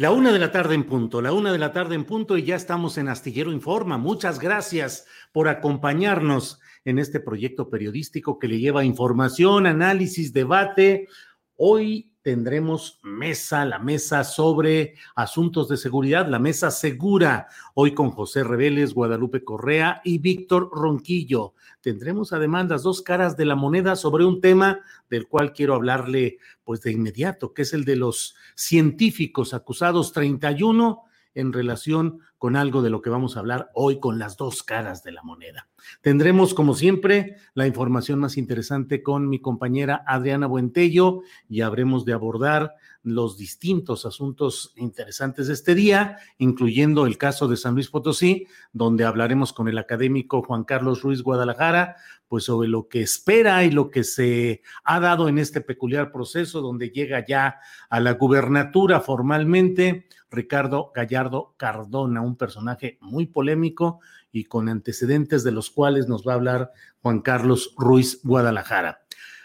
La una de la tarde en punto, la una de la tarde en punto y ya estamos en Astillero Informa. Muchas gracias por acompañarnos en este proyecto periodístico que le lleva información, análisis, debate. Hoy tendremos mesa, la mesa sobre asuntos de seguridad, la mesa segura, hoy con José Reveles, Guadalupe Correa y Víctor Ronquillo. Tendremos además las dos caras de la moneda sobre un tema del cual quiero hablarle pues de inmediato, que es el de los científicos acusados 31 en relación con algo de lo que vamos a hablar hoy con las dos caras de la moneda. Tendremos, como siempre, la información más interesante con mi compañera Adriana Buentello y habremos de abordar los distintos asuntos interesantes de este día, incluyendo el caso de San Luis Potosí, donde hablaremos con el académico Juan Carlos Ruiz Guadalajara, pues sobre lo que espera y lo que se ha dado en este peculiar proceso, donde llega ya a la gubernatura formalmente Ricardo Gallardo Cardona, un personaje muy polémico y con antecedentes de los cuales nos va a hablar Juan Carlos Ruiz Guadalajara.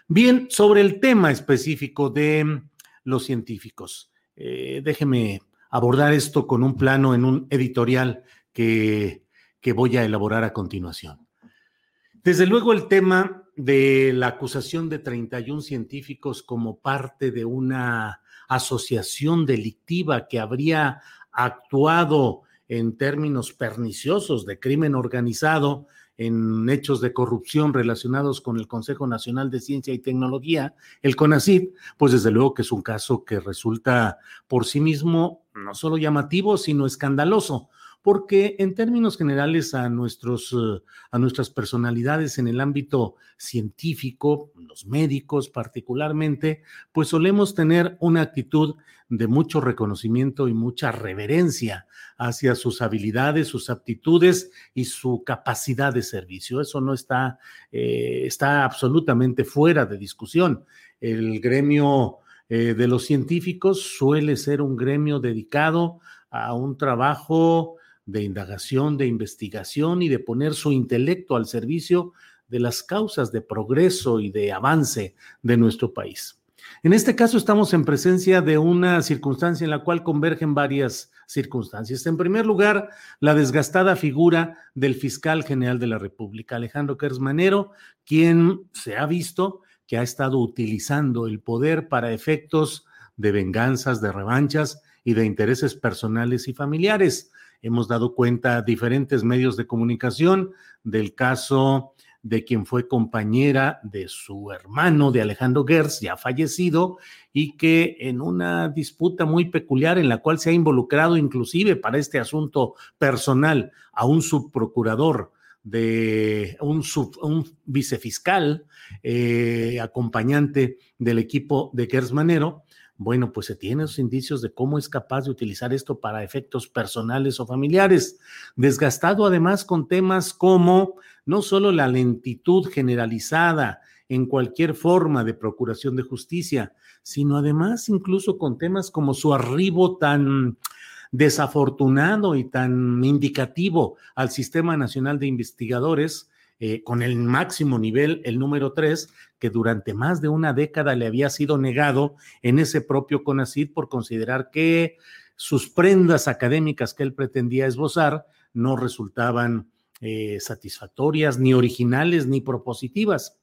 Bien, sobre el tema específico de los científicos, eh, déjeme abordar esto con un plano en un editorial que, que voy a elaborar a continuación. Desde luego el tema de la acusación de 31 científicos como parte de una asociación delictiva que habría actuado en términos perniciosos de crimen organizado en hechos de corrupción relacionados con el Consejo Nacional de Ciencia y Tecnología, el CONACYT, pues desde luego que es un caso que resulta por sí mismo no solo llamativo, sino escandaloso, porque en términos generales a, nuestros, eh, a nuestras personalidades en el ámbito científico, los médicos particularmente, pues solemos tener una actitud de mucho reconocimiento y mucha reverencia hacia sus habilidades, sus aptitudes y su capacidad de servicio. Eso no está, eh, está absolutamente fuera de discusión. El gremio eh, de los científicos suele ser un gremio dedicado a un trabajo de indagación, de investigación y de poner su intelecto al servicio de las causas de progreso y de avance de nuestro país. En este caso estamos en presencia de una circunstancia en la cual convergen varias circunstancias. En primer lugar, la desgastada figura del fiscal general de la República, Alejandro Kersmanero, quien se ha visto que ha estado utilizando el poder para efectos de venganzas, de revanchas y de intereses personales y familiares hemos dado cuenta a diferentes medios de comunicación del caso de quien fue compañera de su hermano, de Alejandro Gers, ya fallecido, y que en una disputa muy peculiar en la cual se ha involucrado inclusive para este asunto personal a un subprocurador de un, un vicefiscal eh, acompañante del equipo de Gers Manero, bueno, pues se tienen los indicios de cómo es capaz de utilizar esto para efectos personales o familiares. Desgastado además con temas como no solo la lentitud generalizada en cualquier forma de procuración de justicia, sino además incluso con temas como su arribo tan desafortunado y tan indicativo al Sistema Nacional de Investigadores eh, con el máximo nivel, el número tres, que durante más de una década le había sido negado en ese propio CONACID por considerar que sus prendas académicas que él pretendía esbozar no resultaban eh, satisfactorias, ni originales, ni propositivas.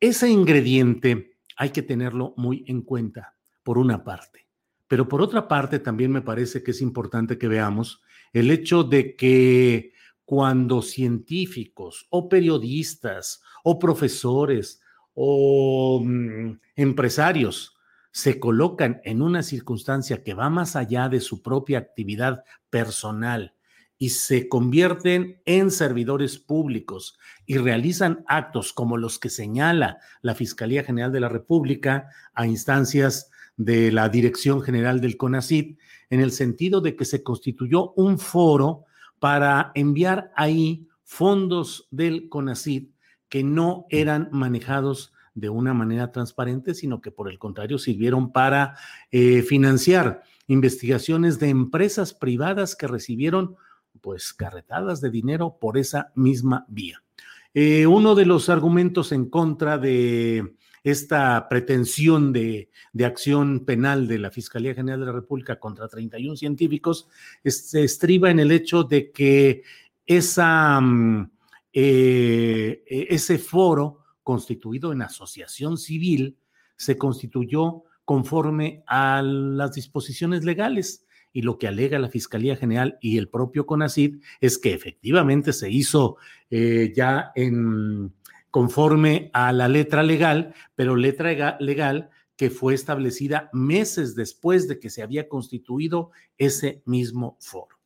Ese ingrediente hay que tenerlo muy en cuenta, por una parte. Pero por otra parte, también me parece que es importante que veamos el hecho de que cuando científicos o periodistas o profesores o mm, empresarios se colocan en una circunstancia que va más allá de su propia actividad personal y se convierten en servidores públicos y realizan actos como los que señala la Fiscalía General de la República a instancias de la Dirección General del CONACID, en el sentido de que se constituyó un foro para enviar ahí fondos del CONACID que no eran manejados de una manera transparente, sino que por el contrario sirvieron para eh, financiar investigaciones de empresas privadas que recibieron pues carretadas de dinero por esa misma vía. Eh, uno de los argumentos en contra de esta pretensión de, acción penal de la Fiscalía General de la República contra 31 científicos se estriba en el hecho de que esa, mm, eh, e, ese foro constituido en asociación civil se constituyó conforme a las disposiciones legales. Y lo que alega la Fiscalía General y el propio CONACID es que efectivamente se hizo eh, ya en conforme a la letra legal, pero letra legal que fue establecida meses después de que se había constituido ese mismo foro.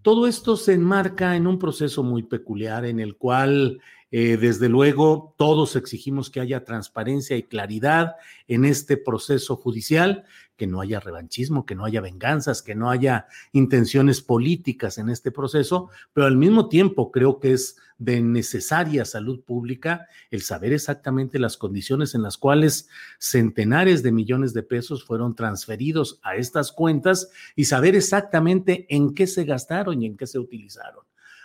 Todo esto se enmarca en un proceso muy peculiar en el cual eh, desde luego, todos exigimos que haya transparencia y claridad en este proceso judicial, que no haya revanchismo, que no haya venganzas, que no haya intenciones políticas en este proceso, pero al mismo tiempo creo que es de necesaria salud pública el saber exactamente las condiciones en las cuales centenares de millones de pesos fueron transferidos a estas cuentas y saber exactamente en qué se gastaron y en qué se utilizaron.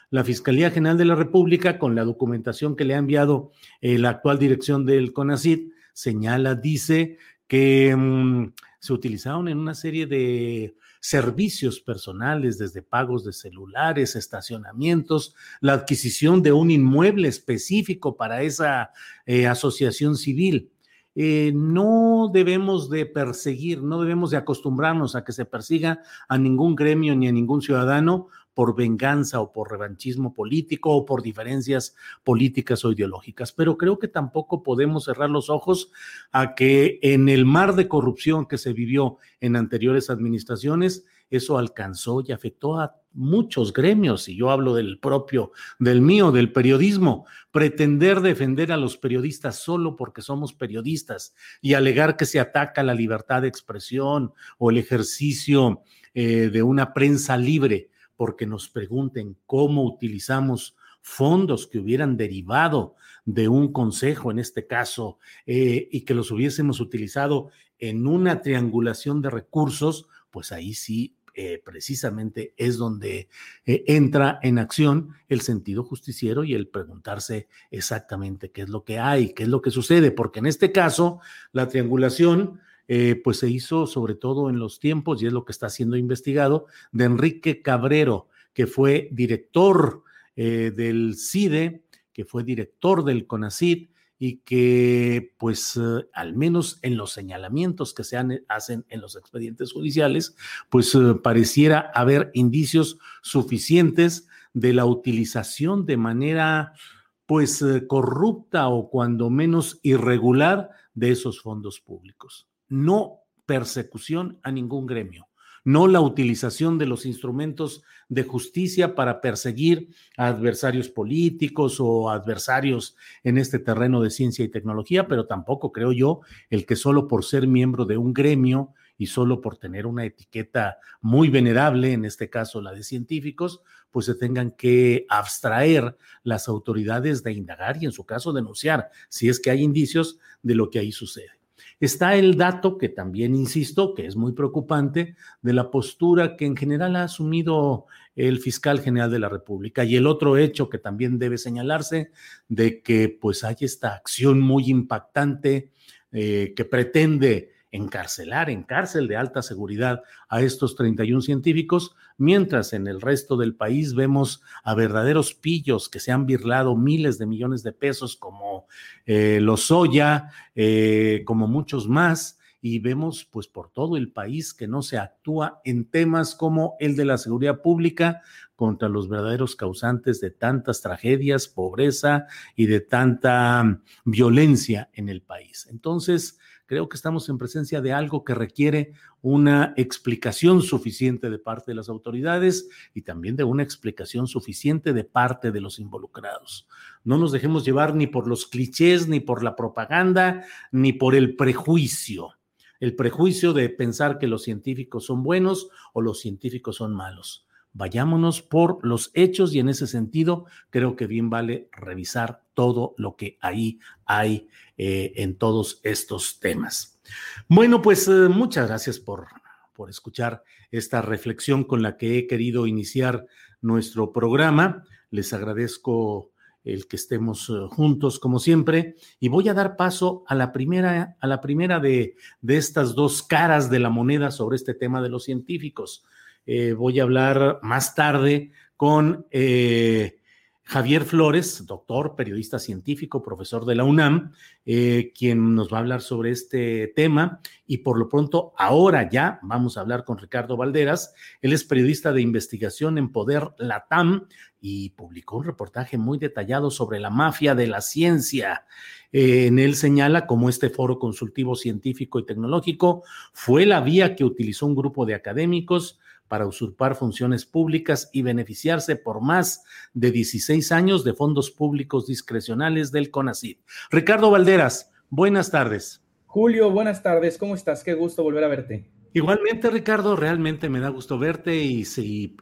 La Fiscalía General de la República, con la documentación que le ha enviado eh, la actual dirección del CONACID, señala, dice que mm, se utilizaron en una serie de servicios personales, desde pagos de celulares, estacionamientos, la adquisición de un inmueble específico para esa eh, asociación civil. Eh, no debemos de perseguir, no debemos de acostumbrarnos a que se persiga a ningún gremio ni a ningún ciudadano por venganza o por revanchismo político o por diferencias políticas o ideológicas. Pero creo que tampoco podemos cerrar los ojos a que en el mar de corrupción que se vivió en anteriores administraciones, eso alcanzó y afectó a muchos gremios, y yo hablo del propio, del mío, del periodismo, pretender defender a los periodistas solo porque somos periodistas y alegar que se ataca la libertad de expresión o el ejercicio eh, de una prensa libre porque nos pregunten cómo utilizamos fondos que hubieran derivado de un consejo, en este caso, eh, y que los hubiésemos utilizado en una triangulación de recursos, pues ahí sí eh, precisamente es donde eh, entra en acción el sentido justiciero y el preguntarse exactamente qué es lo que hay, qué es lo que sucede, porque en este caso la triangulación eh, pues se hizo sobre todo en los tiempos, y es lo que está siendo investigado, de Enrique Cabrero, que fue director eh, del CIDE, que fue director del CONACID y que pues eh, al menos en los señalamientos que se hacen en los expedientes judiciales, pues pareciera haber indicios suficientes de la utilización de manera pues corrupta o cuando menos irregular de esos fondos públicos no persecución a ningún gremio, no la utilización de los instrumentos de justicia para perseguir a adversarios políticos o adversarios en este terreno de ciencia y tecnología, pero tampoco creo yo el que solo por ser miembro de un gremio y solo por tener una etiqueta muy venerable, en este caso la de científicos, pues se tengan que abstraer las autoridades de indagar y en su caso denunciar si es que hay indicios de lo que ahí sucede. Está el dato que también insisto, que es muy preocupante, de la postura que en general ha asumido el fiscal general de la República. Y el otro hecho que también debe señalarse de que pues hay esta acción muy impactante eh, que pretende encarcelar en cárcel de alta seguridad a estos 31 científicos, mientras en el resto del país vemos a verdaderos pillos que se han birlado miles de millones de pesos como eh, los Soya, eh, como muchos más, y vemos pues por todo el país que no se actúa en temas como el de la seguridad pública contra los verdaderos causantes de tantas tragedias, pobreza y de tanta mm, violencia en el país. Entonces, creo que estamos en presencia de algo que requiere una explicación suficiente de parte de las autoridades y también de una explicación suficiente de parte de los involucrados. No nos dejemos llevar ni por los clichés, ni por la propaganda, ni por el prejuicio el prejuicio de pensar que los científicos son buenos o los científicos son malos. Vayámonos por los hechos y en ese sentido creo que bien vale revisar todo lo que ahí hay eh, en todos estos temas. Bueno, pues eh, muchas gracias por, por escuchar esta reflexión con la que he querido iniciar nuestro programa. Les agradezco el que estemos eh, juntos como siempre. Y voy a dar paso a la primera, a la primera de, de estas dos caras de la moneda sobre este tema de los científicos. Eh, voy a hablar más tarde con eh, Javier Flores, doctor, periodista científico, profesor de la UNAM, eh, quien nos va a hablar sobre este tema. Y por lo pronto, ahora ya vamos a hablar con Ricardo Valderas. Él es periodista de investigación en Poder Latam y publicó un reportaje muy detallado sobre la mafia de la ciencia. En él señala cómo este foro consultivo científico y tecnológico fue la vía que utilizó un grupo de académicos para usurpar funciones públicas y beneficiarse por más de 16 años de fondos públicos discrecionales del CONACYT. Ricardo Valderas, buenas tardes. Julio, buenas tardes. ¿Cómo estás? Qué gusto volver a verte. Igualmente, Ricardo, realmente me da gusto verte y,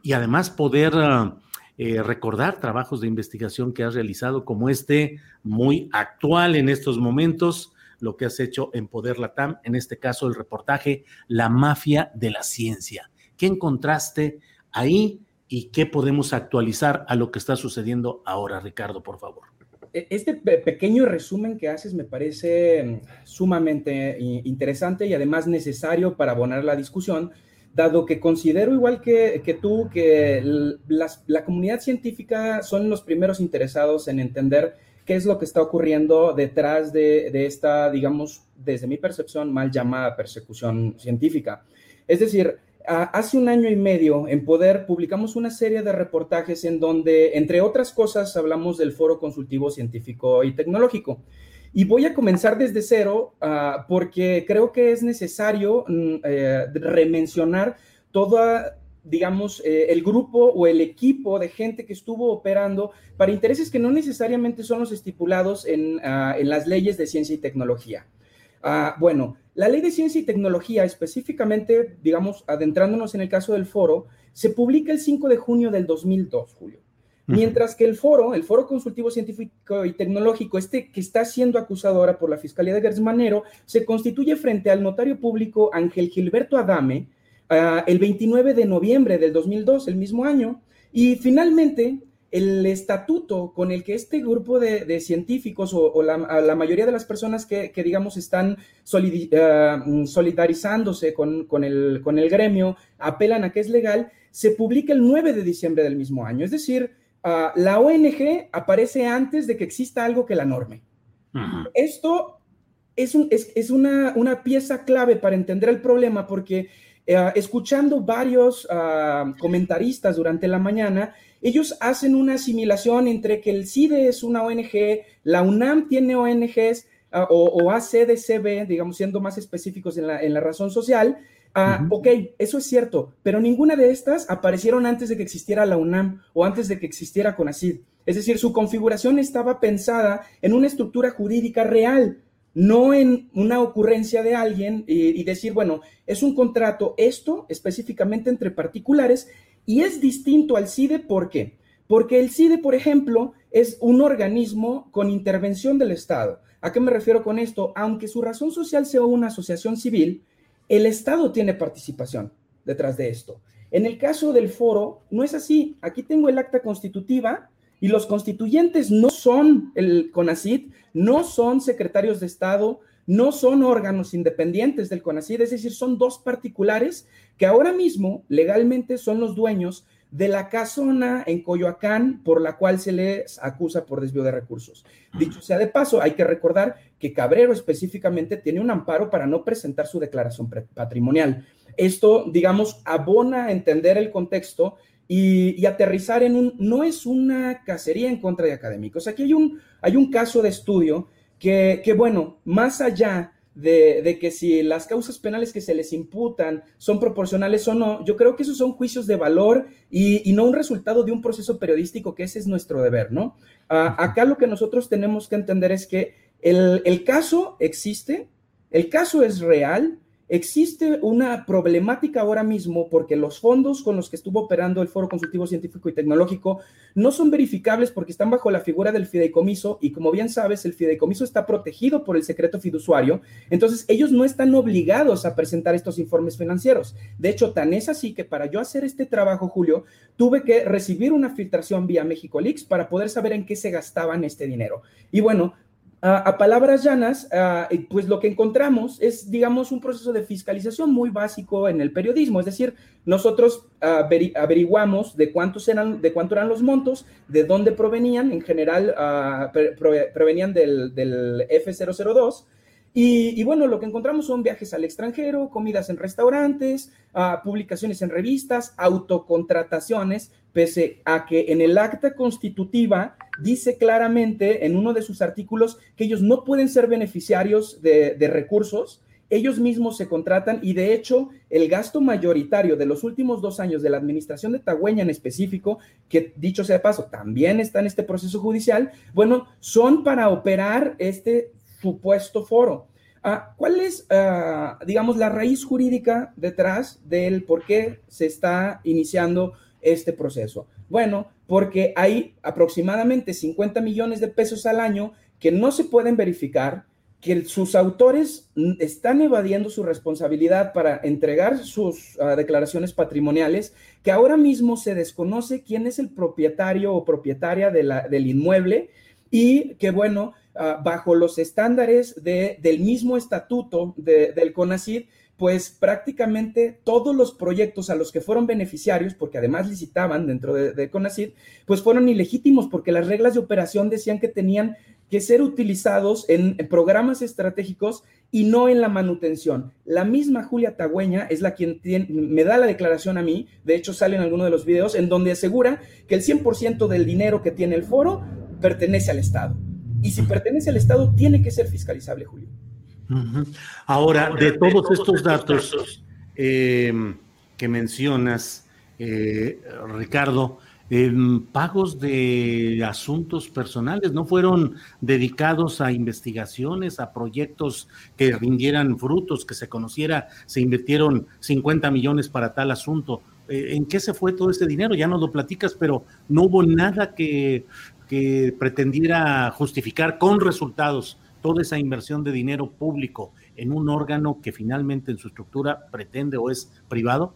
y además poder ah, eh, recordar trabajos de investigación que has realizado como este, muy actual en estos momentos, lo que has hecho en Poder Latam, en este caso el reportaje La mafia de la ciencia. ¿Qué encontraste ahí y qué podemos actualizar a lo que está sucediendo ahora, Ricardo, por favor? E, este pequeño resumen que haces me parece mm, sumamente interesante y además necesario para abonar la discusión, dado que considero igual que, tú que la comunidad científica son los primeros interesados en entender qué es lo que está ocurriendo detrás de, de esta, digamos, desde mi percepción, mal llamada persecución científica. Es decir, hace un año y medio en Poder publicamos una serie de reportajes en donde, entre otras cosas, hablamos del Foro Consultivo Científico y Tecnológico. Y voy a comenzar desde cero ah, porque creo que es necesario mm, eh, remencionar toda, digamos, eh, el grupo o el equipo de gente que estuvo operando para intereses que no necesariamente son los estipulados en, ah, en las leyes de ciencia y tecnología. Ah, bueno, la ley de ciencia y tecnología, específicamente, digamos, adentrándonos en el caso del foro, se publica el 5 de junio del 2002, Julio. Mientras que el foro, el Foro Consultivo Científico y Tecnológico, este que está siendo acusado ahora por la Fiscalía de Gersmanero, se constituye frente al notario público Ángel Gilberto Adame ah, el 29 de noviembre del 2002, el mismo año, y finalmente el estatuto con el que este grupo de, científicos o, la, mayoría de las personas que, digamos, están eh, solidarizándose con, el, con el gremio, apelan a que es legal, se publica el 9 de diciembre del mismo año. Es decir, ah, la ONG aparece antes de que exista algo que la norme. Esto es, es, una, una, pieza clave para entender el problema porque eh, escuchando varios ah, comentaristas durante la mañana, ellos hacen una asimilación entre que el CIDE es una ONG, la UNAM tiene ONGs ah, o, ACDCB, digamos, siendo más específicos en la, razón social. Ah, ok, eso es cierto, pero ninguna de estas aparecieron antes de que existiera la UNAM o antes de que existiera CONACID. Es decir, su configuración estaba pensada en una estructura jurídica real, no en una ocurrencia de alguien y, decir, bueno, es un contrato esto específicamente entre particulares y es distinto al CIDE, ¿por qué? Porque el CIDE, por ejemplo, es un organismo con intervención del Estado. ¿A qué me refiero con esto? Aunque su razón social sea una asociación civil, el Estado tiene participación detrás de esto. En el caso del foro, no es así. Aquí tengo el acta constitutiva y los constituyentes no son el CONACID, no son secretarios de Estado, no son órganos independientes del CONACID, es decir, son dos particulares que ahora mismo legalmente son los dueños de la casona en Coyoacán por la cual se les acusa por desvío de recursos. Dicho sea de paso, hay que recordar que Cabrero específicamente tiene un amparo para no presentar su declaración patrimonial. Esto, digamos, abona a entender el contexto y, aterrizar en un, no es una cacería en contra de académicos. Aquí hay un, hay un caso de estudio que, que bueno, más allá de, que si las causas penales que se les imputan son proporcionales o no, yo creo que esos son juicios de valor y, no un resultado de un proceso periodístico, que ese es nuestro deber, ¿no? Ah, acá lo que nosotros tenemos que entender es que el, el caso existe, el caso es real, Existe una problemática ahora mismo porque los fondos con los que estuvo operando el Foro Consultivo Científico y Tecnológico no son verificables porque están bajo la figura del fideicomiso y como bien sabes, el fideicomiso está protegido por el secreto fiduciario, entonces ellos no están obligados a presentar estos informes financieros. De hecho, tan es así que para yo hacer este trabajo, Julio, tuve que recibir una filtración vía México Leaks para poder saber en qué se gastaban este dinero. Y bueno, a palabras llanas, pues lo que encontramos es, digamos, un proceso de fiscalización muy básico en el periodismo. Es decir, nosotros averiguamos de cuántos eran, de cuánto eran los montos, de dónde provenían. En general, provenían del, del F002 y, bueno, lo que encontramos son viajes al extranjero, comidas en restaurantes, ah, publicaciones en revistas, autocontrataciones, pese a que en el acta constitutiva dice claramente en uno de sus artículos que ellos no pueden ser beneficiarios de, de recursos, ellos mismos se contratan y de hecho el gasto mayoritario de los últimos dos años de la administración de Tagüeña en específico, que dicho sea de paso, también está en este proceso judicial, bueno, son para operar este supuesto foro. Ah, ¿Cuál es, ah, digamos, la raíz jurídica detrás del por qué se está iniciando este proceso? Bueno, porque hay aproximadamente 50 millones de pesos al año que no se pueden verificar, que sus autores están evadiendo su responsabilidad para entregar sus ah, declaraciones patrimoniales, que ahora mismo se desconoce quién es el propietario o propietaria del inmueble y que, bueno, Ah, bajo los estándares de, del mismo estatuto del CONACID, pues prácticamente todos los proyectos a los que fueron beneficiarios, porque además licitaban dentro de, CONACID, pues fueron ilegítimos porque las reglas de operación decían que tenían que ser utilizados en, programas estratégicos y no en la manutención. La misma Julia Tagüeña es la quien me da la declaración a mí, de hecho sale en alguno de los videos, en donde asegura que el 100% del dinero que tiene el foro pertenece al Estado. Y si pertenece al Estado, tiene que ser fiscalizable, Julio. Ahora, de todos estos datos em, que mencionas, eh, Ricardo, em, pagos de asuntos personales no fueron dedicados a investigaciones, a proyectos que rindieran frutos, que se conociera, se invirtieron 50 millones para tal asunto. Eh, ¿En qué se fue todo ese dinero? Ya nos lo platicas, pero no hubo nada que que pretendiera justificar con resultados toda esa inversión de dinero público en un órgano que finalmente en su estructura pretende o es privado?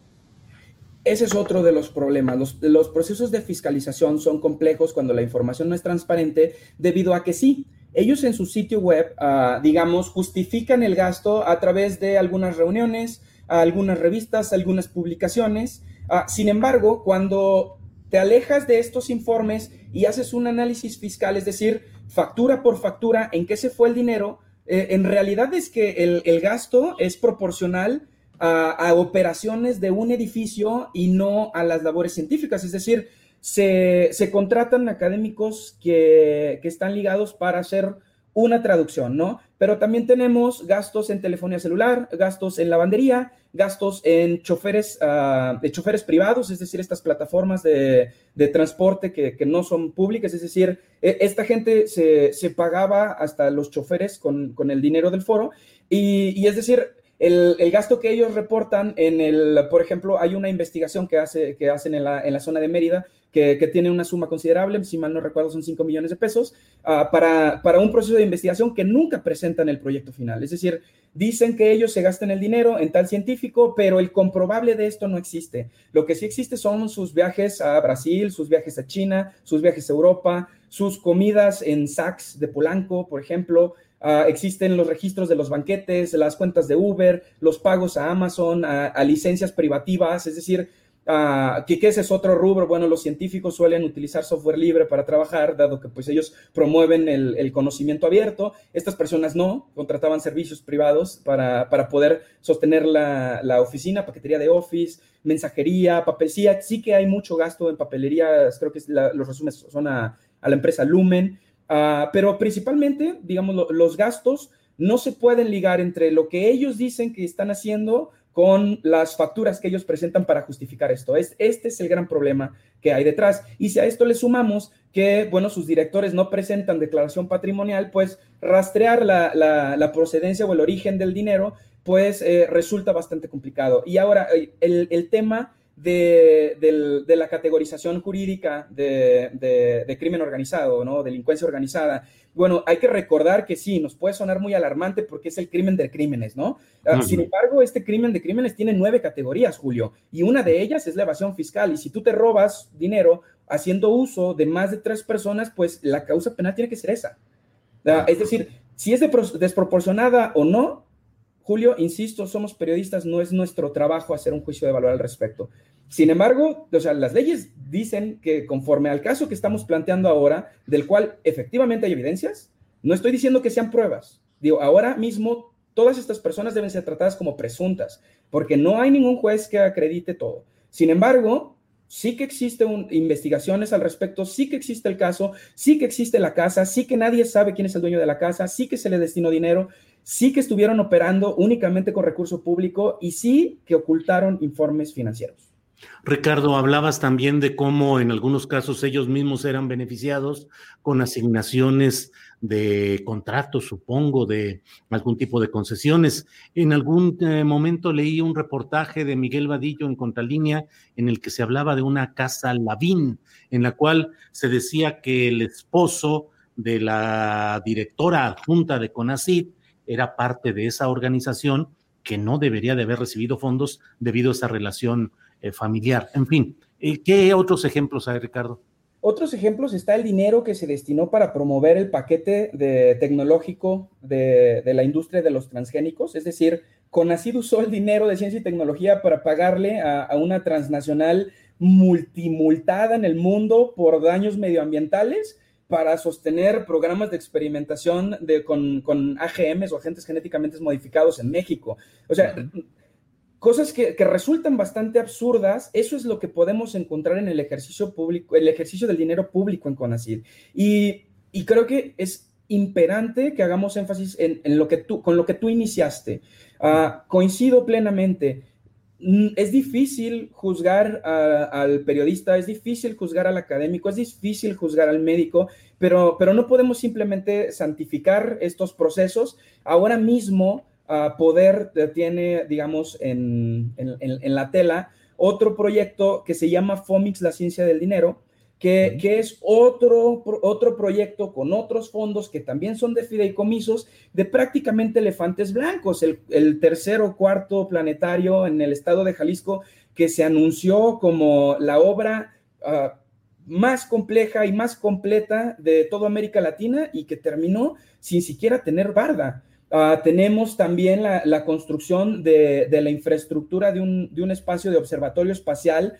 Ese es otro de los problemas. Los, procesos de fiscalización son complejos cuando la información no es transparente debido a que sí, ellos en su sitio web, ah, digamos, justifican el gasto a través de algunas reuniones, algunas revistas, algunas publicaciones. Ah, sin embargo, cuando te alejas de estos informes y haces un análisis fiscal, es decir, factura por factura, en qué se fue el dinero, eh, en realidad es que el, gasto es proporcional a, operaciones de un edificio y no a las labores científicas, es decir, se, contratan académicos que, que están ligados para hacer una traducción, ¿no? Pero también tenemos gastos en telefonía celular, gastos en lavandería, gastos en choferes, uh, de choferes privados, es decir, estas plataformas de, transporte que, no son públicas, es decir, e, esta gente se, pagaba hasta los choferes con, el dinero del foro y, es decir, el, gasto que ellos reportan en el, por ejemplo, hay una investigación que, hace, que hacen en la, en la zona de Mérida que, tiene una suma considerable, si mal no recuerdo son 5 millones de pesos, ah, para, para un proceso de investigación que nunca presentan el proyecto final. Es decir, dicen que ellos se gastan el dinero en tal científico, pero el comprobable de esto no existe. Lo que sí existe son sus viajes a Brasil, sus viajes a China, sus viajes a Europa, sus comidas en Saks de Polanco, por ejemplo, Ah, existen los registros de los banquetes, las cuentas de Uber, los pagos a Amazon, a, licencias privativas, es decir, uh, que, ese es otro rubro. Bueno, los científicos suelen utilizar software libre para trabajar, dado que pues ellos promueven el, conocimiento abierto. Estas personas no, contrataban servicios privados para, poder sostener la, oficina, paquetería de Office, mensajería, papelcía. Sí que hay mucho gasto en papelería, creo que los resúmenes son a, a la empresa Lumen. Ah, pero principalmente, digamos, los gastos no se pueden ligar entre lo que ellos dicen que están haciendo con las facturas que ellos presentan para justificar esto. Es, este es el gran problema que hay detrás. Y si a esto le sumamos que, bueno, sus directores no presentan declaración patrimonial, pues rastrear la, procedencia o el origen del dinero, pues eh, resulta bastante complicado. Y ahora, eh, el, el tema de, la categorización jurídica de, crimen organizado, ¿no? Delincuencia organizada. Bueno, hay que recordar que sí, nos puede sonar muy alarmante porque es el crimen de crímenes, ¿no? Ah, sin embargo, este crimen de crímenes tiene nueve categorías, Julio, y una de ellas es la evasión fiscal. Y si tú te robas dinero haciendo uso de más de tres personas, pues la causa penal tiene que ser esa. Ah, es decir, si es desproporcionada o no, Julio, insisto, somos periodistas, no es nuestro trabajo hacer un juicio de valor al respecto. Sin embargo, o sea, las leyes dicen que conforme al caso que estamos planteando ahora, del cual efectivamente hay evidencias, no estoy diciendo que sean pruebas. Digo, ahora mismo todas estas personas deben ser tratadas como presuntas, porque no hay ningún juez que acredite todo. Sin embargo, sí que existen investigaciones al respecto, sí que existe el caso, sí que existe la casa, sí que nadie sabe quién es el dueño de la casa, sí que se le destinó dinero, sí que estuvieron operando únicamente con recurso público y sí que ocultaron informes financieros. Ricardo, hablabas también de cómo en algunos casos ellos mismos eran beneficiados con asignaciones de contratos, supongo, de algún tipo de concesiones. En algún eh, momento leí un reportaje de Miguel Vadillo en Contralínea en el que se hablaba de una casa Lavín, en la cual se decía que el esposo de la directora adjunta de CONACID era parte de esa organización que no debería de haber recibido fondos debido a esa relación eh, familiar. En fin, eh, ¿qué otros ejemplos hay, Ricardo? Otros ejemplos está el dinero que se destinó para promover el paquete de, tecnológico de, la industria de los transgénicos, es decir, Conacid usó el dinero de ciencia y tecnología para pagarle a, una transnacional multimultada en el mundo por daños medioambientales para sostener programas de experimentación de, con, con AGMs o agentes genéticamente modificados en México. O sea, cosas que, resultan bastante absurdas, eso es lo que podemos encontrar en el ejercicio público, el ejercicio del dinero público en CONACID. Y, creo que es imperante que hagamos énfasis en, lo que tú, con lo que tú iniciaste. Ah, coincido plenamente. Mm, es difícil juzgar al periodista, es difícil juzgar al académico, es difícil juzgar al médico, pero, pero no podemos simplemente santificar estos procesos. Ahora mismo poder tiene, digamos, en, la tela otro proyecto que se llama FOMIX, la ciencia del dinero, que, es otro, otro proyecto con otros fondos que también son de fideicomisos de prácticamente elefantes blancos, el, el tercer o cuarto planetario en el estado de Jalisco que se anunció como la obra ah, más compleja y más completa de toda América Latina y que terminó sin siquiera tener barda. Ah, tenemos también la, construcción de, la infraestructura de un, espacio de observatorio espacial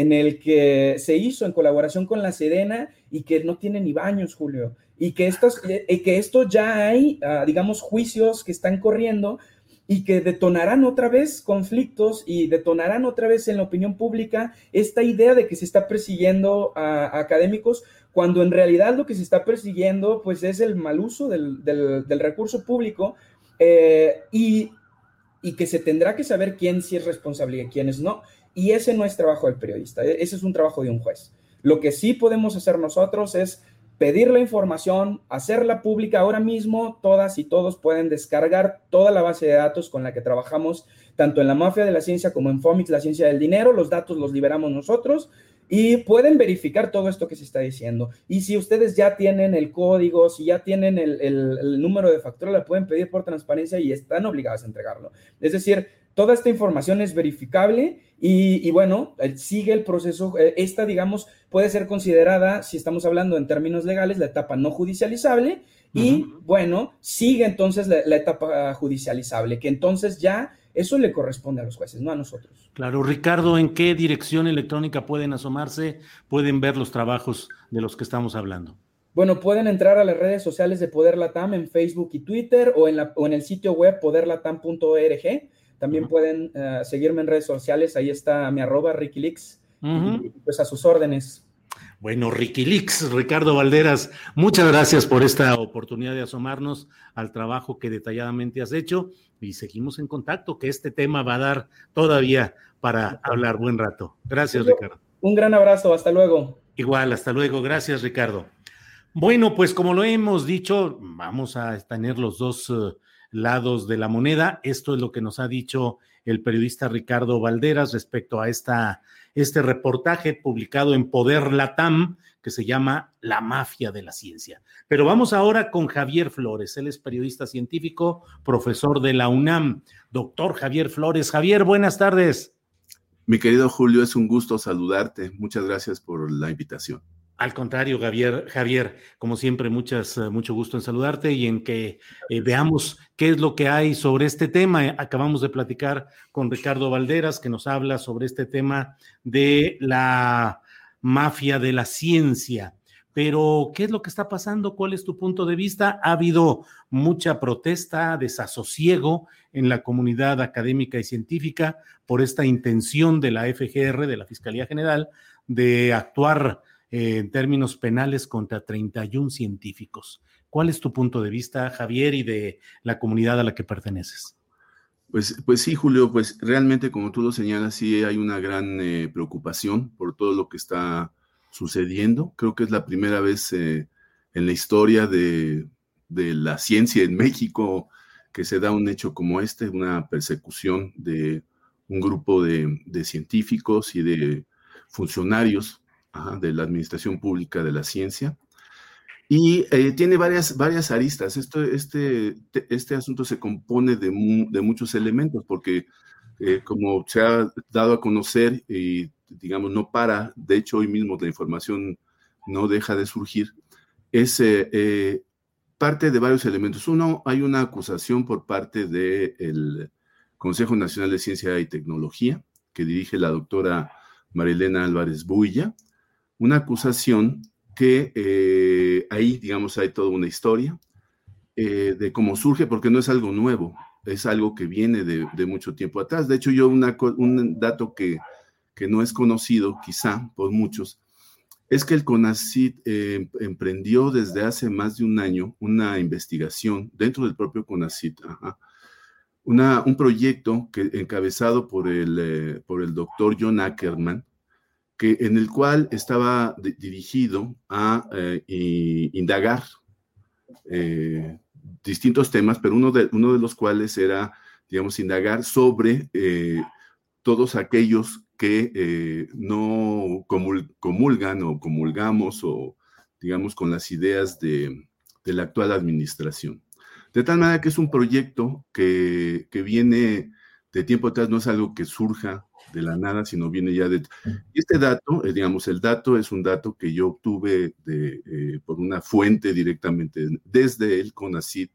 en el que se hizo en colaboración con la Sedena y que no tiene ni baños, Julio. Y que, estos, eh, que esto ya hay, ah, digamos, juicios que están corriendo y que detonarán otra vez conflictos y detonarán otra vez en la opinión pública esta idea de que se está persiguiendo a académicos cuando en realidad lo que se está persiguiendo pues es el mal uso del, recurso público eh, y, que se tendrá que saber quién sí es responsable y quién es no. Y ese no es trabajo del periodista, e, ese es un trabajo de un juez. Lo que sí podemos hacer nosotros es pedir la información, hacerla pública ahora mismo, todas y todos pueden descargar toda la base de datos con la que trabajamos, tanto en la mafia de la ciencia como en FOMIX, la ciencia del dinero, los datos los liberamos nosotros y pueden verificar todo esto que se está diciendo. Y si ustedes ya tienen el código, si ya tienen el, número de factura, la pueden pedir por transparencia y están obligados a entregarlo. Es decir, toda esta información es verificable y, bueno, sigue el proceso. Eh, esta, digamos, puede ser considerada, si estamos hablando en términos legales, la etapa no judicializable y, bueno, sigue entonces la etapa judicializable, que entonces ya eso le corresponde a los jueces, no a nosotros. Claro, Ricardo, ¿en qué dirección electrónica pueden asomarse? ¿Pueden ver los trabajos de los que estamos hablando? Bueno, pueden entrar a las redes sociales de Poder Latam en Facebook y Twitter o en, la, o en el sitio web poderlatam.org. También pueden eh, seguirme en redes sociales, ahí está mi arroba Ricky pues a sus órdenes. Bueno, Ricky Ricardo Valderas, muchas gracias por esta oportunidad de asomarnos al trabajo que detalladamente has hecho y seguimos en contacto, que este tema va a dar todavía para hablar buen rato. Gracias, Ricardo. Un gran abrazo, hasta luego. Igual, hasta luego. Gracias, Ricardo. Bueno, pues como lo hemos dicho, vamos a tener los dos eh, lados de la moneda. Esto es lo que nos ha dicho el periodista Ricardo Valderas respecto a esta este reportaje publicado en Poder Latam que se llama La mafia de la ciencia. Pero vamos ahora con Javier Flores. Él es periodista científico, profesor de la UNAM. Doctor Javier Flores. Javier, buenas tardes. Mi querido Julio, es un gusto saludarte. Muchas gracias por la invitación. Al contrario, Javier, Javier, como siempre, muchas, eh, mucho gusto en saludarte y en que eh, veamos qué es lo que hay sobre este tema. Acabamos de platicar con Ricardo Valderas, que nos habla sobre este tema de la mafia de la ciencia. Pero, ¿qué es lo que está pasando? ¿Cuál es tu punto de vista? Ha habido mucha protesta, desasosiego en la comunidad académica y científica por esta intención de la FGR, de la Fiscalía General, de actuar eh, en términos penales contra 31 científicos. ¿Cuál es tu punto de vista, Javier, y de la comunidad a la que perteneces? Pues, pues sí, Julio, pues realmente como tú lo señalas, sí hay una gran eh, preocupación por todo lo que está sucediendo. Creo que es la primera vez eh, en la historia de, la ciencia en México que se da un hecho como este, una persecución de un grupo de, de científicos y de funcionarios de la Administración Pública de la Ciencia. Y eh, tiene varias, varias aristas. Esto, este, este asunto se compone de, de muchos elementos, porque eh, como se ha dado a conocer, y digamos, no para, de hecho, hoy mismo la información no deja de surgir, es eh, parte de varios elementos. Uno, hay una acusación por parte del Consejo Nacional de Ciencia y Tecnología, que dirige la doctora Marilena Álvarez Builla, una acusación que eh, ahí, digamos, hay toda una historia eh, de cómo surge, porque no es algo nuevo, es algo que viene de, mucho tiempo atrás. De hecho, yo un dato que, que, no es conocido quizá por muchos, es que el CONACIT eh, emprendió desde hace más de un año una investigación dentro del propio CONACIT, Una, un proyecto que, encabezado por el, por el doctor John Ackerman, en el cual estaba dirigido a eh, indagar eh, distintos temas, pero uno de, uno de los cuales era, digamos, indagar sobre eh, todos aquellos que no comulgan o comulgamos o, digamos, con las ideas de, la actual administración. De tal manera que es un proyecto que, que viene de tiempo atrás, no es algo que surja de la nada, sino viene ya de... Y este dato, eh, digamos, el dato es un dato que yo obtuve de, eh, por una fuente directamente desde el CONACIT,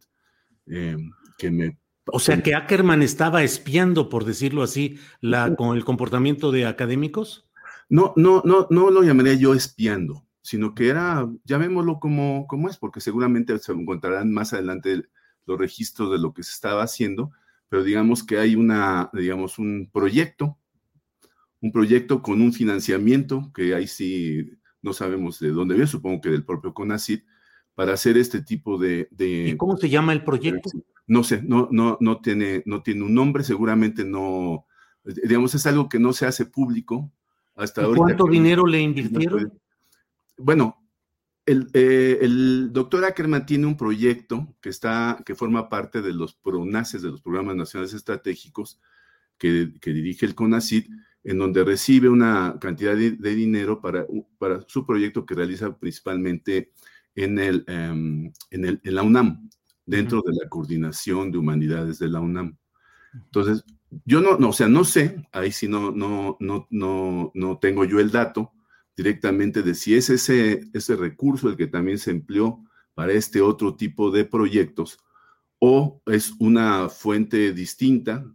em, que me... O sea, que Ackerman estaba espiando, por decirlo así, la, con el comportamiento de académicos. No, no, no, no lo llamaría yo espiando, sino que era, llamémoslo como, como es, porque seguramente se encontrarán más adelante los registros de lo que se estaba haciendo, pero digamos que hay una, digamos, un proyecto un proyecto con un financiamiento, que ahí sí no sabemos de dónde viene, supongo que del propio CONACIT, para hacer este tipo de, ¿Y cómo se llama el proyecto? No sé, no, no, no, tiene, no tiene un nombre, seguramente no, digamos, es algo que no se hace público hasta ¿Cuánto dinero le invirtieron? bueno, eh, el, doctor Ackerman tiene un proyecto que, está, que forma parte de los PRONACES, de los Programas Nacionales Estratégicos, que, dirige el CONACID, en donde recibe una cantidad de, dinero para, para, su proyecto que realiza principalmente en, el, em, en, el, en la UNAM, dentro de la coordinación de humanidades de la UNAM. Entonces, yo no, no, o sea, no sé, ahí sí no, no, no, no, no tengo yo el dato, directamente de si es ese, ese recurso el que también se empleó para este otro tipo de proyectos o es una fuente distinta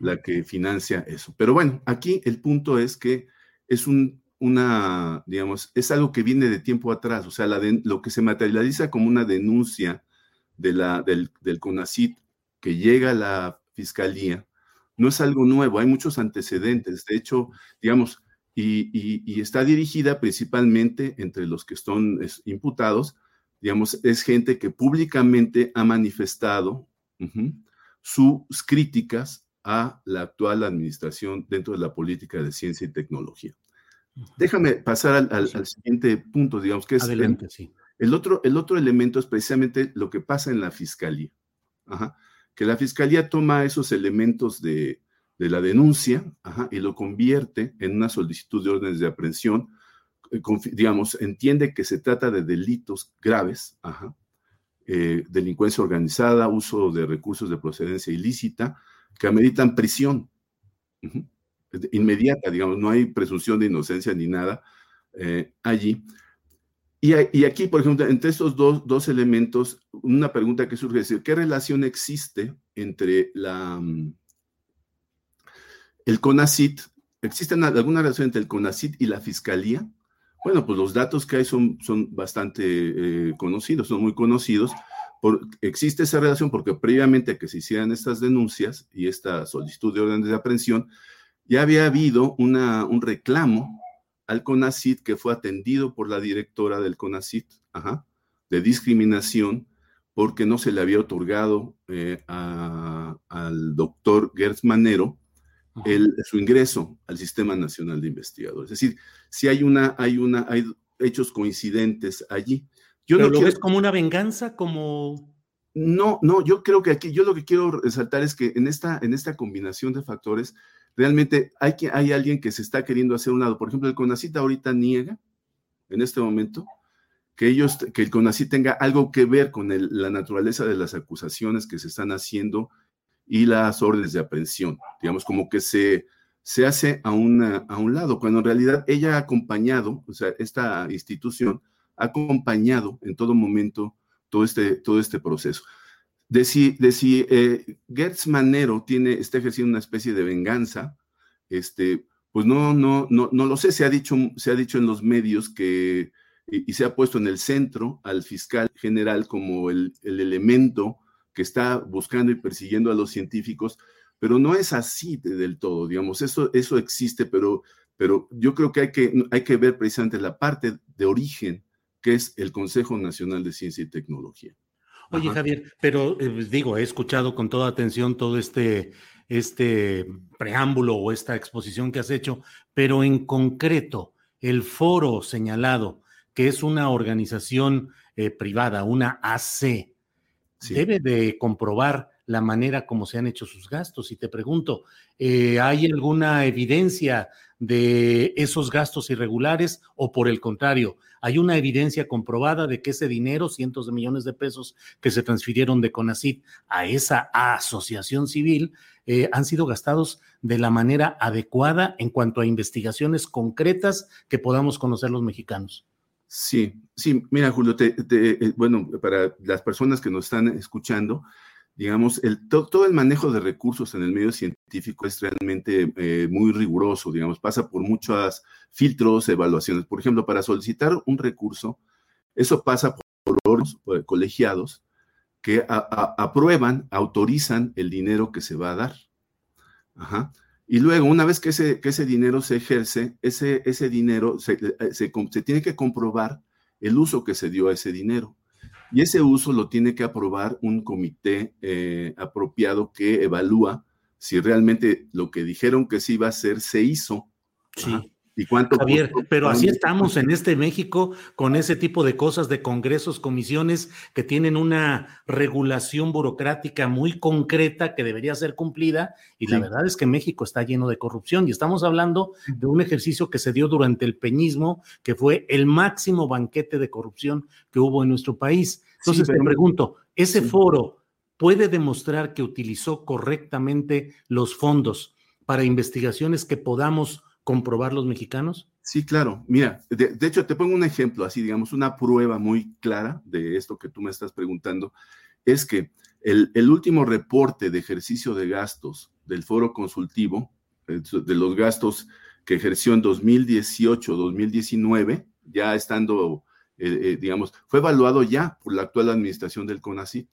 la que financia eso. Pero bueno, aquí el punto es que es un, una, digamos, es algo que viene de tiempo atrás, o sea, la lo que se materializa como una denuncia de la, del, del CONACIT que llega a la fiscalía, no es algo nuevo, hay muchos antecedentes. De hecho, digamos, y, está dirigida principalmente entre los que son imputados, digamos, es gente que públicamente ha manifestado sus críticas a la actual administración dentro de la política de ciencia y tecnología. Déjame pasar al, siguiente punto, digamos, que es Adelante, el, sí. el, otro, el otro elemento es precisamente lo que pasa en la fiscalía, que la fiscalía toma esos elementos de, de la denuncia y lo convierte en una solicitud de órdenes de aprehensión, eh, digamos, entiende que se trata de delitos graves, eh, delincuencia organizada, uso de recursos de procedencia ilícita, que ameritan prisión inmediata, digamos, no hay presunción de inocencia ni nada eh, allí. Y, aquí, por ejemplo, entre estos dos, dos elementos, una pregunta que surge es, ¿qué relación existe entre la mm, el CONACIT, ¿existe alguna relación entre el CONACIT y la Fiscalía? Bueno, pues los datos que hay son, son bastante eh, conocidos, son muy conocidos. Por, existe esa relación porque previamente a que se hicieran estas denuncias y esta solicitud de órdenes de aprehensión, ya había habido una, un reclamo al CONACIT que fue atendido por la directora del CONACIT de discriminación porque no se le había otorgado eh, al doctor Gertz Manero su ingreso al Sistema Nacional de Investigadores. Es decir, si hay una, hay una, hay hechos coincidentes allí. Yo no lo ves como una venganza, como no, no, yo creo que aquí, yo lo que quiero resaltar es que en esta, en esta combinación de factores, realmente hay, que, hay alguien que se está queriendo hacer un lado. Por ejemplo, el CONACIT ahorita niega, en este momento, que ellos, que el CONACIT tenga algo que ver con la naturaleza de las acusaciones que se están haciendo y las órdenes de aprehensión. Digamos, como que se, se hace a, una, a un lado, cuando en realidad ella ha acompañado, o sea, esta institución acompañado en todo momento todo este, todo este proceso. De si, de eh, Gertz Manero tiene, está ejerciendo una especie de venganza, este, pues no, no, no, no lo sé, se ha dicho, se ha dicho en los medios que, y, se ha puesto en el centro al fiscal general como el, el elemento que está buscando y persiguiendo a los científicos, pero no es así del todo, digamos, eso, eso existe, pero, pero yo creo que hay, que hay que ver precisamente la parte de origen, que es el Consejo Nacional de Ciencia y Tecnología. Oye, Javier, pero eh, pues, digo, he escuchado con toda atención todo este, este preámbulo o esta exposición que has hecho, pero en concreto, el foro señalado, que es una organización eh, privada, una AC, debe de comprobar la manera como se han hecho sus gastos. Y te pregunto, eh, ¿hay alguna evidencia de esos gastos irregulares o por el contrario, hay una evidencia comprobada de que ese dinero, cientos de millones de pesos que se transfirieron de CONACIT a esa asociación civil, eh, han sido gastados de la manera adecuada en cuanto a investigaciones concretas que podamos conocer los mexicanos? Sí, sí, mira, Julio, eh, bueno, para las personas que nos están escuchando, digamos, el, todo el manejo de recursos en el medio científico es realmente eh, muy riguroso, digamos, pasa por muchos filtros, evaluaciones. Por ejemplo, para solicitar un recurso, eso pasa por colegiados que aprueban, autorizan el dinero que se va a dar. Ajá. Y luego, una vez que ese, que ese dinero se ejerce, ese, ese dinero se, eh, se, tiene que comprobar el uso que se dio a ese dinero. Y ese uso lo tiene que aprobar un comité eh, apropiado que evalúa si realmente lo que dijeron que se iba a hacer se hizo. Sí. ¿Y cuánto Javier, pero así estamos en este México con ese tipo de cosas de congresos, comisiones que tienen una regulación burocrática muy concreta que debería ser cumplida y la verdad es que México está lleno de corrupción y estamos hablando de un ejercicio que se dio durante el peñismo, que fue el máximo banquete de corrupción que hubo en nuestro país. Entonces te pregunto, ¿ese foro puede demostrar que utilizó correctamente los fondos para investigaciones que podamos comprobar los mexicanos? Sí, claro. Mira, de, hecho te pongo un ejemplo, así digamos, una prueba muy clara de esto que tú me estás preguntando, es que el, último reporte de ejercicio de gastos del foro consultivo, eh, de los gastos que ejerció en 2018-2019, ya estando, eh, eh, digamos, fue evaluado ya por la actual administración del CONACIT,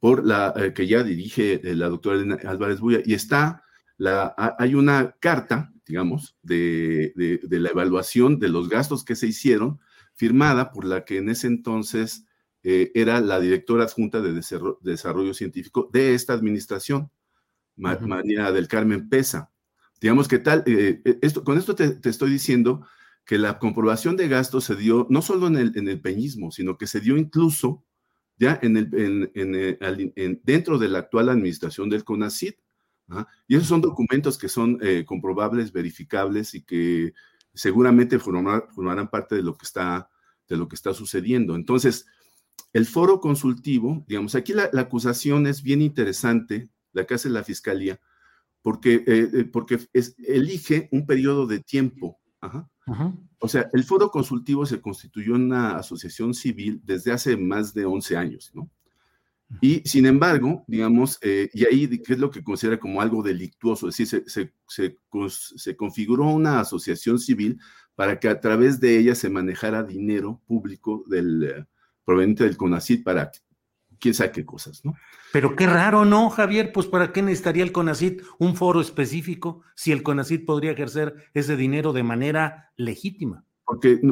por la que ya dirige la doctora Elena Álvarez Buya, y está hay una carta, digamos, de, la evaluación de los gastos que se hicieron, firmada por la que en ese entonces eh, era la directora adjunta de desarrollo, científico de esta administración, María del Carmen Pesa. Digamos que tal, eh, eh, esto, con esto te, estoy diciendo que la comprobación de gastos se dio no solo en el, en el peñismo, sino que se dio incluso ya en el, dentro de la actual administración del CONACIT. Y esos son documentos que son eh, comprobables, verificables y que seguramente formarán parte de lo que está, de lo que está sucediendo. Entonces, el foro consultivo, digamos, aquí la, acusación es bien interesante, la que hace la fiscalía, porque, eh, eh, porque elige un periodo de tiempo. O sea, el foro consultivo se constituyó en una asociación civil desde hace más de 11 años, ¿no? Y sin embargo, digamos, eh, y ahí, ¿qué es lo que considera como algo delictuoso? Es decir, se, se, se, configuró una asociación civil para que a través de ella se manejara dinero público del eh, proveniente del CONACID para quién sabe qué cosas, ¿no? Pero qué raro, ¿no, Javier? Pues ¿para qué necesitaría el CONACID un foro específico si el CONACID podría ejercer ese dinero de manera legítima?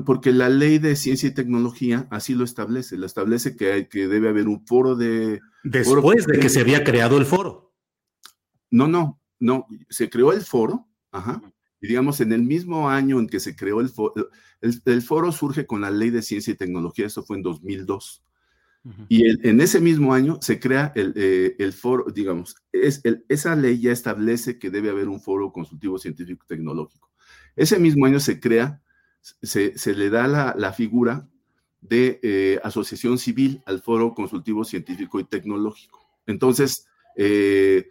Porque, la ley de ciencia y tecnología así lo establece, lo establece que, hay, que debe haber un foro de... Después de que se había creado el foro. No, no, no, se creó el foro, ajá, y digamos, en el mismo año en que se creó el foro, el, foro surge con la ley de ciencia y tecnología, eso fue en 2002. Y en ese mismo año se crea el, eh, foro, digamos, es, esa ley ya establece que debe haber un foro consultivo científico y tecnológico. Ese mismo año se crea se, le da la, figura de eh, asociación civil al foro consultivo científico y tecnológico. Entonces, eh,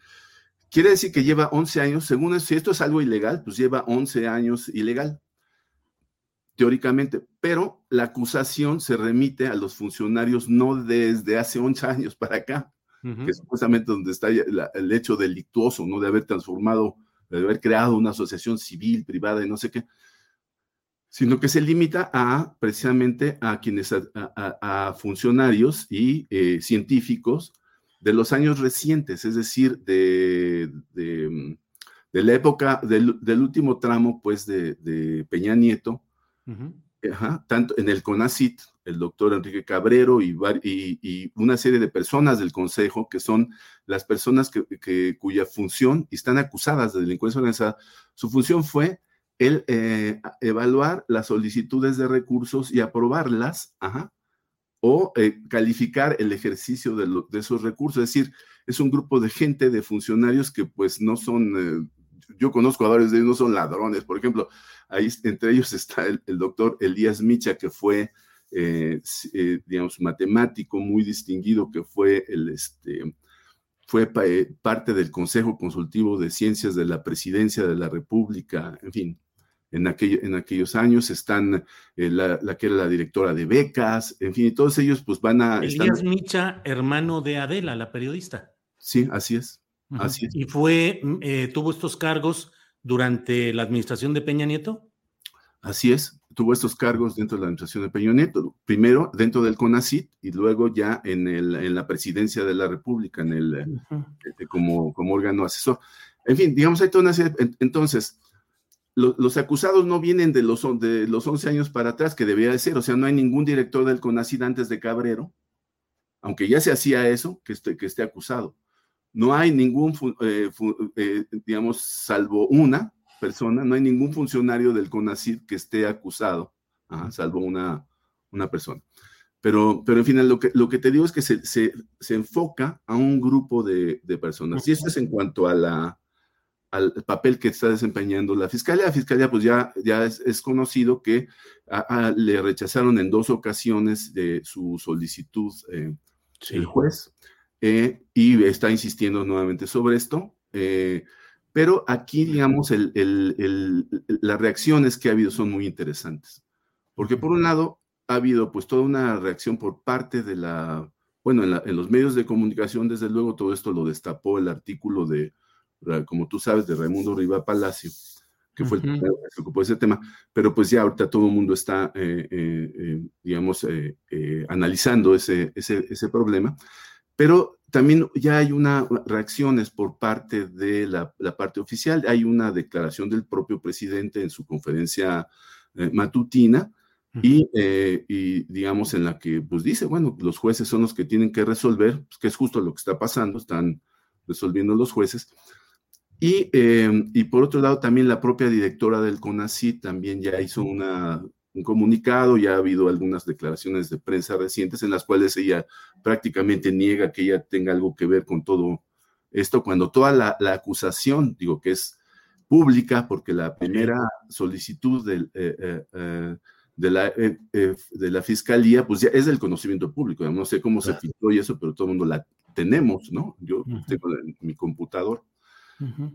quiere decir que lleva 11 años, según si esto es algo ilegal, pues lleva 11 años ilegal, teóricamente, pero la acusación se remite a los funcionarios no desde hace 11 años para acá, que es supuestamente donde está el hecho delictuoso, ¿no? De haber transformado, de haber creado una asociación civil, privada y no sé qué, sino que se limita a precisamente a quienes, a, funcionarios y eh, científicos de los años recientes, es decir, de, de, la época del, último tramo, pues, de, Peña Nieto, tanto en el CONACIT, el doctor Enrique Cabrero y, y, una serie de personas del Consejo, que son las personas que, cuya función, y están acusadas de delincuencia organizada, su función fue el eh, evaluar las solicitudes de recursos y aprobarlas, o eh, calificar el ejercicio de, esos recursos. Es decir, es un grupo de gente, de funcionarios que pues no son, eh, yo conozco a varios de ellos, no son ladrones. Por ejemplo, ahí entre ellos está el, doctor Elías Micha, que fue, digamos, matemático muy distinguido, que fue el, este, fue parte del Consejo Consultivo de Ciencias de la Presidencia de la República, en fin, en, en aquellos años, están eh, la, que era la directora de becas, en fin, y todos ellos pues van a... Elías Micha, hermano de Adela, la periodista. Sí, así es. Así ¿Y fue, mm, eh, tuvo estos cargos durante la administración de Peña Nieto? Así es, tuvo estos cargos dentro de la administración de Peña Nieto, primero dentro del CONACIT y luego ya en, el, en la presidencia de la República, en el, este, como, como órgano asesor. En fin, digamos, hay toda una serie, entonces, los acusados no vienen de los, de los 11 años para atrás, que debería de ser, o sea, no hay ningún director del CONACID antes de Cabrero, aunque ya se hacía eso, que esté, acusado. No hay ningún, eh, eh, digamos, salvo una, persona, no hay ningún funcionario del CONACID que esté acusado, salvo una, persona. Pero, pero en fin, lo que, te digo es que se enfoca a un grupo de, de personas. Y eso es en cuanto a la, al papel que está desempeñando la fiscalía. La fiscalía, pues ya, ya es, conocido que le rechazaron en dos ocasiones de su solicitud eh, el juez eh, y está insistiendo nuevamente sobre esto. Eh, pero aquí, digamos, el, el, las reacciones que ha habido son muy interesantes. Porque por un lado, ha habido pues toda una reacción por parte de la, bueno, en, los medios de comunicación, desde luego, todo esto lo destapó el artículo de, como tú sabes, de Raimundo Riva Palacio, que fue el primero que se ocupó de ese tema, pero pues ya ahorita todo el mundo está, eh, eh, eh, digamos, analizando ese, ese, ese, problema, pero también ya hay una reacciones por parte de la, la, parte oficial, hay una declaración del propio presidente en su conferencia matutina, eh, y, digamos en la que pues dice, bueno, los jueces son los que tienen que resolver, pues, que es justo lo que está pasando, están resolviendo los jueces. Y, em, y por otro lado, también la propia directora del CONACYT también ya hizo una, un comunicado, ya ha habido algunas declaraciones de prensa recientes en las cuales ella prácticamente niega que ella tenga algo que ver con todo esto, cuando toda la, la acusación, digo que es pública, porque la primera solicitud del... Eh, eh, de la, eh, eh, de la fiscalía, pues ya es del conocimiento público. No sé cómo se filtró y eso, pero todo el mundo la tenemos, ¿no? Yo tengo mi computador.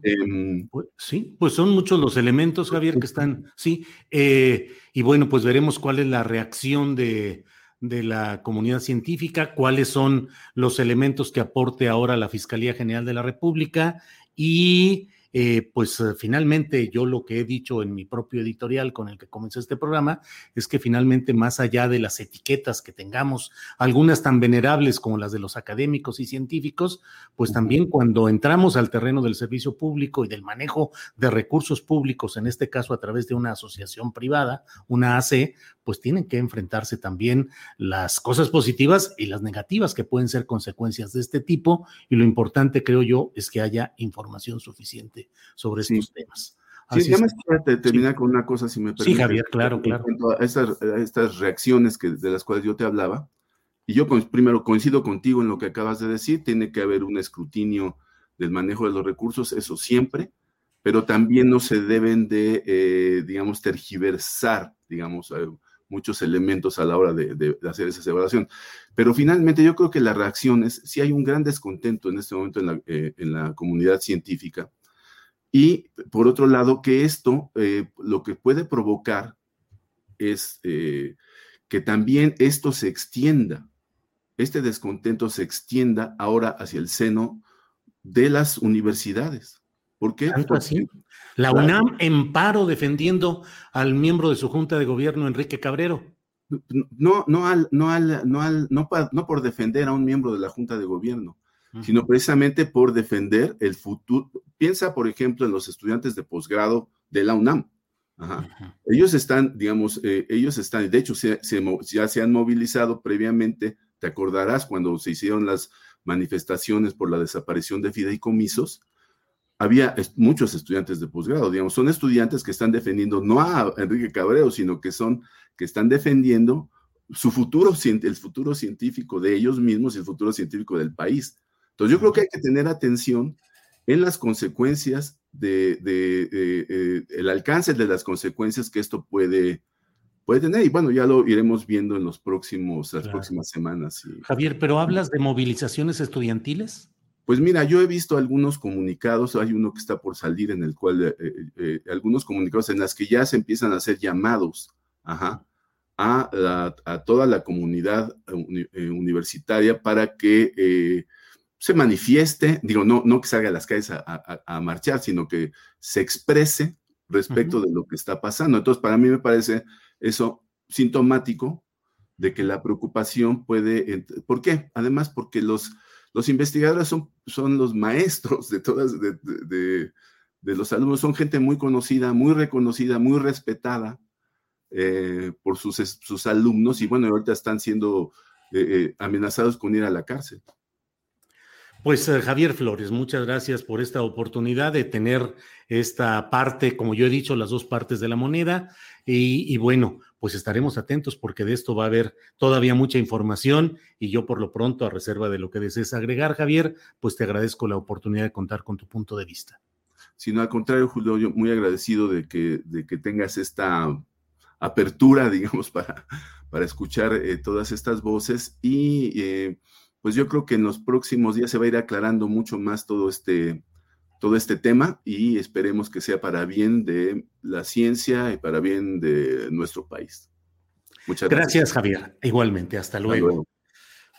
Em, pues, sí, pues son muchos los elementos, Javier, que están, sí, eh, y bueno, pues veremos cuál es la reacción de, de la comunidad científica, cuáles son los elementos que aporte ahora la Fiscalía General de la República y eh, pues eh, finalmente yo lo que he dicho en mi propio editorial con el que comencé este programa es que finalmente más allá de las etiquetas que tengamos, algunas tan venerables como las de los académicos y científicos, pues también cuando entramos al terreno del servicio público y del manejo de recursos públicos, en este caso a través de una asociación privada, una AC, pues tienen que enfrentarse también las cosas positivas y las negativas que pueden ser consecuencias de este tipo y lo importante creo yo es que haya información suficiente sobre estos temas. sí, ya me terminar con una cosa, si me permite. Sí, Javier, claro, claro. estas, estas reacciones que, de las cuales yo te hablaba, y yo primero coincido contigo en lo que acabas de decir, tiene que haber un escrutinio del manejo de los recursos, eso siempre, pero también no se deben de, eh, digamos, tergiversar, digamos, eh, muchos elementos a la hora de, hacer esa evaluación. Pero finalmente yo creo que la reacción es, si hay un gran descontento en este momento en la, eh, en la comunidad científica, y por otro lado, que esto eh, lo que puede provocar es eh, que también esto se extienda, este descontento se extienda ahora hacia el seno de las universidades. ¿Por qué? así? La UNAM en paro defendiendo al miembro de su junta de gobierno, Enrique Cabrero. No, no, al, no, al, no, al, no, no por defender a un miembro de la junta de gobierno, sino precisamente por defender el futuro. Piensa, por ejemplo, en los estudiantes de posgrado de la UNAM. Ellos están, digamos, eh, ellos están, de hecho, ya se han movilizado previamente, te acordarás cuando se hicieron las manifestaciones por la desaparición de fideicomisos, había muchos estudiantes de posgrado, digamos, son estudiantes que están defendiendo no a Enrique Cabrero, sino que son, que están defendiendo su futuro, el futuro científico de ellos mismos y el futuro científico del país. Entonces yo creo que hay que tener atención en las consecuencias de, eh, el alcance de las consecuencias que esto puede, puede tener. Y bueno, ya lo iremos viendo en los próximos, las próximas semanas. Javier, pero hablas de movilizaciones estudiantiles. Pues mira, yo he visto algunos comunicados, hay uno que está por salir en el cual, eh, eh, algunos comunicados en las que ya se empiezan a hacer llamados a, toda la comunidad universitaria para que se manifieste, digo, no, no que salga a las calles a, marchar, sino que se exprese respecto de lo que está pasando. Entonces, para mí me parece eso sintomático de que la preocupación puede... ¿Por qué? Además, porque los, los investigadores son, son los maestros de todas, de, de, los alumnos, son gente muy conocida, muy reconocida, muy respetada eh, por sus, sus alumnos y bueno, ahorita están siendo eh, eh, amenazados con ir a la cárcel. Pues eh, Javier Flores, muchas gracias por esta oportunidad de tener esta parte, como yo he dicho, las dos partes de la moneda. Y, bueno, pues estaremos atentos porque de esto va a haber todavía mucha información y yo por lo pronto, a reserva de lo que desees agregar, Javier, pues te agradezco la oportunidad de contar con tu punto de vista. Sino al contrario, Julio, yo muy agradecido de que, de que tengas esta apertura, digamos, para, para escuchar eh, todas estas voces y eh, pues yo creo que en los próximos días se va a ir aclarando mucho más todo este, todo este tema y esperemos que sea para bien de la ciencia y para bien de nuestro país. Muchas gracias. Gracias, Javier. Igualmente, hasta luego. Hasta luego.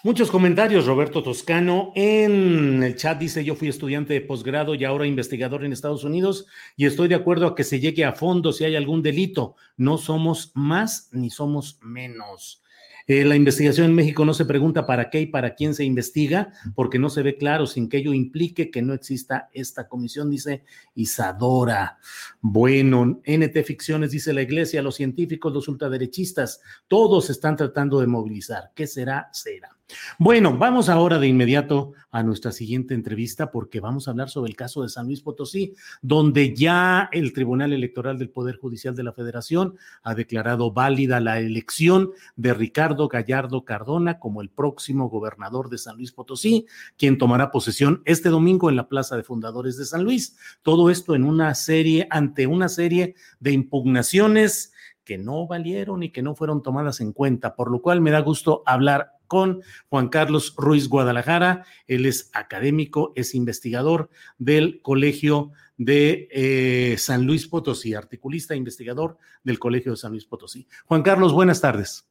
Muchos comentarios, Roberto Toscano. En el chat dice, yo fui estudiante de posgrado y ahora investigador en Estados Unidos y estoy de acuerdo a que se llegue a fondo si hay algún delito. No somos más ni somos menos. Eh, la investigación en México no se pregunta para qué y para quién se investiga, porque no se ve claro sin que ello implique que no exista esta comisión, dice Isadora. Bueno, NT Ficciones dice la iglesia, los científicos, los ultraderechistas, todos están tratando de movilizar. ¿Qué será? Será. Bueno, vamos ahora de inmediato a nuestra siguiente entrevista porque vamos a hablar sobre el caso de San Luis Potosí, donde ya el Tribunal Electoral del Poder Judicial de la Federación ha declarado válida la elección de Ricardo Gallardo Cardona como el próximo gobernador de San Luis Potosí, quien tomará posesión este domingo en la Plaza de Fundadores de San Luis. Todo esto en una serie, ante una serie de impugnaciones que no valieron y que no fueron tomadas en cuenta, por lo cual me da gusto hablar con Juan Carlos Ruiz Guadalajara. Él es académico, es investigador del Colegio de eh, San Luis Potosí, articulista e investigador del Colegio de San Luis Potosí. Juan Carlos, buenas tardes.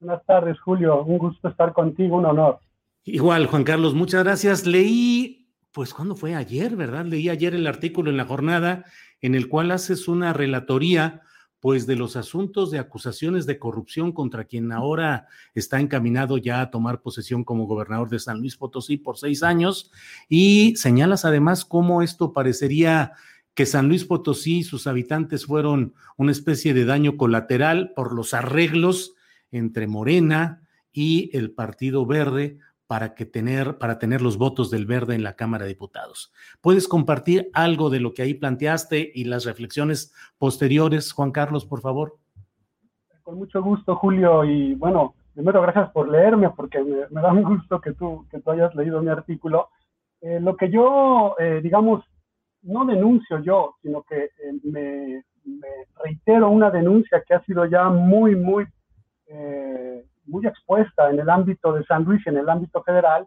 Buenas tardes, Julio. Un gusto estar contigo, un honor. Igual, Juan Carlos, muchas gracias. Leí, pues, ¿cuándo fue? Ayer, ¿verdad? Leí ayer el artículo en la jornada en el cual haces una relatoría pues de los asuntos de acusaciones de corrupción contra quien ahora está encaminado ya a tomar posesión como gobernador de San Luis Potosí por seis años y señalas además cómo esto parecería que San Luis Potosí y sus habitantes fueron una especie de daño colateral por los arreglos entre Morena y el Partido Verde para, que tener, para tener los votos del verde en la Cámara de Diputados. ¿Puedes compartir algo de lo que ahí planteaste y las reflexiones posteriores, Juan Carlos, por favor? Con mucho gusto, Julio. Y bueno, primero gracias por leerme, porque me, da un gusto que tú, que tú hayas leído mi artículo. Eh, lo que yo, eh, digamos, no denuncio yo, sino que eh, me, me, reitero una denuncia que ha sido ya muy, muy muy expuesta en el ámbito de San Luis en el ámbito federal,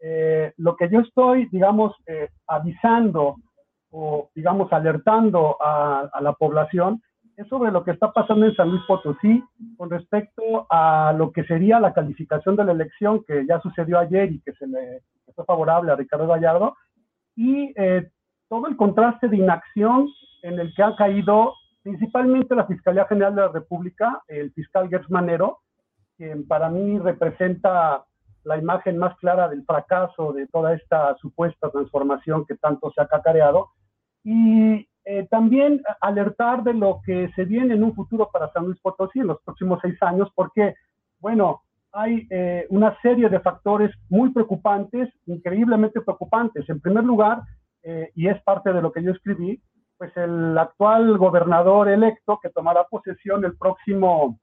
eh, lo que yo estoy, digamos, eh, avisando o, digamos, alertando a, la población es sobre lo que está pasando en San Luis Potosí con respecto a lo que sería la calificación de la elección que ya sucedió ayer y que se le fue favorable a Ricardo Gallardo y eh, todo el contraste de inacción en el que ha caído principalmente la Fiscalía General de la República, el fiscal Gertz Manero, quien para mí representa la imagen más clara del fracaso de toda esta supuesta transformación que tanto se ha cacareado. Y eh, también alertar de lo que se viene en un futuro para San Luis Potosí en los próximos seis años, porque, bueno, hay eh, una serie de factores muy preocupantes, increíblemente preocupantes. En primer lugar, eh, y es parte de lo que yo escribí, pues el actual gobernador electo que tomará posesión el próximo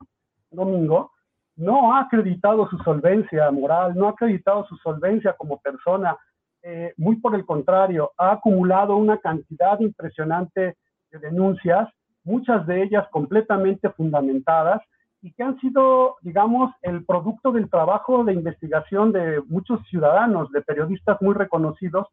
domingo, no ha acreditado su solvencia moral, no ha acreditado su solvencia como persona, eh, muy por el contrario, ha acumulado una cantidad impresionante de denuncias, muchas de ellas completamente fundamentadas y que han sido, digamos, el producto del trabajo de investigación de muchos ciudadanos, de periodistas muy reconocidos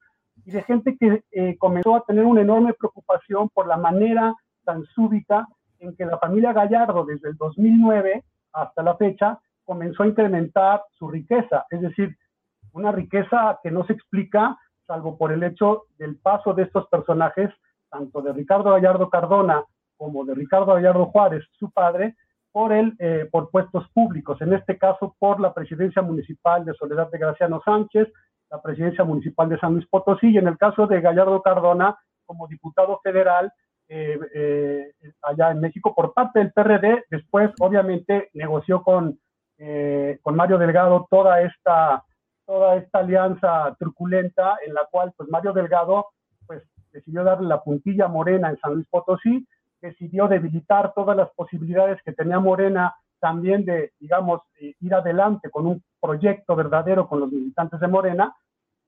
y de gente que eh, comenzó a tener una enorme preocupación por la manera tan súbita en que la familia Gallardo desde el 2009 hasta la fecha comenzó a incrementar su riqueza, es decir, una riqueza que no se explica salvo por el hecho del paso de estos personajes, tanto de Ricardo Gallardo Cardona como de Ricardo Gallardo Juárez, su padre, por, el, eh, por puestos públicos, en este caso por la presidencia municipal de Soledad de Graciano Sánchez, la presidencia municipal de San Luis Potosí, y en el caso de Gallardo Cardona como diputado federal eh, eh, allá en México por parte del PRD. Después, obviamente, negoció con, eh, con Mario Delgado toda esta toda esta alianza truculenta en la cual pues Mario Delgado pues decidió darle la puntilla Morena en San Luis Potosí, decidió debilitar todas las posibilidades que tenía Morena también de, digamos, eh, ir adelante con un proyecto verdadero con los militantes de Morena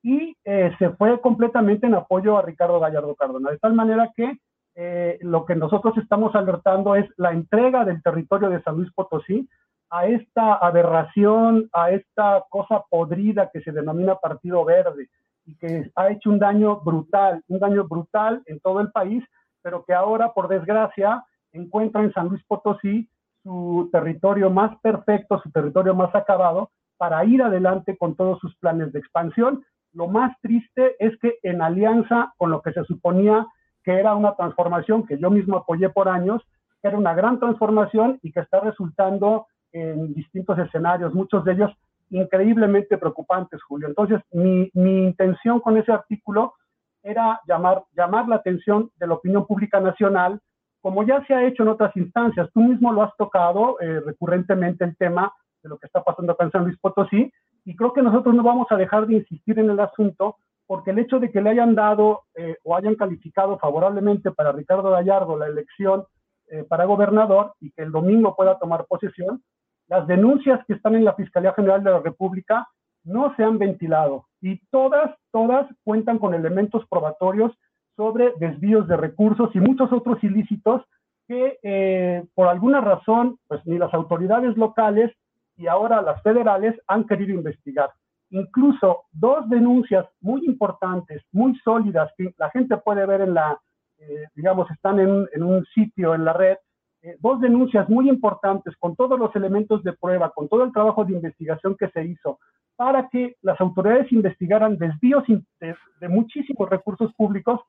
y se fue completamente en apoyo a Ricardo Gallardo Cardona, de tal manera que eh, lo que nosotros estamos alertando es la entrega del territorio de San Luis Potosí a esta aberración, a esta cosa podrida que se denomina Partido Verde y que ha hecho un daño brutal, un daño brutal en todo el país, pero que ahora, por desgracia, encuentra en San Luis Potosí su territorio más perfecto, su territorio más acabado, para ir adelante con todos sus planes de expansión. Lo más triste es que en alianza con lo que se suponía que era una transformación que yo mismo apoyé por años, que era una gran transformación y que está resultando en distintos escenarios, muchos de ellos increíblemente preocupantes, Julio. Entonces, mi, mi intención con ese artículo era llamar, llamar la atención de la opinión pública nacional, como ya se ha hecho en otras instancias. Tú mismo lo has tocado eh, recurrentemente el tema de lo que está pasando acá en San Luis Potosí, y creo que nosotros no vamos a dejar de insistir en el asunto, porque el hecho de que le hayan dado eh, o hayan calificado favorablemente para Ricardo Gallardo la elección eh, para gobernador y que el domingo pueda tomar posesión, las denuncias que están en la Fiscalía General de la República no se han ventilado y todas, todas cuentan con elementos probatorios sobre desvíos de recursos y muchos otros ilícitos que eh, por alguna razón, pues ni las autoridades locales y ahora las federales han querido investigar. Incluso dos denuncias muy importantes, muy sólidas, que la gente puede ver en la, eh, digamos, están en, en, un sitio en la red, eh, dos denuncias muy importantes con todos los elementos de prueba, con todo el trabajo de investigación que se hizo, para que las autoridades investigaran desvíos de, muchísimos recursos públicos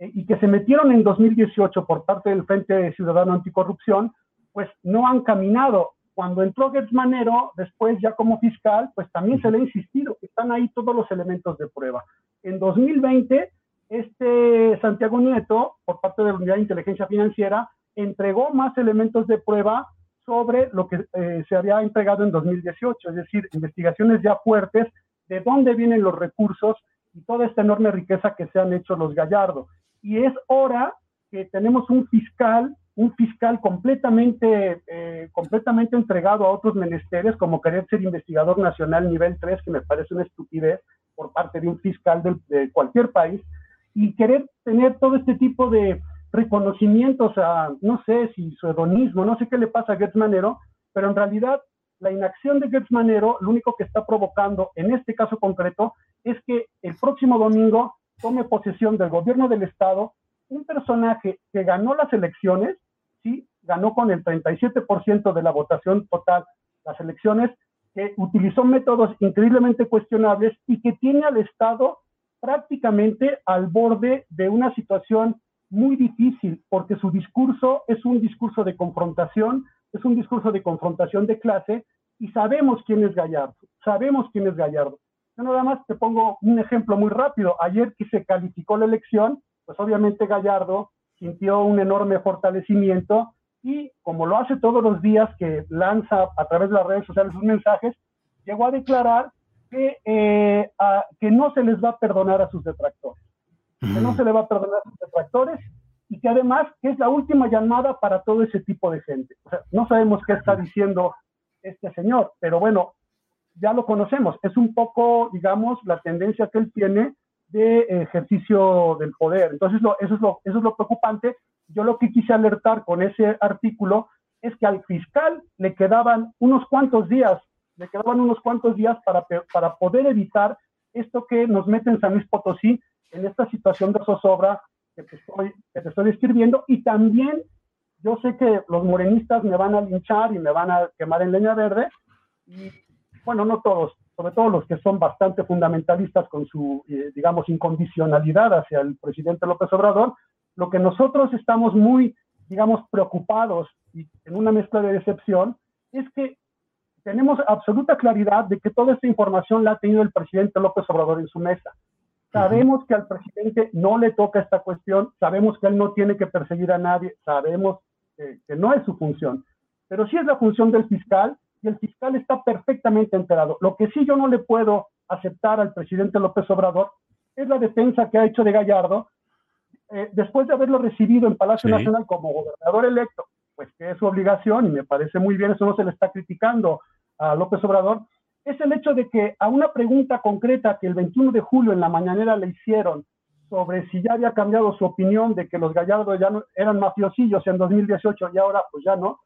eh, y que se metieron en 2018 por parte del Frente Ciudadano Anticorrupción, pues no han caminado. Cuando entró Gertz Manero, después ya como fiscal, pues también se le ha insistido que están ahí todos los elementos de prueba. En 2020, este Santiago Nieto, por parte de la Unidad de Inteligencia Financiera, entregó más elementos de prueba sobre lo que eh, se había entregado en 2018, es decir, investigaciones ya fuertes de dónde vienen los recursos y toda esta enorme riqueza que se han hecho los Gallardo. Y es hora que tenemos un fiscal, un fiscal completamente, eh, completamente entregado a otros menesteres, como querer ser investigador nacional nivel 3, que me parece una estupidez por parte de un fiscal de, cualquier país, y querer tener todo este tipo de, reconocimientos a, no sé si su hedonismo, no sé qué le pasa a Gertz Manero, pero en realidad la inacción de Gertz Manero lo único que está provocando en este caso concreto es que el próximo domingo tome posesión del gobierno del Estado un personaje que ganó las elecciones, sí, ganó con el 37% de la votación total las elecciones, que utilizó métodos increíblemente cuestionables y que tiene al Estado prácticamente al borde de una situación muy difícil porque su discurso es un discurso de confrontación, es un discurso de confrontación de clase y sabemos quién es Gallardo, sabemos quién es Gallardo. Yo nada más te pongo un ejemplo muy rápido. Ayer que se calificó la elección, pues obviamente Gallardo sintió un enorme fortalecimiento y como lo hace todos los días que lanza a través de las redes sociales sus mensajes, llegó a declarar que, eh, a, que no se les va a perdonar a sus detractores que no se le va a perdonar a sus detractores y que además es la última llamada para todo ese tipo de gente. O sea, no sabemos qué está diciendo este señor, pero bueno, ya lo conocemos. Es un poco, digamos, la tendencia que él tiene de ejercicio del poder. Entonces, lo, eso, es lo, eso es lo preocupante. Yo lo que quise alertar con ese artículo es que al fiscal le quedaban unos cuantos días, le quedaban unos cuantos días para, para poder evitar esto que nos mete en San Luis Potosí, en esta situación de zozobra que te estoy, que te estoy describiendo y también yo sé que los morenistas me van a linchar y me van a quemar en leña verde y bueno, no todos, sobre todo los que son bastante fundamentalistas con su, eh, digamos, incondicionalidad hacia el presidente López Obrador, lo que nosotros estamos muy, digamos, preocupados y en una mezcla de decepción es que tenemos absoluta claridad de que toda esta información la ha tenido el presidente López Obrador en su mesa. Sabemos que al presidente no le toca esta cuestión, sabemos que él no tiene que perseguir a nadie, sabemos que, que no es su función, pero sí es la función del fiscal y el fiscal está perfectamente enterado. Lo que sí yo no le puedo aceptar al presidente López Obrador es la defensa que ha hecho de Gallardo eh, después de haberlo recibido en Palacio Nacional como gobernador electo, pues que es su obligación y me parece muy bien, eso no se le está criticando a López Obrador, es el hecho de que a una pregunta concreta que el 21 de julio en la mañanera le hicieron sobre si ya había cambiado su opinión de que los Gallardo ya no, eran mafiosillos en 2018 y ahora pues ya no,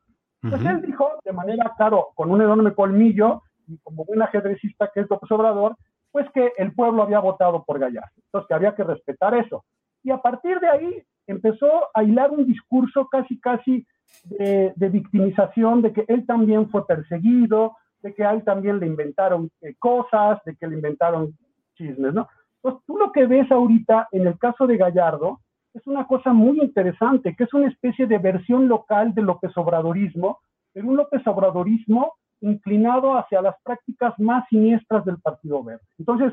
pues él dijo de manera, claro, con un enorme colmillo y como buen ajedrecista que es López Obrador, pues que el pueblo había votado por Gallardo, entonces que había que respetar eso. Y a partir de ahí empezó a hilar un discurso casi, casi de, victimización, de que él también fue perseguido, de que a él también le inventaron eh, cosas, de que le inventaron chismes, ¿no? Entonces, tú lo que ves ahorita en el caso de Gallardo es una cosa muy interesante, que es una especie de versión local del López Obradorismo, pero un López Obradorismo inclinado hacia las prácticas más siniestras del Partido Verde. Entonces,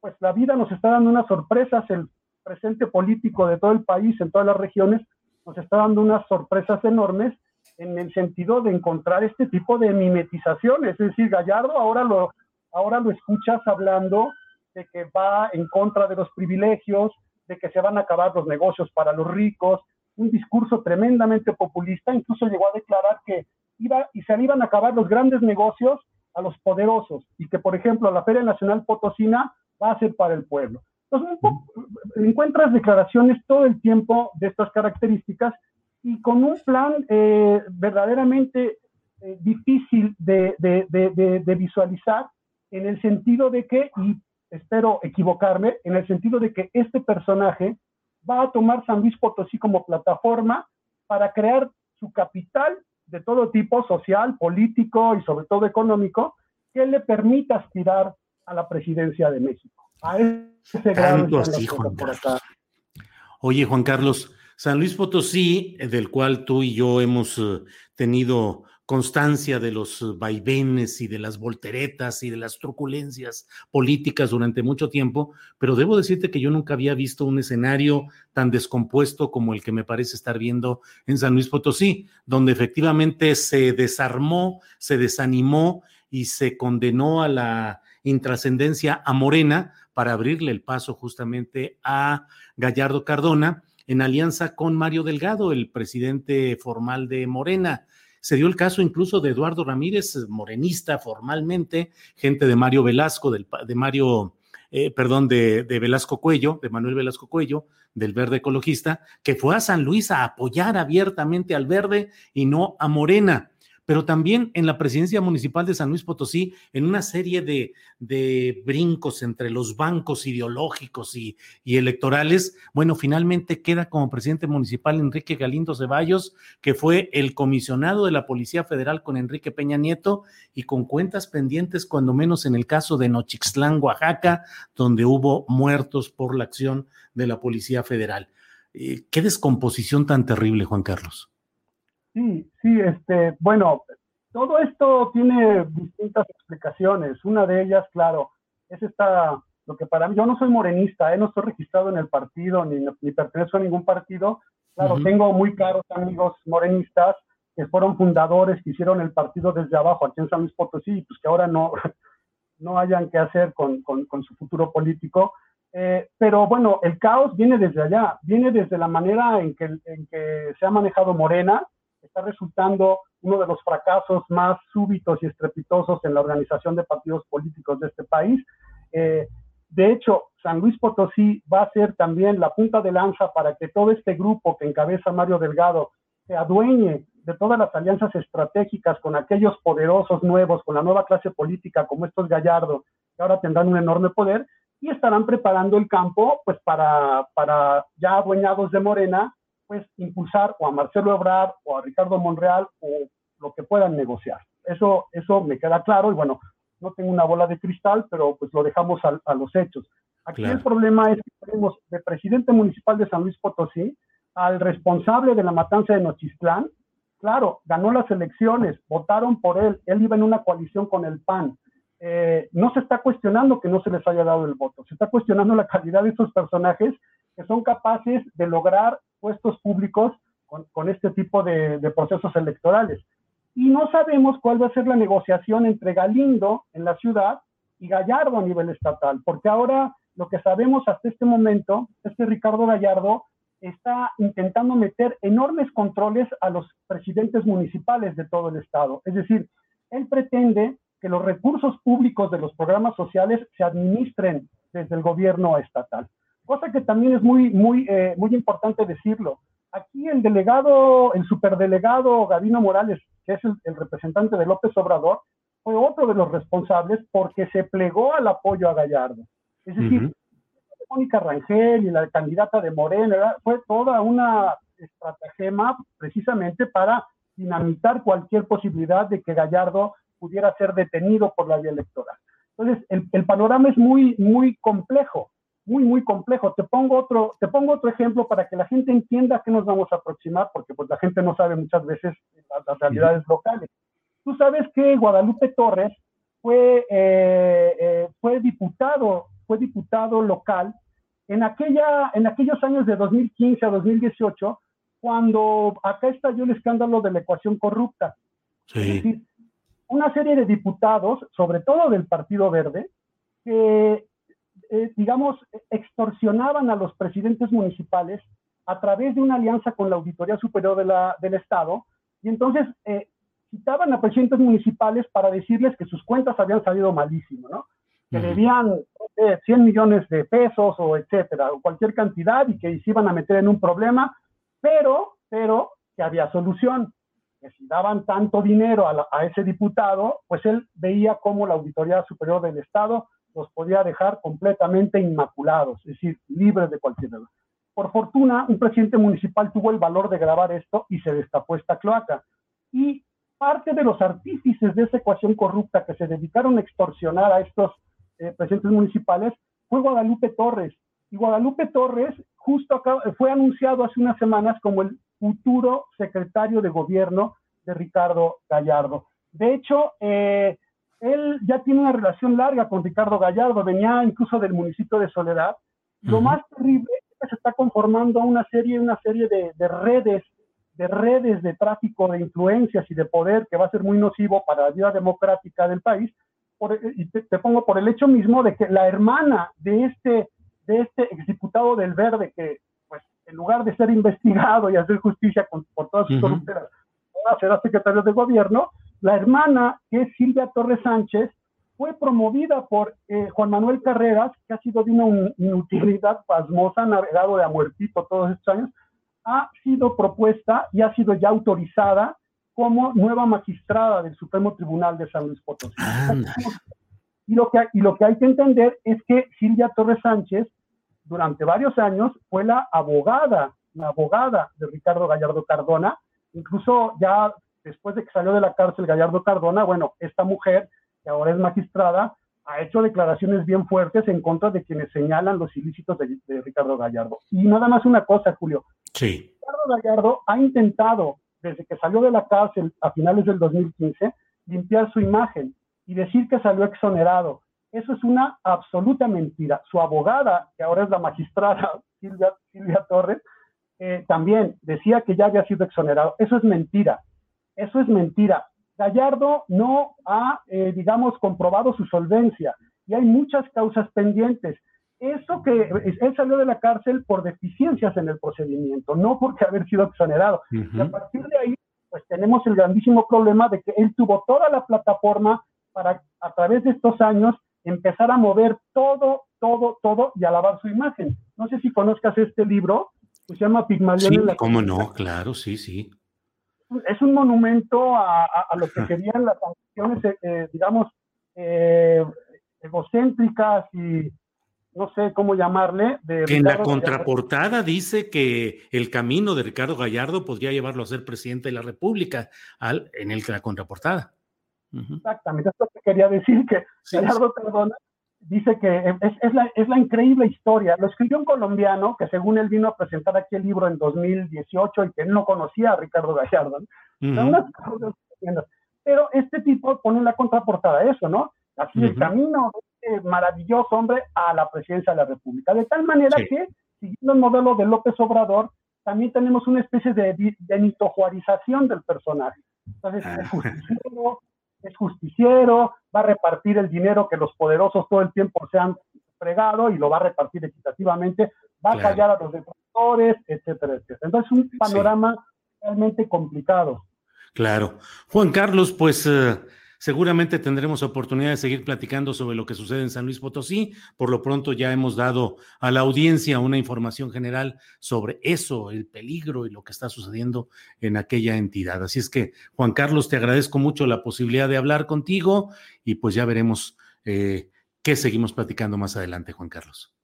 pues la vida nos está dando unas sorpresas, el presente político de todo el país, en todas las regiones, nos está dando unas sorpresas enormes en el sentido de encontrar este tipo de mimetizaciones. Es decir, Gallardo ahora lo, ahora lo escuchas hablando de que va en contra de los privilegios, de que se van a acabar los negocios para los ricos, un discurso tremendamente populista, incluso llegó a declarar que iba y se iban a acabar los grandes negocios a los poderosos y que, por ejemplo, la Feria Nacional Potosina va a ser para el pueblo. Entonces, encuentras declaraciones todo el tiempo de estas características y con un plan eh, verdaderamente eh, difícil de, de, visualizar en el sentido de que, y espero equivocarme, en el sentido de que este personaje va a tomar San Luis Potosí como plataforma para crear su capital de todo tipo, social, político y sobre todo económico, que le permita aspirar a la presidencia de México. A ese Tanto así, Juan Oye, Juan Carlos, San Luis Potosí, del cual tú y yo hemos eh, tenido constancia de los vaivenes y de las volteretas y de las truculencias políticas durante mucho tiempo, pero debo decirte que yo nunca había visto un escenario tan descompuesto como el que me parece estar viendo en San Luis Potosí, donde efectivamente se desarmó, se desanimó y se condenó a la intrascendencia a Morena para abrirle el paso justamente a Gallardo Cardona en alianza con Mario Delgado, el presidente formal de Morena. Se dio el caso incluso de Eduardo Ramírez, morenista formalmente, gente de Mario Velasco, del, de Mario, eh, perdón, de, de, Velasco Cuello, de Manuel Velasco Cuello, del Verde Ecologista, que fue a San Luis a apoyar abiertamente al Verde y no a Morena pero también en la presidencia municipal de San Luis Potosí, en una serie de, brincos entre los bancos ideológicos y, electorales, bueno, finalmente queda como presidente municipal Enrique Galindo Ceballos, que fue el comisionado de la Policía Federal con Enrique Peña Nieto y con cuentas pendientes, cuando menos en el caso de Nochixtlán, Oaxaca, donde hubo muertos por la acción de la Policía Federal. Eh, qué descomposición tan terrible, Juan Carlos. Sí, sí, este, bueno, todo esto tiene distintas explicaciones. Una de ellas, claro, es esta, lo que para mí, yo no soy morenista, ¿eh? no estoy registrado en el partido, ni, ni pertenezco a ningún partido. Claro, tengo muy caros amigos morenistas que fueron fundadores, que hicieron el partido desde abajo aquí en San Luis Potosí, pues que ahora no, no hayan que hacer con, con, con su futuro político. Eh, pero bueno, el caos viene desde allá, viene desde la manera en que, en que se ha manejado Morena, está resultando uno de los fracasos más súbitos y estrepitosos en la organización de partidos políticos de este país. Eh, de hecho, San Luis Potosí va a ser también la punta de lanza para que todo este grupo que encabeza Mario Delgado se adueñe de todas las alianzas estratégicas con aquellos poderosos nuevos, con la nueva clase política como estos Gallardo, que ahora tendrán un enorme poder y estarán preparando el campo pues para, para ya adueñados de Morena, pues impulsar o a Marcelo Ebrard o a Ricardo Monreal o lo que puedan negociar. Eso, eso me queda claro y bueno, no tengo una bola de cristal, pero pues lo dejamos a, los hechos. Aquí el problema es que tenemos de presidente municipal de San Luis Potosí al responsable de la matanza de Nochistlán. Claro, ganó las elecciones, votaron por él, él iba en una coalición con el PAN. Eh, no se está cuestionando que no se les haya dado el voto, se está cuestionando la calidad de estos personajes que son capaces de lograr puestos públicos con, este tipo de, procesos electorales. Y no sabemos cuál va a ser la negociación entre Galindo en la ciudad y Gallardo a nivel estatal, porque ahora lo que sabemos hasta este momento es que Ricardo Gallardo está intentando meter enormes controles a los presidentes municipales de todo el estado. Es decir, él pretende que los recursos públicos de los programas sociales se administren desde el gobierno estatal. Cosa que también es muy, muy, eh, muy importante decirlo. Aquí el delegado, el superdelegado Gavino Morales, que es el, representante de López Obrador, fue otro de los responsables porque se plegó al apoyo a Gallardo. Es decir, Mónica Rangel y la candidata de Morena, fue toda una estratagema precisamente para dinamitar cualquier posibilidad de que Gallardo pudiera ser detenido por la vía electoral. Entonces, el, panorama es muy, muy complejo, muy, muy complejo. Te pongo, otro, te pongo otro ejemplo para que la gente entienda a qué nos vamos a aproximar, porque pues, la gente no sabe muchas veces las, realidades locales. Tú sabes que Guadalupe Torres fue, eh, eh, fue diputado fue diputado local en, aquella, en aquellos años de 2015 a 2018, cuando acá estalló el escándalo de la ecuación corrupta. Sí. una serie de diputados, sobre todo del Partido Verde, que, eh, digamos, extorsionaban a los presidentes municipales a través de una alianza con la Auditoría Superior de la, del Estado, y entonces eh, citaban a presidentes municipales para decirles que sus cuentas habían salido malísimo, ¿no? que debían 100 millones de pesos o etcétera, o cualquier cantidad y que se iban a meter en un problema, pero, pero que había solución, que si daban tanto dinero a, a ese diputado, pues él veía cómo la Auditoría Superior del Estado los podía dejar completamente inmaculados, es decir, libres de cualquier edad. Por fortuna, un presidente municipal tuvo el valor de grabar esto y se destapó esta cloaca. Y parte de los artífices de esa ecuación corrupta que se dedicaron a extorsionar a estos eh, presidentes municipales fue Guadalupe Torres. Y Guadalupe Torres justo acá, fue anunciado hace unas semanas como el futuro secretario de gobierno de Ricardo Gallardo. De hecho, eh, él ya tiene una relación larga con Ricardo Gallardo, venía incluso del municipio de Soledad. Lo más terrible es que se está conformando una serie, una serie de, de, redes, de redes de tráfico de influencias y de poder que va a ser muy nocivo para la vida democrática del país, y te, pongo por el hecho mismo de que la hermana de este, de este exdiputado del Verde, que pues en lugar de ser investigado y hacer justicia por todas sus uh ahora será secretario de gobierno, la hermana, que es Silvia Torres Sánchez, fue promovida por eh, Juan Manuel Carreras, que ha sido de una inutilidad pasmosa, navegado de a muertito todos estos años, ha sido propuesta y ha sido ya autorizada como nueva magistrada del Supremo Tribunal de San Luis Potosí. Y lo, que, y lo que hay que entender es que Silvia Torres Sánchez, durante varios años, fue la abogada, la abogada de Ricardo Gallardo Cardona, incluso ya después de que salió de la cárcel Gallardo Cardona, bueno, esta mujer, que ahora es magistrada, ha hecho declaraciones bien fuertes en contra de quienes señalan los ilícitos de, de Ricardo Gallardo. Y nada más una cosa, Julio. Sí. Ricardo Gallardo ha intentado desde que salió de la cárcel a finales del 2015, limpiar su imagen y decir que salió exonerado. Eso es una absoluta mentira. Su abogada, que ahora es la magistrada Silvia, Silvia Torres, eh, también decía que ya había sido exonerado. Eso es mentira. Eso es mentira. Gallardo no ha, eh, digamos, comprobado su solvencia y hay muchas causas pendientes. Eso que él salió de la cárcel por deficiencias en el procedimiento, no porque haber sido exonerado. Y a partir de ahí, pues tenemos el grandísimo problema de que él tuvo toda la plataforma para, a través de estos años, empezar a mover todo, todo, todo y a lavar su imagen. No sé si conozcas este libro, que se llama Pigmalión. Sí, cómo no, claro, sí, sí. Es un monumento a, lo que serían las acciones, eh, eh, digamos, eh, egocéntricas y no sé cómo llamarle. De que en la contraportada dice que el camino de Ricardo Gallardo podría llevarlo a ser presidente de la República, al, en el, la contraportada. Exactamente, esto que quería decir, que Gallardo Cardona dice que es, la, es, la, increíble historia. Lo escribió un colombiano que según él vino a presentar aquí el libro en 2018 y que él no conocía a Ricardo Gallardo. Pero este tipo pone la contraportada eso, ¿no? Así el camino maravilloso hombre a la presidencia de la República. De tal manera que, siguiendo el modelo de López Obrador, también tenemos una especie de, de del personaje. Entonces, ah. Es justiciero, va a repartir el dinero que los poderosos todo el tiempo se han fregado y lo va a repartir equitativamente, va a callar a los detractores, etcétera, etcétera. Entonces, un panorama realmente complicado. Claro. Juan Carlos, pues eh, seguramente tendremos oportunidad de seguir platicando sobre lo que sucede en San Luis Potosí. Por lo pronto ya hemos dado a la audiencia una información general sobre eso, el peligro y lo que está sucediendo en aquella entidad. Así es que, Juan Carlos, te agradezco mucho la posibilidad de hablar contigo y pues ya veremos eh, qué seguimos platicando más adelante, Juan Carlos.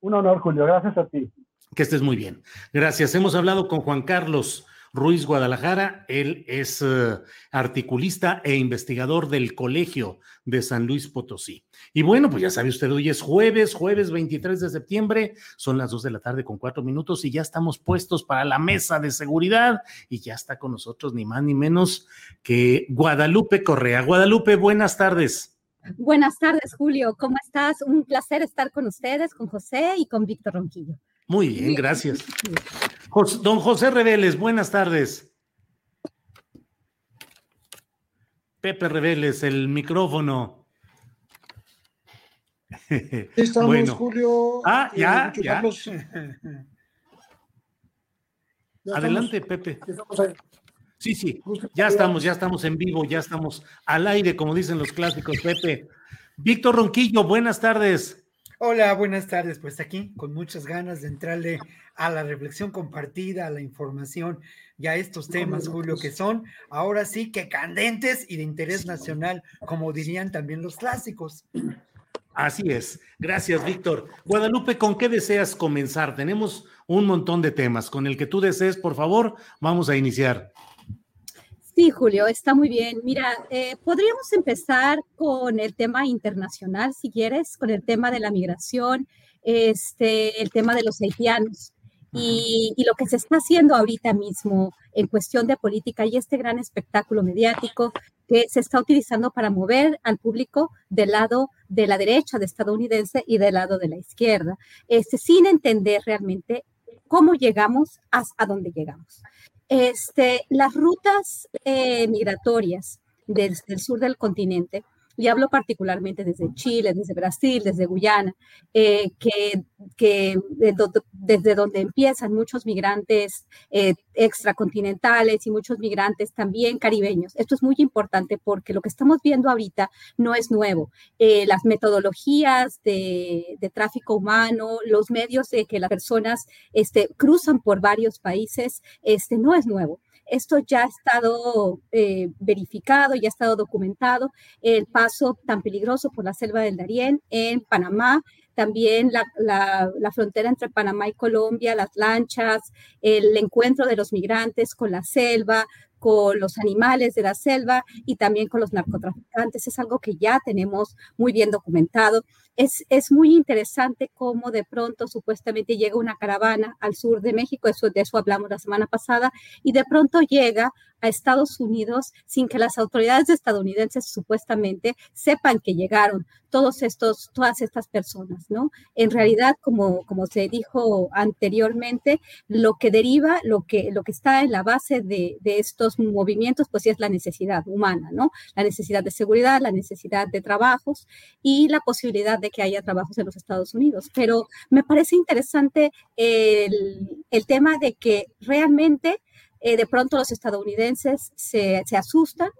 Un honor, Julio. Gracias a ti. Que estés muy bien. Gracias. Hemos hablado con Juan Carlos. Ruiz Guadalajara. Él es eh, articulista e investigador del Colegio de San Luis Potosí. Y bueno, pues ya sabe usted, hoy es jueves, jueves 23 de septiembre, son las 2 de la tarde con cuatro minutos y ya estamos puestos para la mesa de seguridad y ya está con nosotros ni más ni menos que Guadalupe Correa. Guadalupe, buenas tardes. Buenas tardes, Julio. ¿Cómo estás? Un placer estar con ustedes, con José y con Víctor Ronquillo. Muy bien, gracias. Don José Reveles, buenas tardes. Pepe Reveles, el micrófono. Estamos, Julio. Ah, ya, ya. Adelante, Pepe. Sí, sí, ya estamos, ya estamos en vivo, ya estamos al aire, como dicen los clásicos, Pepe. Víctor Ronquillo, buenas tardes. Hola, buenas tardes. Pues aquí con muchas ganas de entrarle a la reflexión compartida, a la información y a estos temas, Julio, que son ahora sí que candentes y de interés nacional, como dirían también los clásicos. Así es. Gracias, Víctor. Guadalupe, ¿con qué deseas comenzar? Tenemos un montón de temas. Con el que tú desees, por favor, vamos a iniciar. Sí, Julio, está muy bien. Mira, eh, podríamos empezar con el tema internacional, si quieres, con el tema de la migración, este, el tema de los haitianos y, lo que se está haciendo ahorita mismo en cuestión de política y este gran espectáculo mediático que se está utilizando para mover al público del lado de la derecha de estadounidense y del lado de la izquierda, este, sin entender realmente cómo llegamos a dónde llegamos. Este, las rutas eh, migratorias desde el sur del continente, y hablo particularmente desde Chile, desde Brasil, desde Guyana, eh, que, desde donde empiezan muchos migrantes eh, extracontinentales y muchos migrantes también caribeños. Esto es muy importante porque lo que estamos viendo ahorita no es nuevo. las metodologías de, de, tráfico humano, los medios de que las personas este, cruzan por varios países, este, no es nuevo. Esto ya ha estado eh, verificado, ya ha estado documentado, el paso tan peligroso por la selva del Darién en Panamá, también la, la, frontera entre Panamá y Colombia, las lanchas, el encuentro de los migrantes con la selva, con los animales de la selva y también con los narcotraficantes. Es algo que ya tenemos muy bien documentado. Es, es muy interesante cómo de pronto supuestamente llega una caravana al sur de México, eso, de eso hablamos la semana pasada, y de pronto llega a Estados Unidos sin que las autoridades estadounidenses supuestamente sepan que llegaron todos estos, todas estas personas, ¿no? En realidad, como, como se dijo anteriormente, lo que deriva, lo que, lo que está en la base de, de estos movimientos, pues sí es la necesidad humana, ¿no? La necesidad de seguridad, la necesidad de trabajos y la posibilidad de que haya trabajos en los Estados Unidos. Pero me parece interesante el, el tema de que realmente eh, de pronto los estadounidenses se, se asustan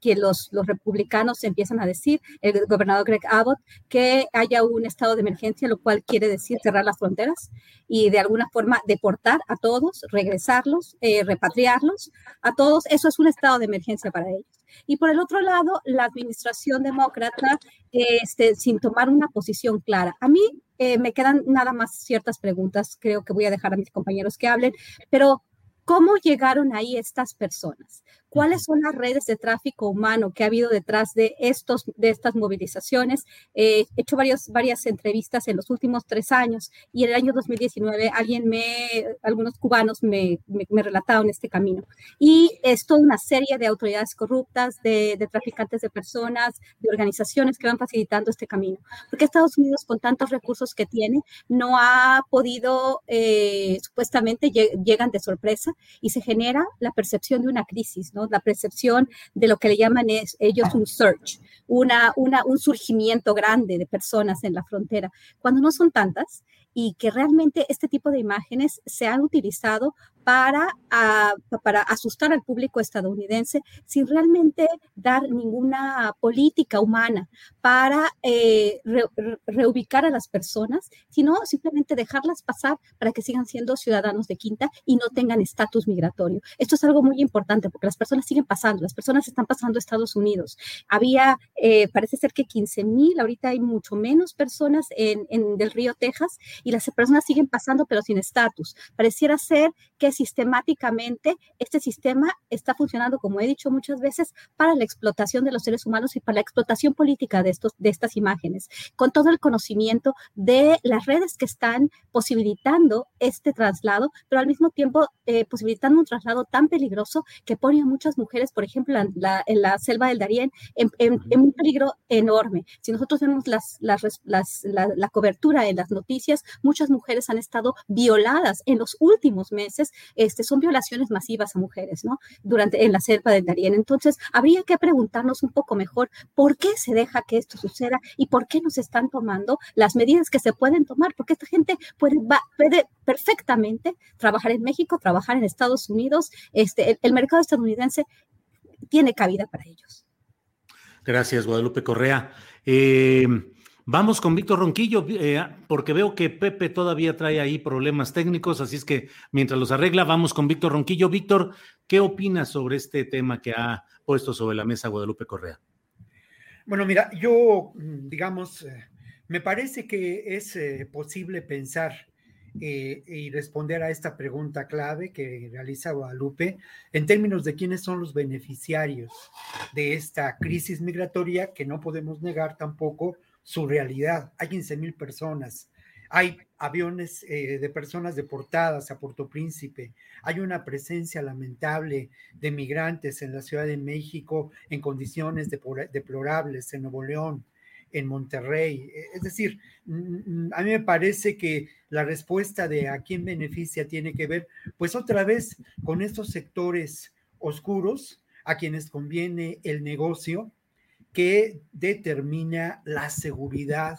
que los, los, republicanos empiezan a decir, el gobernador Greg Abbott, que haya un estado de emergencia, lo cual quiere decir cerrar las fronteras y de alguna forma deportar a todos, regresarlos, eh, repatriarlos a todos. Eso es un estado de emergencia para ellos. Y por el otro lado, la administración demócrata, este, sin tomar una posición clara. A mí eh, me quedan nada más ciertas preguntas, creo que voy a dejar a mis compañeros que hablen, pero ¿Cómo llegaron ahí estas personas? ¿Cuáles son las redes de tráfico humano que ha habido detrás de, estos, de estas movilizaciones? Eh, he hecho varios, varias entrevistas en los últimos tres años y en el año 2019 alguien me, algunos cubanos me, me, relataron este camino. Y es toda una serie de autoridades corruptas, de, de, traficantes de personas, de organizaciones que van facilitando este camino. Porque Estados Unidos, con tantos recursos que tiene, no ha podido, eh, supuestamente llegan de sorpresa y se genera la percepción de una crisis, ¿no? La percepción de lo que le llaman es, ellos un search, una, una, un surgimiento grande de personas en la frontera, cuando no son tantas y que realmente este tipo de imágenes se han utilizado para, para asustar al público estadounidense sin realmente dar ninguna política humana para eh, reubicar a las personas, sino simplemente dejarlas pasar para que sigan siendo ciudadanos de quinta y no tengan estatus migratorio. Esto es algo muy importante porque las personas siguen pasando, las personas están pasando a Estados Unidos. Había, eh, parece ser que 15 mil, ahorita hay mucho menos personas en, en del río Texas y las personas siguen pasando pero sin estatus. Pareciera ser que sistemáticamente este sistema está funcionando, como he dicho muchas veces, para la explotación de los seres humanos y para la explotación política de, estos, de estas imágenes, con todo el conocimiento de las redes que están posibilitando este traslado, pero al mismo tiempo eh, posibilitando un traslado tan peligroso que pone a muchas mujeres, por ejemplo, en la, selva del Darién, en, un peligro enorme. Si nosotros vemos las, las, la, la cobertura en las noticias, muchas mujeres han estado violadas en los últimos meses este, son violaciones masivas a mujeres, ¿no? Durante, en la selva del Darién. Entonces, habría que preguntarnos un poco mejor por qué se deja que esto suceda y por qué no se están tomando las medidas que se pueden tomar, porque esta gente puede, puede perfectamente trabajar en México, trabajar en Estados Unidos, este, el mercado estadounidense tiene cabida para ellos. Gracias, Guadalupe Correa. Eh, Vamos con Víctor Ronquillo, eh, porque veo que Pepe todavía trae ahí problemas técnicos, así es que mientras los arregla, vamos con Víctor Ronquillo. Víctor, ¿qué opinas sobre este tema que ha puesto sobre la mesa Guadalupe Correa? Bueno, mira, yo, mm, digamos, eh, me parece que es eh, posible pensar y responder a esta pregunta clave que realiza Guadalupe en términos de quiénes son los beneficiarios de esta crisis migratoria que no podemos negar tampoco su realidad. Hay 15 mil personas, hay aviones eh, de personas deportadas a Puerto Príncipe, hay una presencia lamentable de migrantes en la Ciudad de México en condiciones deplorables, en Nuevo León, en Monterrey. E, es decir, a mí me parece que la respuesta de a quién beneficia tiene que ver, pues otra vez, con estos sectores oscuros a quienes conviene el negocio que determina la seguridad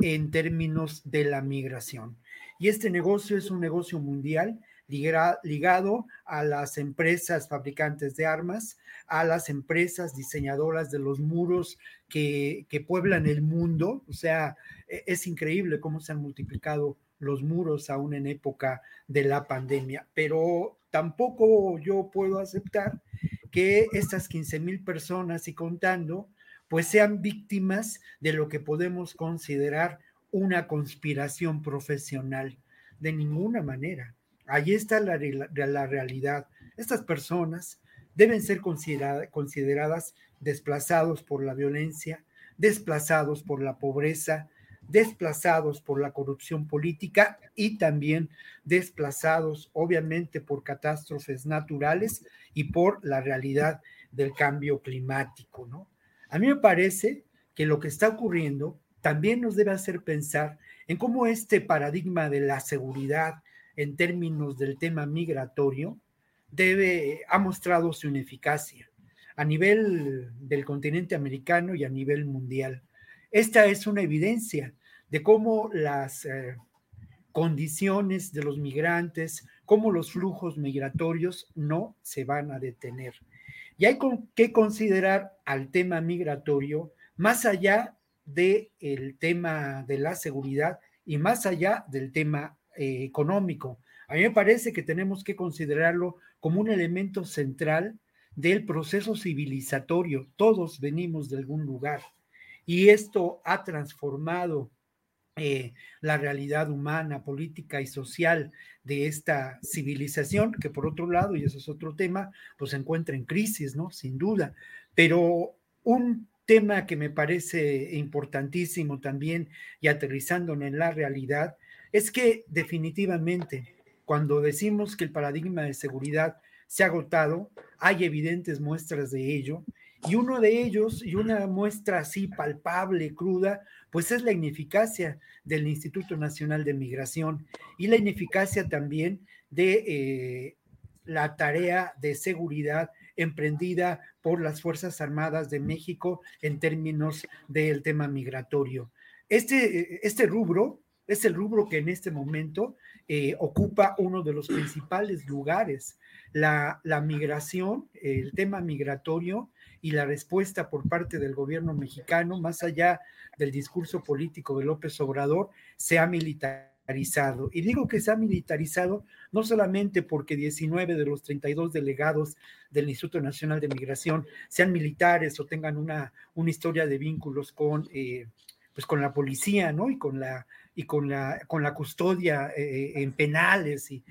en términos de la migración. Y este negocio es un negocio mundial ligado a las empresas fabricantes de armas, a las empresas diseñadoras de los muros que, pueblan el mundo. O sea, e, es increíble cómo se han multiplicado los muros aún en época de la pandemia. Pero tampoco yo puedo aceptar que estas 15 mil personas y contando pues sean víctimas de lo que podemos considerar una conspiración profesional. De ninguna manera. Ahí está la, la realidad. Estas personas deben ser consideradas desplazados por la violencia, desplazados por la pobreza, desplazados por la corrupción política y también desplazados obviamente por catástrofes naturales y por la realidad del cambio climático, ¿no? A mí me parece que lo que está ocurriendo también nos debe hacer pensar en cómo este paradigma de la seguridad en términos del tema migratorio debe, ha mostrado su ineficacia a nivel del continente americano y a nivel mundial. Esta es una evidencia de cómo las eh, condiciones de los migrantes, cómo los flujos migratorios no se van a detener. Y hay que considerar al tema migratorio más allá del tema de la seguridad y más allá del tema eh, económico. A mí me parece que tenemos que considerarlo como un elemento central del proceso civilizatorio. Todos venimos de algún lugar y esto ha transformado eh, la realidad humana, política y social de esta civilización, que por otro lado, y eso es otro tema, pues se encuentra en crisis, ¿no? Sin duda. Pero un tema que me parece importantísimo también y aterrizando en la realidad es que definitivamente cuando decimos que el paradigma de seguridad se ha agotado, hay evidentes muestras de ello y uno de ellos, y una muestra así palpable, cruda, pues es la ineficacia del Instituto Nacional de Migración y la ineficacia también de eh, la tarea de seguridad emprendida por las Fuerzas Armadas de México en términos del tema migratorio. Este, este rubro es el rubro que en este momento eh, ocupa uno de los principales lugares. La, la migración, el tema migratorio y la respuesta por parte del gobierno mexicano, más allá del discurso político de López Obrador, se ha militarizado. Y digo que se ha militarizado no solamente porque 19 de los 32 delegados del Instituto Nacional de Migración sean militares o tengan una, una historia de vínculos con... Eh, pues con la policía, ¿no? Y con la y con la, con la custodia eh, en penales y,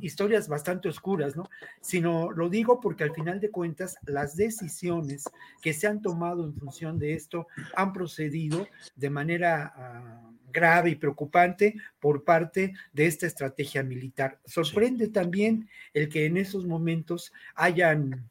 historias bastante oscuras, ¿no? Sino lo digo porque al final de cuentas las decisiones que se han tomado en función de esto han procedido de manera ah, grave y preocupante por parte de esta estrategia militar. Sorprende también el que en esos momentos hayan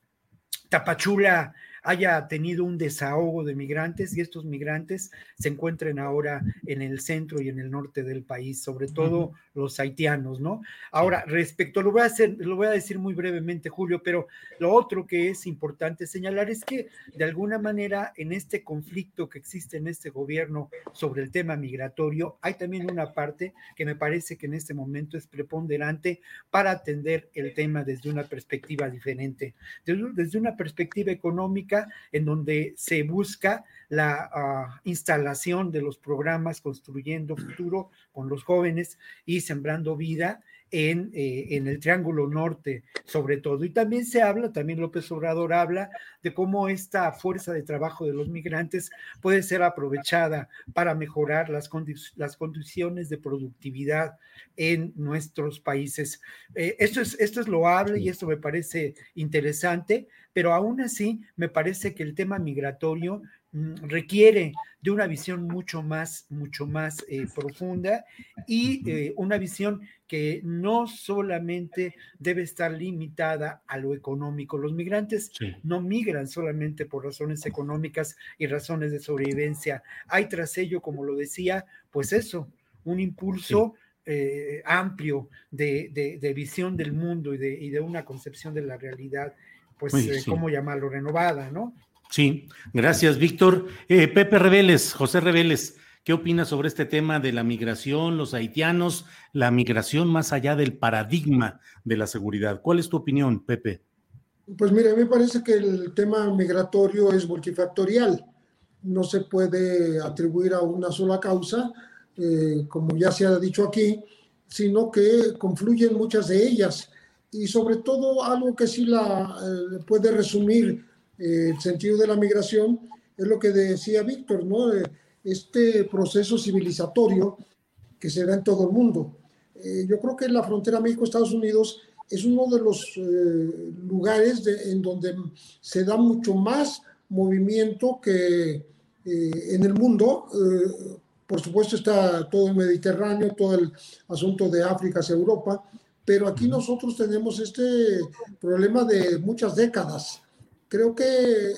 Tapachula haya tenido un desahogo de migrantes y estos migrantes se encuentren ahora en el centro y en el norte del país, sobre todo los haitianos, ¿no? Ahora, respecto, lo voy a hacer, lo voy a decir muy brevemente, Julio, pero lo otro que es importante señalar es que de alguna manera en este conflicto que existe en este gobierno sobre el tema migratorio, hay también una parte que me parece que en este momento es preponderante para atender el tema desde una perspectiva diferente, desde una perspectiva económica en donde se busca la ah, instalación de los programas Construyendo Futuro con los jóvenes y Sembrando Vida en, eh, en, el Triángulo Norte, sobre todo. Y también se habla, también López Obrador habla de cómo esta fuerza de trabajo de los migrantes puede ser aprovechada para mejorar las, las condiciones de productividad en nuestros países. Eh, esto, es, esto es loable y esto me parece interesante, pero aún así me parece que el tema migratorio requiere de una visión mucho más, mucho más eh, profunda y eh, una visión que no solamente debe estar limitada a lo económico. Los migrantes no migran solamente por razones económicas y razones de sobrevivencia. Hay tras ello, como lo decía, pues eso, un impulso. Eh, amplio de, visión del mundo y de, una concepción de la realidad, pues, ¿cómo llamarlo? Renovada, ¿no? Sí, gracias, Víctor. Eh, Pepe Reveles, José Reveles, ¿qué opinas sobre este tema de la migración, los haitianos, la migración más allá del paradigma de la seguridad? ¿Cuál es tu opinión, Pepe? Pues mira, a mí me parece que el tema migratorio es multifactorial. No se puede atribuir a una sola causa, eh, como ya se ha dicho aquí, sino que confluyen muchas de ellas. Y sobre todo algo que sí la eh, puede resumir eh, el sentido de la migración es lo que decía Víctor, ¿no? Este proceso civilizatorio que se da en todo el mundo. Eh, yo creo que la frontera México-Estados Unidos es uno de los eh, lugares en donde se da mucho más movimiento que en el mundo. por supuesto está todo el Mediterráneo, todo el asunto de África hacia Europa, pero aquí nosotros tenemos este problema de muchas décadas Creo que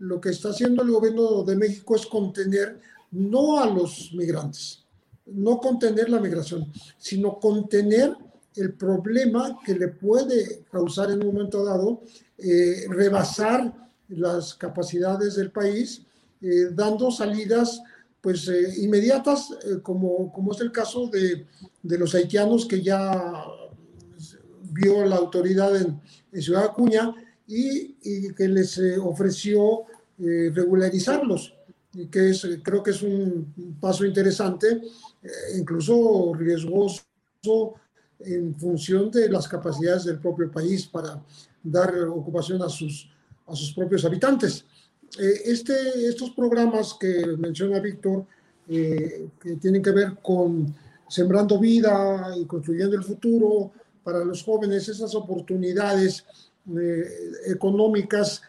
lo que está haciendo el gobierno de México es contener no a los migrantes, no contener la migración, sino contener el problema que le puede causar en un momento dado eh, rebasar las capacidades del país, eh, dando salidas pues eh, inmediatas, como, como es el caso de, de, los haitianos que ya vio la autoridad en, en Ciudad Acuña, y, que les eh, ofreció eh, regularizarlos, y que es, creo que es un paso interesante, eh, incluso riesgoso en función de las capacidades del propio país para dar ocupación a sus, a sus propios habitantes. este, estos programas que menciona Víctor, que tienen que ver con sembrando vida y construyendo el futuro para los jóvenes, esas oportunidades económicas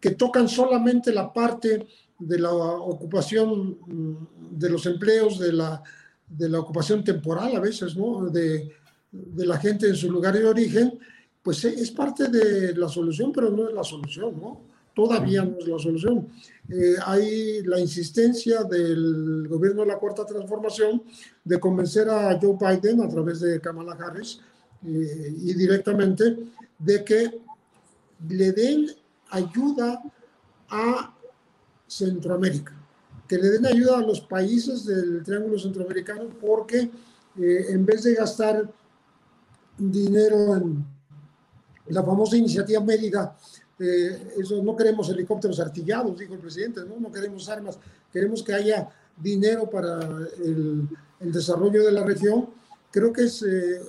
que tocan solamente la parte de la ocupación mm, de los empleos, de la, de la ocupación temporal a veces, ¿no? De, de, la gente en su lugar de origen, pues e, es parte de la solución, pero no es la solución, ¿no? Todavía no es la solución. Eh, hay la insistencia del gobierno de la Cuarta Transformación de convencer a Joe Biden a través de Kamala Harris eh, y directamente de que le den ayuda a Centroamérica, que le den ayuda a los países del Triángulo Centroamericano, porque eh, en vez de gastar dinero en la famosa iniciativa Mérida, eh, eso, no queremos helicópteros artillados, dijo el presidente, ¿no? no queremos armas, queremos que haya dinero para el, desarrollo de la región. Creo que es, eh,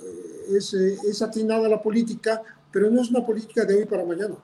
es, es atinada la política, pero no es una política de hoy para mañana.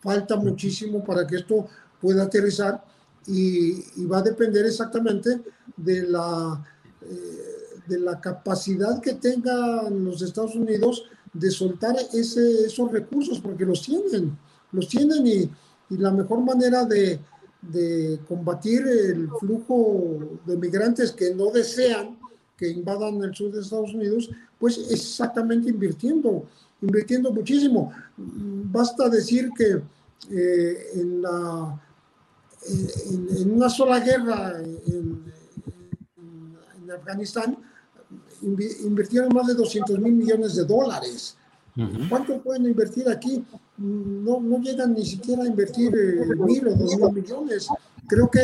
Falta muchísimo para que esto pueda aterrizar y, va a depender exactamente de la, eh, de la capacidad que tengan los Estados Unidos de soltar ese, esos recursos, porque los tienen, los tienen y, y la mejor manera de, de, combatir el flujo de migrantes que no desean que invadan el sur de Estados Unidos, pues exactamente invirtiendo, invirtiendo muchísimo. Basta decir que eh, en la en, una sola guerra en, Afganistán invirtieron más de 200 mil millones de dólares. ¿Cuánto pueden invertir aquí? No, no llegan ni siquiera a invertir eh, mil o dos mil millones. Creo que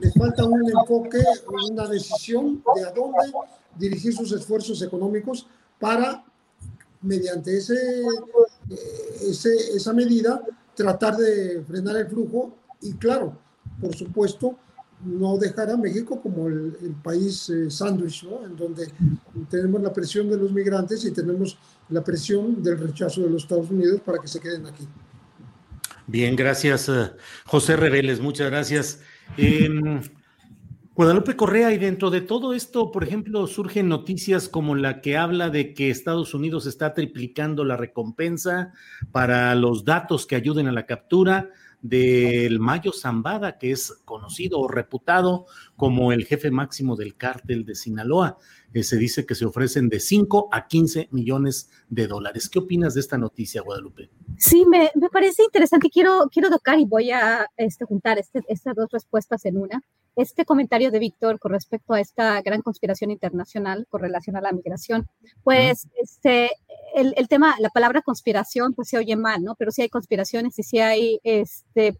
les falta un enfoque, una decisión de a dónde dirigir sus esfuerzos económicos para, mediante ese, eh, ese, esa medida, tratar de frenar el flujo y claro, por supuesto, no dejar a México como el, país eh, sándwich, ¿no? en donde tenemos la presión de los migrantes y tenemos la presión del rechazo de los Estados Unidos para que se queden aquí. Bien, gracias, eh, José Reveles, muchas gracias. Guadalupe Correa, y dentro de todo esto, por ejemplo, surgen noticias como la que habla de que Estados Unidos está triplicando la recompensa para los datos que ayuden a la captura del Mayo Zambada, que es conocido o reputado como el jefe máximo del cártel de Sinaloa. Se dice que se ofrecen de 5 a 15 millones de dólares. ¿Qué opinas de esta noticia, Guadalupe? Sí, me, parece interesante. Quiero, quiero tocar y voy a este, juntar este, estas dos respuestas en una. Este comentario de Víctor con respecto a esta gran conspiración internacional con relación a la migración, pues este, el, el, tema, la palabra conspiración, pues se oye mal, ¿no? Pero sí hay conspiraciones y sí hay, este,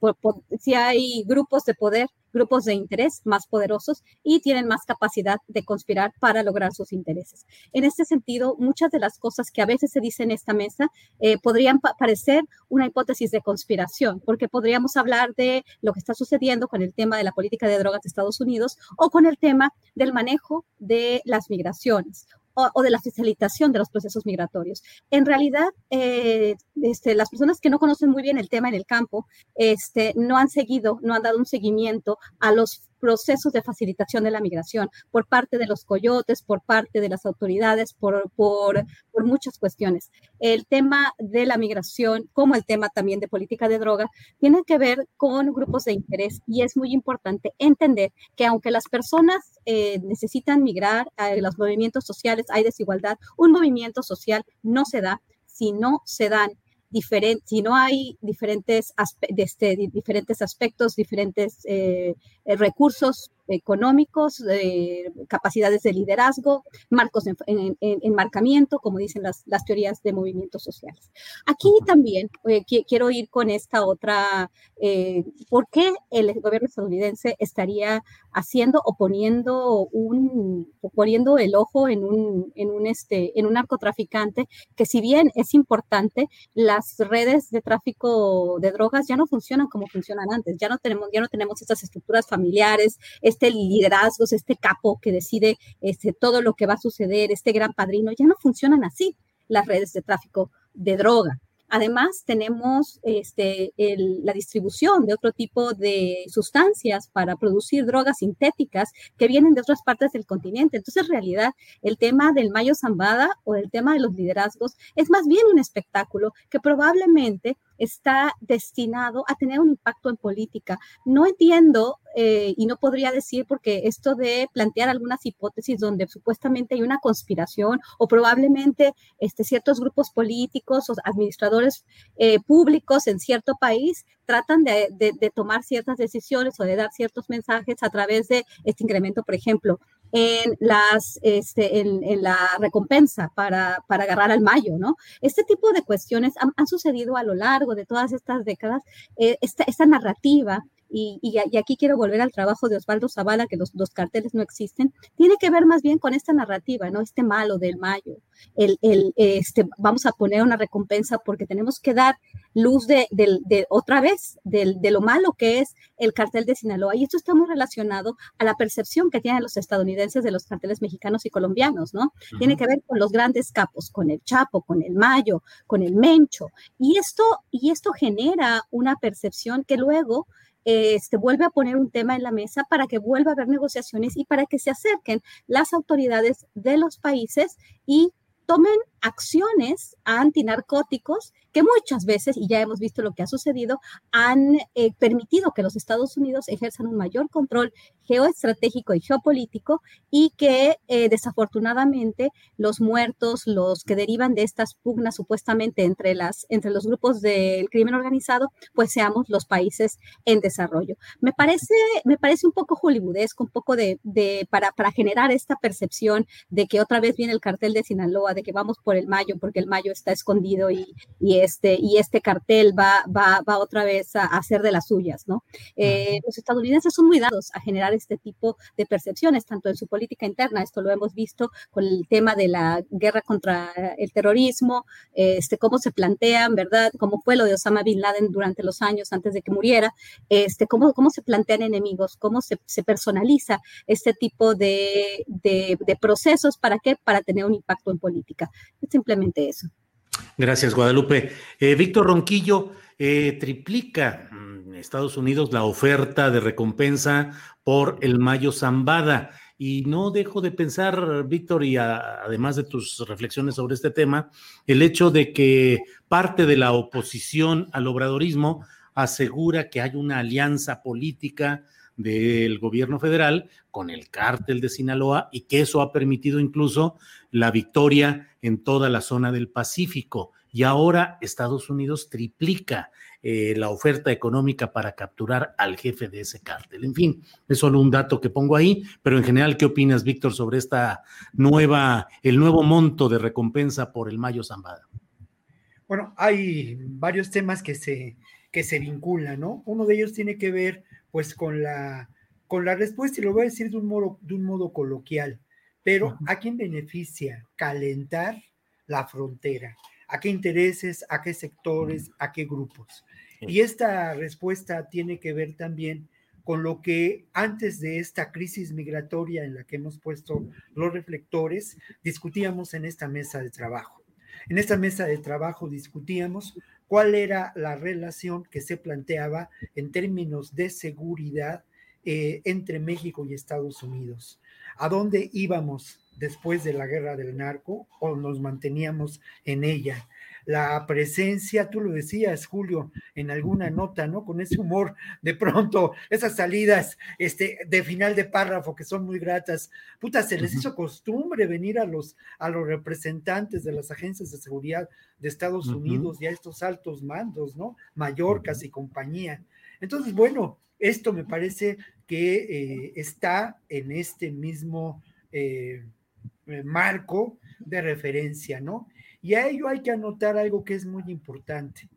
sí hay grupos de poder grupos de interés más poderosos y tienen más capacidad de conspirar para lograr sus intereses. En este sentido, muchas de las cosas que a veces se dicen en esta mesa eh, podrían parecer una hipótesis de conspiración, porque podríamos hablar de lo que está sucediendo con el tema de la política de drogas de Estados Unidos o con el tema del manejo de las migraciones o, de la facilitación de los procesos migratorios. En realidad, eh, este, las personas que no conocen muy bien el tema en el campo este, no han seguido, no han dado un seguimiento a los procesos de facilitación de la migración por parte de los coyotes, por parte de las autoridades, por, por, por, muchas cuestiones. El tema de la migración, como el tema también de política de droga, tienen que ver con grupos de interés y es muy importante entender que aunque las personas eh, necesitan migrar a los movimientos sociales, hay desigualdad, un movimiento social no se da si no se dan diferente, si no hay diferentes, este, diferentes aspectos, diferentes eh, recursos económicos, capacidades de liderazgo, marcos de en, enmarcamiento, como dicen las, las, teorías de movimientos sociales. Aquí también eh, quiero ir con esta otra, eh, ¿por qué el gobierno estadounidense estaría haciendo o poniendo, un, poniendo el ojo en un, en, un, este, en un narcotraficante que si bien es importante, las redes de tráfico de drogas ya no funcionan como funcionan antes, ya no tenemos, ya no tenemos estas estructuras familiares, este liderazgo, este capo que decide este, todo lo que va a suceder, este gran padrino, ya no funcionan así las redes de tráfico de droga. Además, tenemos este, la distribución de otro tipo de sustancias para producir drogas sintéticas que vienen de otras partes del continente. Entonces, en realidad, el tema del Mayo Zambada o el tema de los liderazgos es más bien un espectáculo que probablemente está destinado a tener un impacto en política. No entiendo eh, y no podría decir porque esto de plantear algunas hipótesis donde supuestamente hay una conspiración o probablemente este, ciertos grupos políticos o administradores eh, públicos en cierto país tratan de, de, tomar ciertas decisiones o de dar ciertos mensajes a través de este incremento, por ejemplo, en, las, este, en, la recompensa para, para, agarrar al mayo, ¿no? Este tipo de cuestiones han, sucedido a lo largo de todas estas décadas. Eh, esta, esta narrativa y, aquí quiero volver al trabajo de Osvaldo Zavala, que los, carteles no existen, tiene que ver más bien con esta narrativa, ¿no? Este malo del mayo, el, el este, vamos a poner una recompensa porque tenemos que dar luz de, otra vez de, lo malo que es el cartel de Sinaloa. Y esto está muy relacionado a la percepción que tienen los estadounidenses de los carteles mexicanos y colombianos, ¿no? Tiene que ver con los grandes capos, con el Chapo, con el Mayo, con el Mencho. Y esto, y esto genera una percepción que luego este, vuelve a poner un tema en la mesa para que vuelva a haber negociaciones y para que se acerquen las autoridades de los países y tomen acciones antinarcóticos que muchas veces, y ya hemos visto lo que ha sucedido, han eh, permitido que los Estados Unidos ejerzan un mayor control geoestratégico y geopolítico y que eh, desafortunadamente los muertos, los que derivan de estas pugnas supuestamente entre, las, entre los grupos del crimen organizado, pues seamos los países en desarrollo. Me parece, me parece un poco hollywoodesco, un poco de, de para, para generar esta percepción de que otra vez viene el cartel de Sinaloa, de que vamos por el Mayo, porque el Mayo está escondido y, y este, y este cartel va, va, va otra vez a, hacer de las suyas, ¿no? Eh, los estadounidenses son muy dados a generar este tipo de percepciones, tanto en su política interna, esto lo hemos visto con el tema de la guerra contra el terrorismo, este, cómo se plantean, ¿verdad? Cómo fue lo de Osama Bin Laden durante los años antes de que muriera, este, cómo, cómo se plantean enemigos, cómo se, se personaliza este tipo de, de, de procesos, ¿para qué? Para tener un impacto en política. Es simplemente eso. Gracias, Guadalupe. Eh, Víctor Ronquillo, eh, triplica mm, Estados Unidos la oferta de recompensa por el Mayo Zambada. Y no dejo de pensar, Víctor, y además de tus reflexiones sobre este tema, el hecho de que parte de la oposición al obradorismo asegura que hay una alianza política del gobierno federal con el cártel de Sinaloa y que eso ha permitido incluso la victoria en toda la zona del Pacífico. Y ahora Estados Unidos triplica eh, la oferta económica para capturar al jefe de ese cártel. En fin, es solo un dato que pongo ahí, pero en general, ¿qué opinas, Víctor, sobre esta nueva, el nuevo monto de recompensa por el Mayo Zambada? Bueno, hay varios temas que se, que se vinculan, ¿no? Uno de ellos tiene que ver, pues, con la, con la respuesta, y lo voy a decir de un modo, de un modo coloquial pero ¿a quién beneficia calentar la frontera? ¿A qué intereses, a qué sectores, a qué grupos? Y esta respuesta tiene que ver también con lo que antes de esta crisis migratoria en la que hemos puesto los reflectores, discutíamos en esta mesa de trabajo. En esta mesa de trabajo discutíamos cuál era la relación que se planteaba en términos de seguridad eh, entre México y Estados Unidos a dónde íbamos después de la guerra del narco o nos manteníamos en ella. La presencia, tú lo decías, Julio, en alguna nota, ¿no? Con ese humor, de pronto, esas salidas este, de final de párrafo que son muy gratas. Puta, se les hizo costumbre venir a los, a los representantes de las agencias de seguridad de Estados Unidos y a estos altos mandos, ¿no? Mallorcas y compañía. Entonces, bueno, esto me parece que eh, está en este mismo eh, eh, marco de referencia, ¿no? Y a ello hay que anotar algo que es muy importante.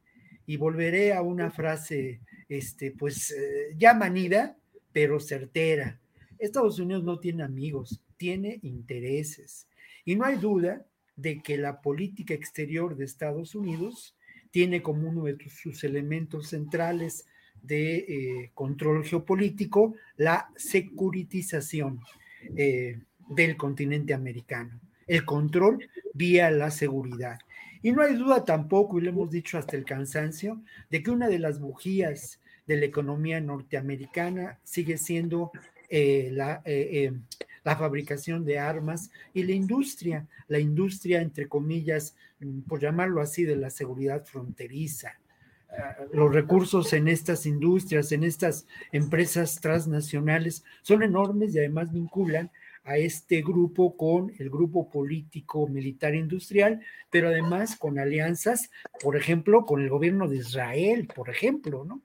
Y volveré a una frase, este, pues, ya manida, pero certera. Estados Unidos no tiene amigos, tiene intereses. Y no hay duda de que la política exterior de Estados Unidos tiene como uno de sus elementos centrales de eh, control geopolítico, la securitización eh, del continente americano, el control vía la seguridad. Y no hay duda tampoco, y lo hemos dicho hasta el cansancio, de que una de las bujías de la economía norteamericana sigue siendo eh, la, la fabricación de armas y la industria, la industria, entre comillas, por llamarlo así, de la seguridad fronteriza los recursos en estas industrias, en estas empresas transnacionales, son enormes y además vinculan a este grupo con el grupo político militar industrial, pero además con alianzas, por ejemplo, con el gobierno de Israel, por ejemplo, ¿no?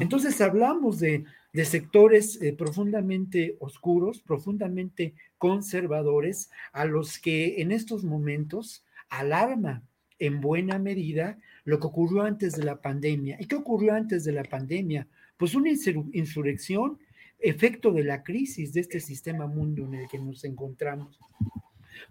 Entonces hablamos de, de sectores eh, profundamente oscuros, profundamente conservadores, a los que en estos momentos alarma en buena medida lo que ocurrió antes de la pandemia. ¿Y qué ocurrió antes de la pandemia? Pues una insurrección, efecto de la crisis de este sistema mundo en el que nos encontramos.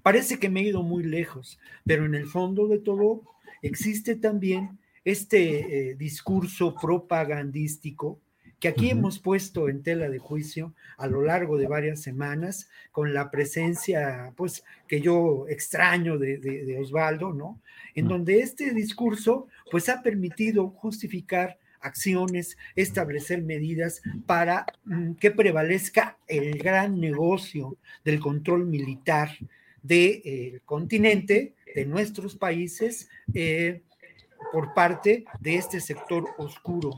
Parece que me he ido muy lejos, pero en el fondo de todo existe también este eh, discurso propagandístico que aquí hemos puesto en tela de juicio a lo largo de varias semanas, con la presencia, pues, que yo extraño de, Osvaldo, ¿no? En donde este discurso, pues, ha permitido justificar acciones, establecer medidas para mm, que prevalezca el gran negocio del control militar del continente, de nuestros países, eh, por parte de este sector oscuro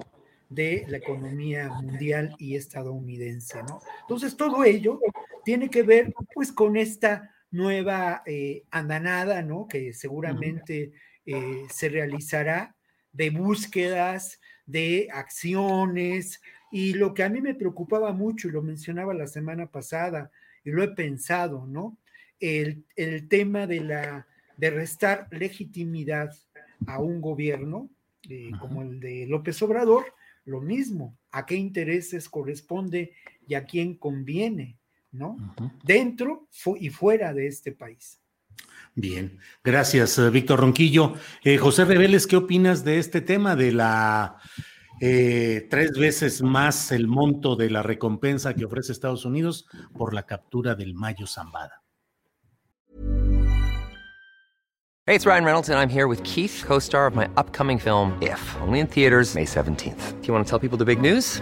de la economía mundial y estadounidense. Entonces, todo ello tiene que ver, pues, con esta nueva eh, andanada, ¿no? Que seguramente eh, se realizará de búsquedas, de acciones, y lo que a mí me preocupaba mucho, y lo mencionaba la semana pasada, y lo he pensado, ¿no? El, el tema de la de restar legitimidad a un gobierno eh, como el de López Obrador, lo mismo, a qué intereses corresponde y a quién conviene, ¿no? Dentro y fuera de este país. Bien, gracias, eh, Víctor Ronquillo. Eh, José Reveles, ¿qué opinas de este tema de la eh, tres veces más el monto de la recompensa que ofrece Estados Unidos por la captura del Mayo Zambada? Hey, it's Ryan Reynolds, and I'm here with Keith, co star of my upcoming film, If, only in theaters, May 17th. Do you want to tell people the big news?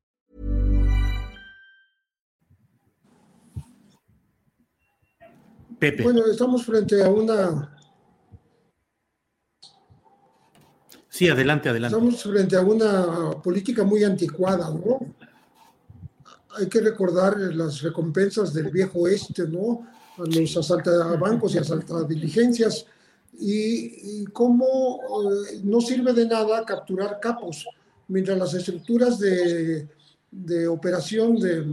Pepe. Bueno, estamos frente a una Sí, adelante, adelante. Estamos frente a una política muy anticuada, ¿no? Hay que recordar las recompensas del viejo oeste, ¿no? A los asaltabancos y asaltadiligencias, y, y cómo eh, no sirve de nada capturar capos, mientras las estructuras de, de operación de,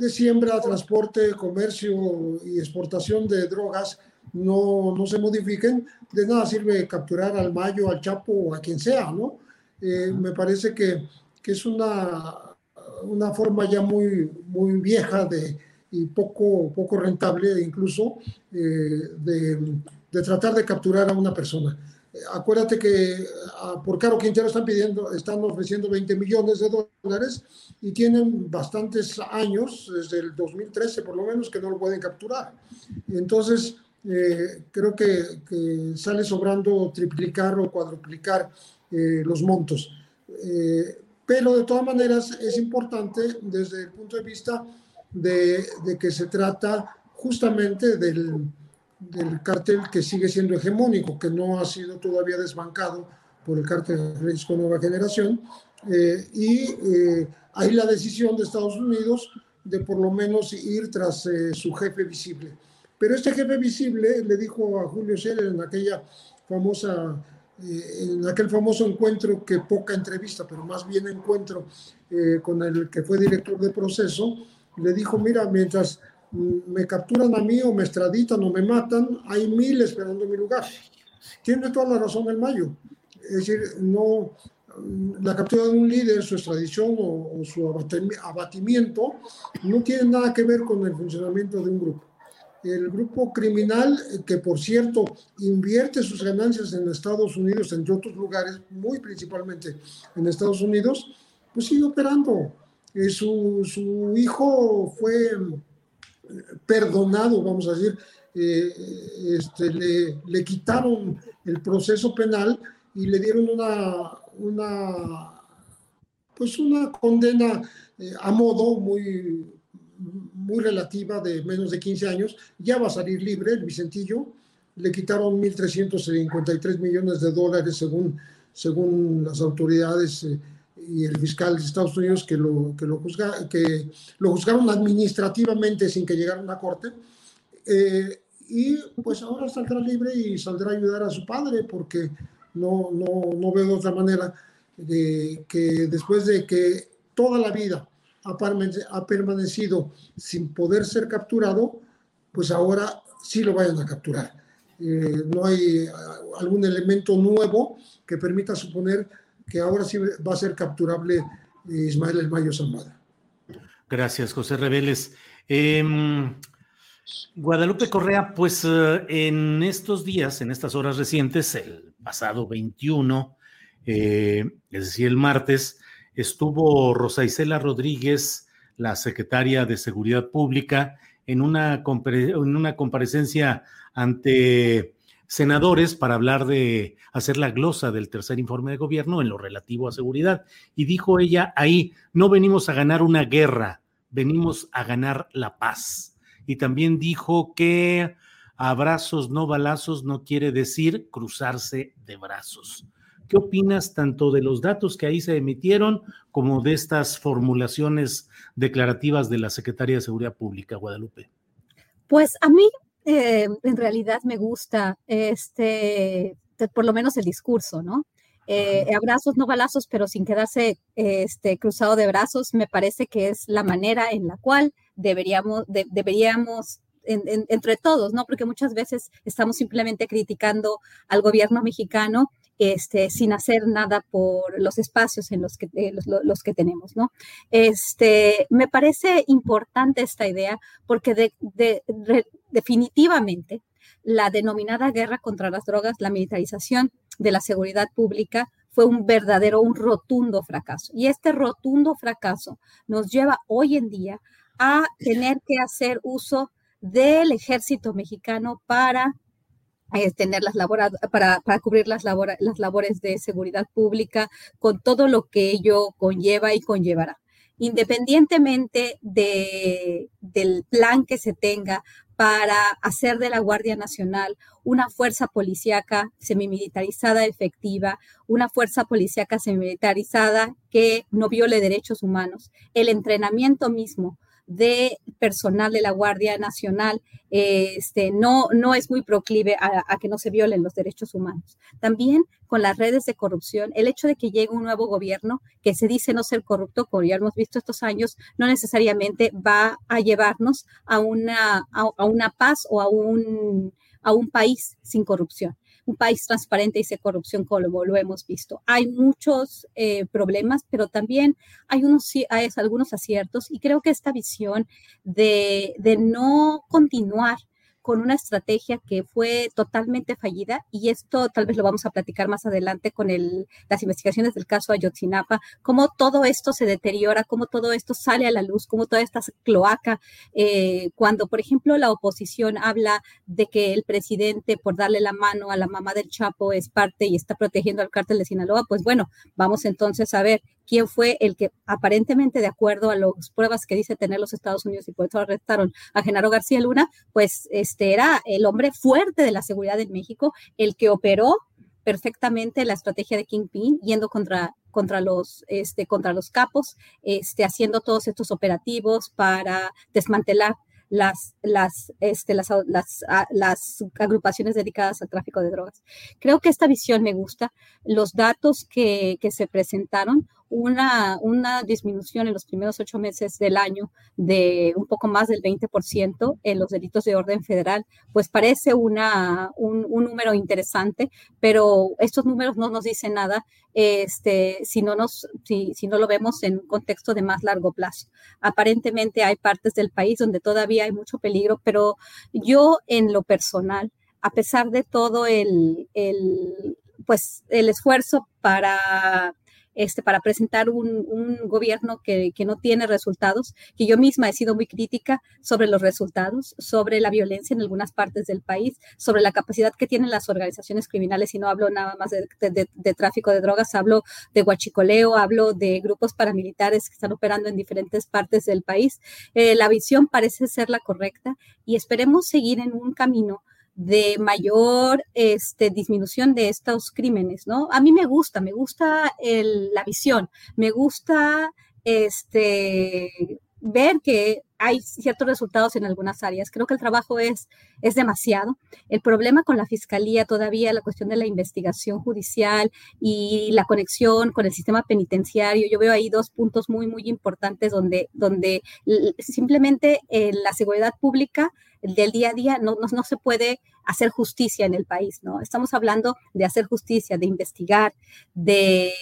de siembra, transporte, comercio y exportación de drogas no, no se modifiquen, de nada sirve capturar al Mayo, al Chapo o a quien sea, ¿no? Eh, me parece que, que, es una, una forma ya muy, muy vieja de, y poco, poco rentable incluso eh, de, de, tratar de capturar a una persona. Acuérdate que por Caro Quintero están pidiendo, están ofreciendo 20 millones de dólares y tienen bastantes años, desde el 2013 por lo menos, que no lo pueden capturar. Entonces, eh, creo que, sale sobrando triplicar o cuadruplicar eh, los montos. Eh, pero de todas maneras es importante desde el punto de vista de, que se trata justamente del, del, cartel que sigue siendo hegemónico, que no ha sido todavía desbancado por el cartel Jalisco Nueva Generación. y hay la decisión de Estados Unidos de por lo menos ir tras su jefe visible. Pero este jefe visible le dijo a Julio Scherer en aquella famosa, eh, en aquel famoso encuentro, que poca entrevista, pero más bien encuentro eh, con el que fue director de proceso, le dijo, mira, mientras me capturan a mí o me extraditan o me matan, hay mil esperando mi lugar. Tiene toda la razón el Mayo. Es decir, no, la captura de un líder, su extradición o, o, su abatimiento no tiene nada que ver con el funcionamiento de un grupo. el grupo criminal, que por cierto invierte sus ganancias en Estados Unidos, entre otros lugares, muy principalmente en Estados Unidos, pues sigue operando. Eh, su, su, hijo fue perdonado, vamos a decir, eh, este, le, le, quitaron el proceso penal y le dieron una, una, pues una condena a modo muy muy relativa de menos de 15 años, ya va a salir libre el Vicentillo. Le quitaron 1.353 millones de dólares según, según las autoridades eh, y el fiscal de Estados Unidos que lo, que lo, juzga, que lo juzgaron administrativamente sin que llegara a una corte. Eh, y pues ahora saldrá libre y saldrá a ayudar a su padre porque no, no, no veo de otra manera de que después de que toda la vida ha permanecido sin poder ser capturado, pues ahora sí lo vayan a capturar. Eh, no hay algún elemento nuevo que permita suponer que ahora sí va a ser capturable eh, Ismael El Mayo Zambada. Gracias, José Reveles. Em, Guadalupe Correa, pues eh, en estos días, en estas horas recientes, el pasado 21, es decir, el martes, estuvo Rosa Isela Rodríguez, la secretaria de Seguridad Pública, en una comparecencia ante senadores para hablar de hacer la glosa del tercer informe de gobierno en lo relativo a seguridad. Y dijo ella ahí, no venimos a ganar una guerra, venimos a ganar la paz. Y también dijo que abrazos, no balazos, no quiere decir cruzarse de brazos. ¿Qué opinas tanto de los datos que ahí se emitieron como de estas formulaciones declarativas de la Secretaría de Seguridad Pública, Guadalupe? Pues a mí eh, en realidad me gusta este, por lo menos el discurso, ¿no? Eh, abrazos, no balazos, pero sin quedarse este, cruzado de brazos, me parece que es la manera en la cual deberíamos, deberíamos entre todos, ¿no? Porque muchas veces estamos simplemente criticando al gobierno mexicano este, sin hacer nada por los espacios en los que, eh, los, que tenemos, ¿no? Este, me parece importante esta idea porque definitivamente la denominada guerra contra las drogas, la militarización de la seguridad pública, fue un verdadero, un rotundo fracaso. Y este rotundo fracaso nos lleva hoy en día a tener que hacer uso del ejército mexicano para tener las para, para, cubrir las, las labores de seguridad pública con todo lo que ello conlleva y conllevará. Independientemente de, del plan que se tenga para hacer de la Guardia Nacional una fuerza policíaca semimilitarizada efectiva, una fuerza policíaca semimilitarizada que no viole derechos humanos, el entrenamiento mismo de personal de la Guardia Nacional este, no, no es muy proclive a, que no se violen los derechos humanos. También con las redes de corrupción, el hecho de que llegue un nuevo gobierno que se dice no ser corrupto, como ya hemos visto estos años, no necesariamente va a llevarnos a una, a, una paz o a un, a un país sin corrupción un país transparente y sin corrupción como lo hemos visto. Hay muchos eh, problemas, pero también hay, unos, hay algunos aciertos y creo que esta visión de, de no continuar con una estrategia que fue totalmente fallida y esto tal vez lo vamos a platicar más adelante con el, las investigaciones del caso Ayotzinapa, cómo todo esto se deteriora, cómo todo esto sale a la luz, cómo toda esta cloaca, eh, cuando por ejemplo la oposición habla de que el presidente por darle la mano a la mamá del Chapo es parte y está protegiendo al cártel de Sinaloa, pues bueno, vamos entonces a ver quién fue el que aparentemente, de acuerdo a las pruebas que dice tener los Estados Unidos y por eso arrestaron a Genaro García Luna, pues este era el hombre fuerte de la seguridad en México, el que operó perfectamente la estrategia de Kingpin, yendo contra, contra, los, este, contra los capos, este, haciendo todos estos operativos para desmantelar las, las, este, las, las, las, agrupaciones dedicadas al tráfico de drogas. Creo que esta visión me gusta. Los datos que, que se presentaron una, una disminución en los primeros ocho meses del año de un poco más del 20% en los delitos de orden federal, pues parece una, un, número interesante, pero estos números no nos dicen nada este, si, no nos, si, si no lo vemos en un contexto de más largo plazo. Aparentemente hay partes del país donde todavía hay mucho peligro, pero yo en lo personal, a pesar de todo el, el pues el esfuerzo para este, para presentar un, gobierno que, no tiene resultados, que yo misma he sido muy crítica sobre los resultados, sobre la violencia en algunas partes del país, sobre la capacidad que tienen las organizaciones criminales, y no hablo nada más de, tráfico de drogas, hablo de guachicoleo, hablo de grupos paramilitares que están operando en diferentes partes del país. Eh, la visión parece ser la correcta y esperemos seguir en un camino de mayor este, disminución de estos crímenes, ¿no? A mí me gusta, me gusta la visión, me gusta este, ver que hay ciertos resultados en algunas áreas. Creo que el trabajo es, es demasiado. El problema con la fiscalía todavía, la cuestión de la investigación judicial y la conexión con el sistema penitenciario, yo veo ahí dos puntos muy, muy importantes donde, donde simplemente eh, la seguridad pública del día a día no, no, se puede hacer justicia en el país, ¿no? Estamos hablando de hacer justicia, de investigar, de,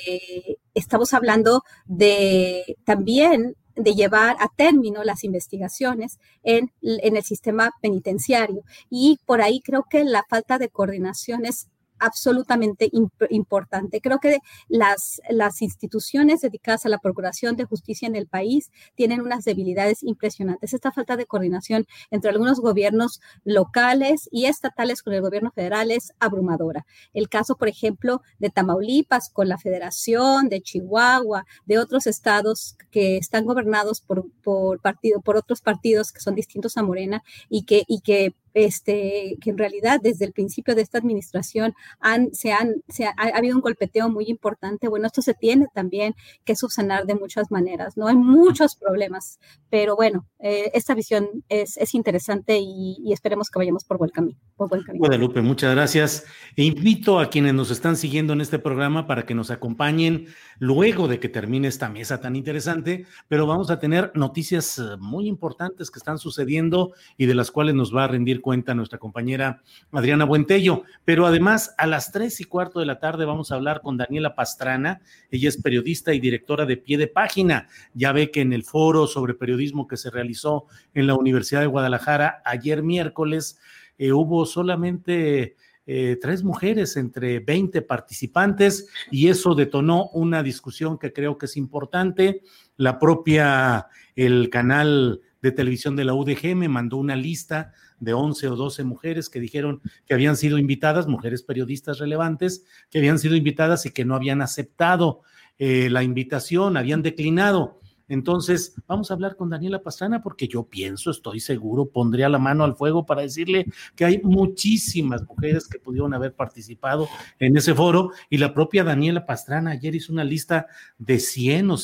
estamos hablando de también de llevar a término las investigaciones en, en, el sistema penitenciario. Y por ahí creo que la falta de coordinación es absolutamente importante. Creo que las, las instituciones dedicadas a la procuración de justicia en el país tienen unas debilidades impresionantes. Esta falta de coordinación entre algunos gobiernos locales y estatales con el gobierno federal es abrumadora. El caso, por ejemplo, de Tamaulipas con la federación, de Chihuahua, de otros estados que están gobernados por, por, partido, por otros partidos que son distintos a Morena y que, y que este, que en realidad desde el principio de esta administración han, se han, ha, habido un golpeteo muy importante. Bueno, esto se tiene también que subsanar de muchas maneras, ¿no? Hay muchos problemas, pero bueno, eh, esta visión es, es interesante y, esperemos que vayamos por buen camino. Por buen camino. Guadalupe, muchas gracias. E invito a quienes nos están siguiendo en este programa para que nos acompañen luego de que termine esta mesa tan interesante, pero vamos a tener noticias eh, muy importantes que están sucediendo y de las cuales nos va a rendir cuenta nuestra compañera Adriana Buentello. Pero además, a las tres y cuarto de la tarde vamos a hablar con Daniela Pastrana. Ella es periodista y directora de Pie de Página. Ya ve que en el foro sobre periodismo que se realizó en la Universidad de Guadalajara ayer miércoles, eh, hubo solamente eh, tres mujeres entre 20 participantes y eso detonó una discusión que creo que es importante. La propia, el canal de televisión de la UDG me mandó una lista de 11 o 12 mujeres que dijeron que habían sido invitadas, mujeres periodistas relevantes, que habían sido invitadas y que no habían aceptado eh, la invitación, habían declinado. Entonces, vamos a hablar con Daniela Pastrana porque yo pienso, estoy seguro, pondría la mano al fuego para decirle que hay muchísimas mujeres que pudieron haber participado en ese foro y la propia Daniela Pastrana ayer hizo una lista de 100 o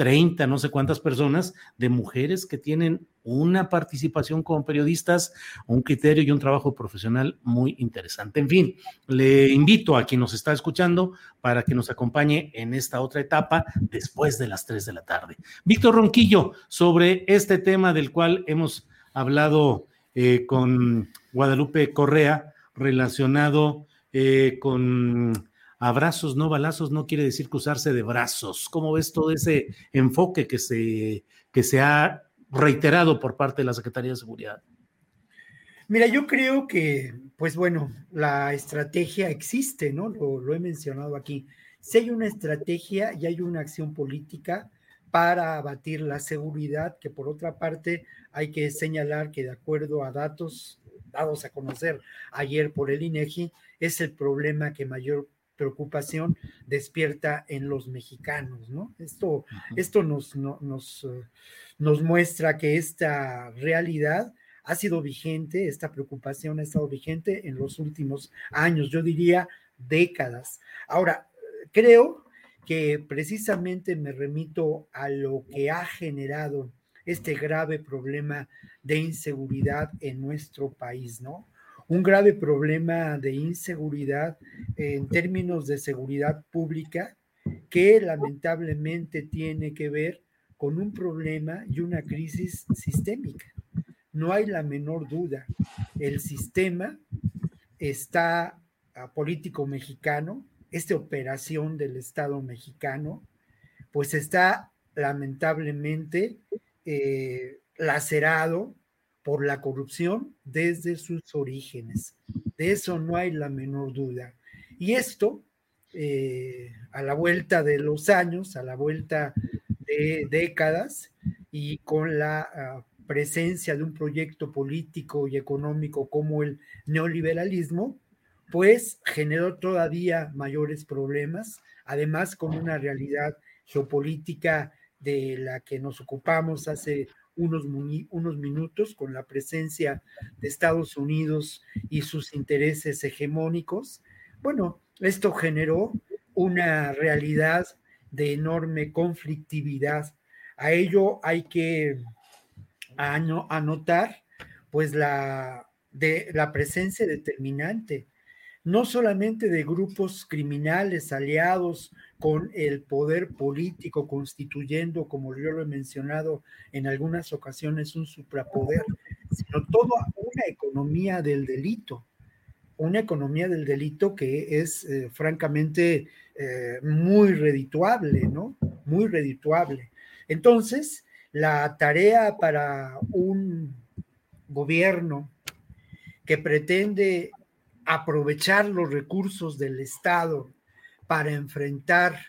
130, no sé cuántas personas, de mujeres que tienen una participación como periodistas, un criterio y un trabajo profesional muy interesante. En fin, le invito a quien nos está escuchando para que nos acompañe en esta otra etapa después de las 3 de la tarde. Víctor Ronquillo, sobre este tema del cual hemos hablado eh, con Guadalupe Correa, relacionado eh, con abrazos, no balazos, no quiere decir cruzarse de brazos. ¿Cómo ves todo ese enfoque que se, que se ha reiterado por parte de la Secretaría de Seguridad? Mira, yo creo que, pues bueno, la estrategia existe, ¿no? Lo, he mencionado aquí. Si hay una estrategia y hay una acción política para abatir la seguridad, que por otra parte hay que señalar que de acuerdo a datos dados a conocer ayer por el INEGI, es el problema que mayor preocupación despierta en los mexicanos, ¿no? Esto, esto nos, nos, eh, nos muestra que esta realidad ha sido vigente, esta preocupación ha estado vigente en los últimos años, yo diría décadas. Ahora, creo que precisamente me remito a lo que ha generado este grave problema de inseguridad en nuestro país, ¿no? Un grave problema de inseguridad en términos de seguridad pública que lamentablemente tiene que ver con un problema y una crisis sistémica. No hay la menor duda. El sistema está político mexicano, esta operación del Estado mexicano, pues está lamentablemente eh, lacerado por la corrupción desde sus orígenes. De eso no hay la menor duda. Y esto, eh, a la vuelta de los años, a la vuelta de décadas, y con la ah, presencia de un proyecto político y económico como el neoliberalismo, pues generó todavía mayores problemas, además con una realidad geopolítica de la que nos ocupamos hace unos, unos minutos con la presencia de Estados Unidos y sus intereses hegemónicos. Bueno, esto generó una realidad de enorme conflictividad. A ello hay que anotar pues la, de, la presencia determinante no solamente de grupos criminales aliados con el poder político, constituyendo, como yo lo he mencionado en algunas ocasiones, un suprapoder, sino toda una economía del delito, una economía del delito que es eh, francamente eh, muy redituable, ¿no? Muy redituable. Entonces, la tarea para un gobierno que pretende aprovechar los recursos del Estado para enfrentar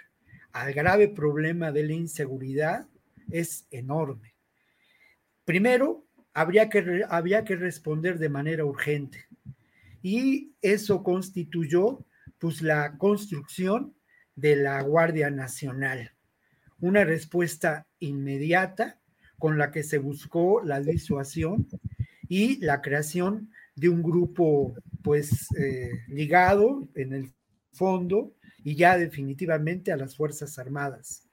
al grave problema de la inseguridad es enorme. Primero, habría que, había que responder de manera urgente y eso constituyó pues la construcción de la Guardia Nacional, una respuesta inmediata con la que se buscó la disuasión y la creación de un grupo pues eh, ligado en el fondo y ya definitivamente a las Fuerzas Armadas.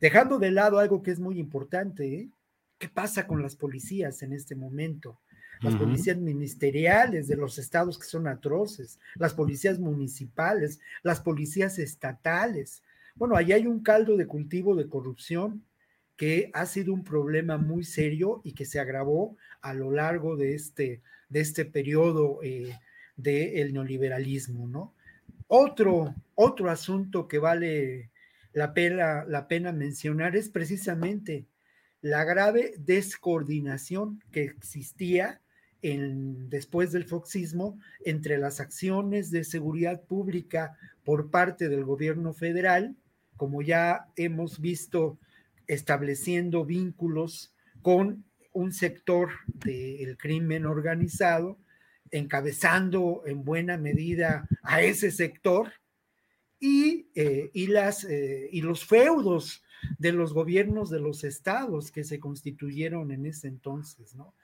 Dejando de lado algo que es muy importante, ¿eh? ¿qué pasa con las policías en este momento? Las policías ministeriales de los estados que son atroces, las policías municipales, las policías estatales. Bueno, ahí hay un caldo de cultivo de corrupción que ha sido un problema muy serio y que se agravó a lo largo de este, de este periodo eh, del neoliberalismo, ¿no? Otro, otro asunto que vale la pena, la pena mencionar es precisamente la grave descoordinación que existía en, después del foxismo entre las acciones de seguridad pública por parte del gobierno federal, como ya hemos visto estableciendo vínculos con un sector del crimen organizado encabezando en buena medida a ese sector y, eh, y, las, eh, y los feudos de los gobiernos de los estados que se constituyeron en ese entonces, ¿no?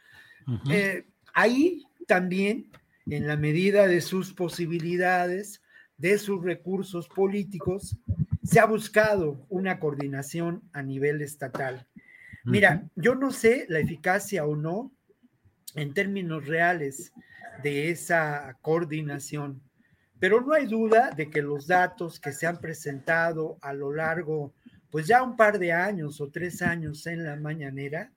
Eh, ahí también, en la medida de sus posibilidades, de sus recursos políticos, se ha buscado una coordinación a nivel estatal. Mira, yo no sé la eficacia o no en términos reales de esa coordinación. Pero no hay duda de que los datos que se han presentado a lo largo, pues ya un par de años o tres años en la mañanera,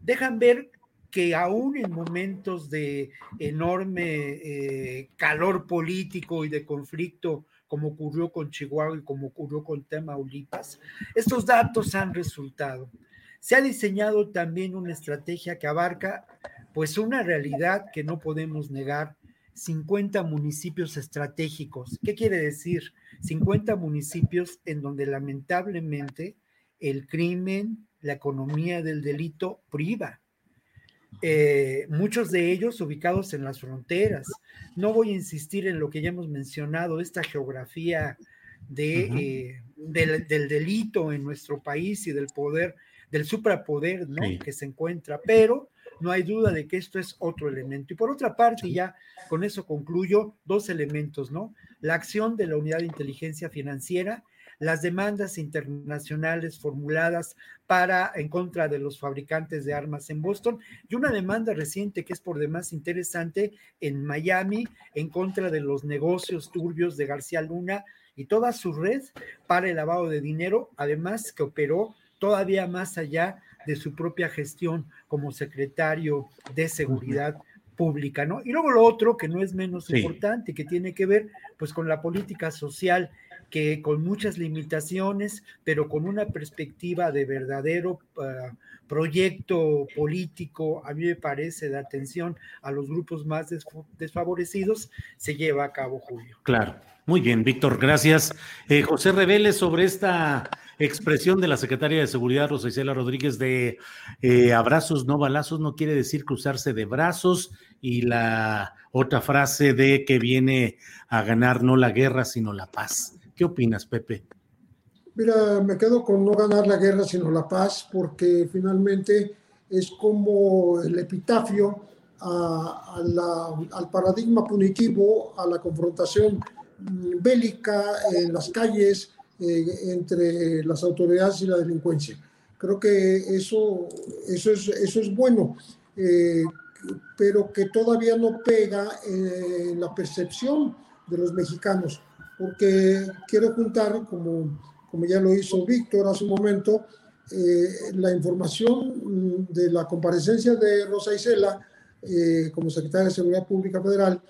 dejan ver que aún en momentos de enorme eh, calor político y de conflicto, como ocurrió con Chihuahua y como ocurrió con Tamaulipas, estos datos han resultado. Se ha diseñado también una estrategia que abarca pues una realidad que no podemos negar, 50 municipios estratégicos. ¿Qué quiere decir? 50 municipios en donde lamentablemente el crimen, la economía del delito priva. Eh, muchos de ellos ubicados en las fronteras. No voy a insistir en lo que ya hemos mencionado, esta geografía de, eh, del, delito en nuestro país y del poder, del suprapoder ¿no? que se encuentra, pero no hay duda de que esto es otro elemento. Y por otra parte, ya con eso concluyo, dos elementos, ¿no? La acción de la Unidad de Inteligencia Financiera, las demandas internacionales formuladas para en contra de los fabricantes de armas en Boston y una demanda reciente que es por demás interesante en Miami en contra de los negocios turbios de García Luna y toda su red para el lavado de dinero, además que operó todavía más allá de su propia gestión como secretario de Seguridad Pública, ¿no? Y luego lo otro, que no es menos importante, que tiene que ver pues con la política social que con muchas limitaciones, pero con una perspectiva de verdadero ah, proyecto político, a mí me parece, de atención a los grupos más desfavorecidos, se lleva a cabo, Julio. Claro. Muy bien, Víctor, gracias. Eh, José Revele, sobre esta expresión de la secretaria de Seguridad, Rosa Isela Rodríguez, de eh, abrazos, no balazos, no quiere decir cruzarse de brazos, y la otra frase de que viene a ganar no la guerra, sino la paz. ¿Qué opinas, Pepe? Mira, me quedo con no ganar la guerra, sino la paz, porque finalmente es como el epitafio al paradigma punitivo, a la confrontación mm, bélica en las calles eh, entre las autoridades y la delincuencia. Creo que eso, eso, es, eso es bueno, eh, pero que todavía no pega en la percepción de los mexicanos porque quiero juntar, como, como ya lo hizo Víctor hace un momento, eh, la información de la comparecencia de Rosa Isela eh, como secretaria de Seguridad Pública Federal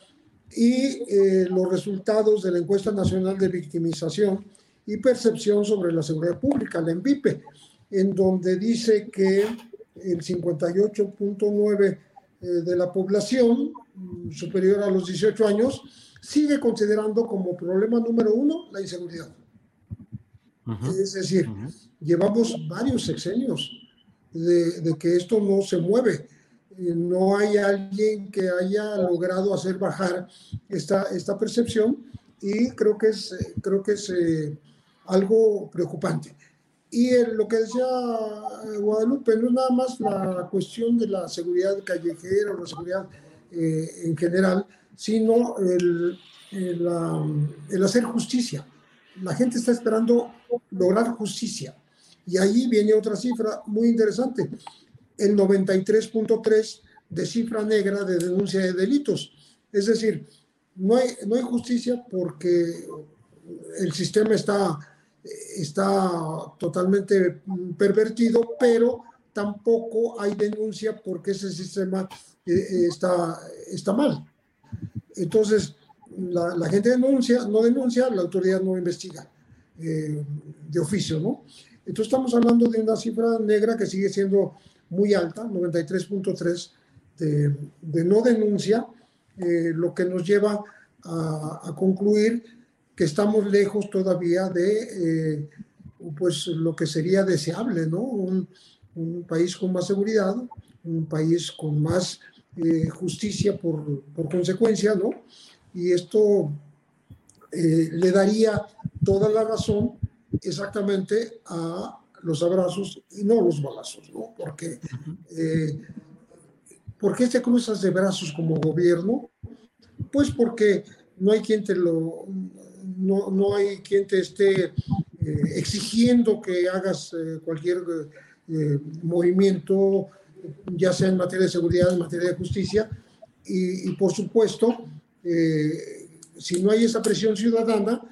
y eh, los resultados de la encuesta nacional de victimización y percepción sobre la seguridad pública, la ENVIPE, en donde dice que el 58.9 de la población mm, superior a los 18 años sigue considerando como problema número uno la inseguridad. Es decir, llevamos varios sexenios de, que esto no se mueve. Eh, no hay alguien que haya logrado hacer bajar esta, esta percepción y creo que es, creo que es eh, algo preocupante. Y lo que decía eh, Guadalupe, no es nada más la cuestión de la seguridad callejera o la seguridad en general, sino el, el, hacer justicia. La gente está esperando lograr justicia. Y ahí viene otra cifra muy interesante, el 93.3 de cifra negra de denuncia de delitos. Es decir, no hay, no hay justicia porque el sistema está, está totalmente pervertido, pero tampoco hay denuncia porque ese sistema eh, está, está mal. Entonces, la, gente denuncia, no denuncia, la autoridad no investiga eh, de oficio, ¿no? Entonces estamos hablando de una cifra negra que sigue siendo muy alta, 93.3 de, de, no denuncia, eh, lo que nos lleva a, concluir que estamos lejos todavía de eh, pues lo que sería deseable, ¿no? Un, un, país con más seguridad, un país con más justicia por, por consecuencia, ¿no? y esto eh, le daría toda la razón exactamente a los abrazos y no los balazos, ¿no? Porque, eh, ¿por qué te cruzas de brazos como gobierno? Pues porque no hay quien te lo, no, no hay quien te esté eh, exigiendo que hagas cualquier movimiento, ya sea en materia de seguridad, en materia de justicia, y, y por supuesto, eh, si no hay esa presión ciudadana,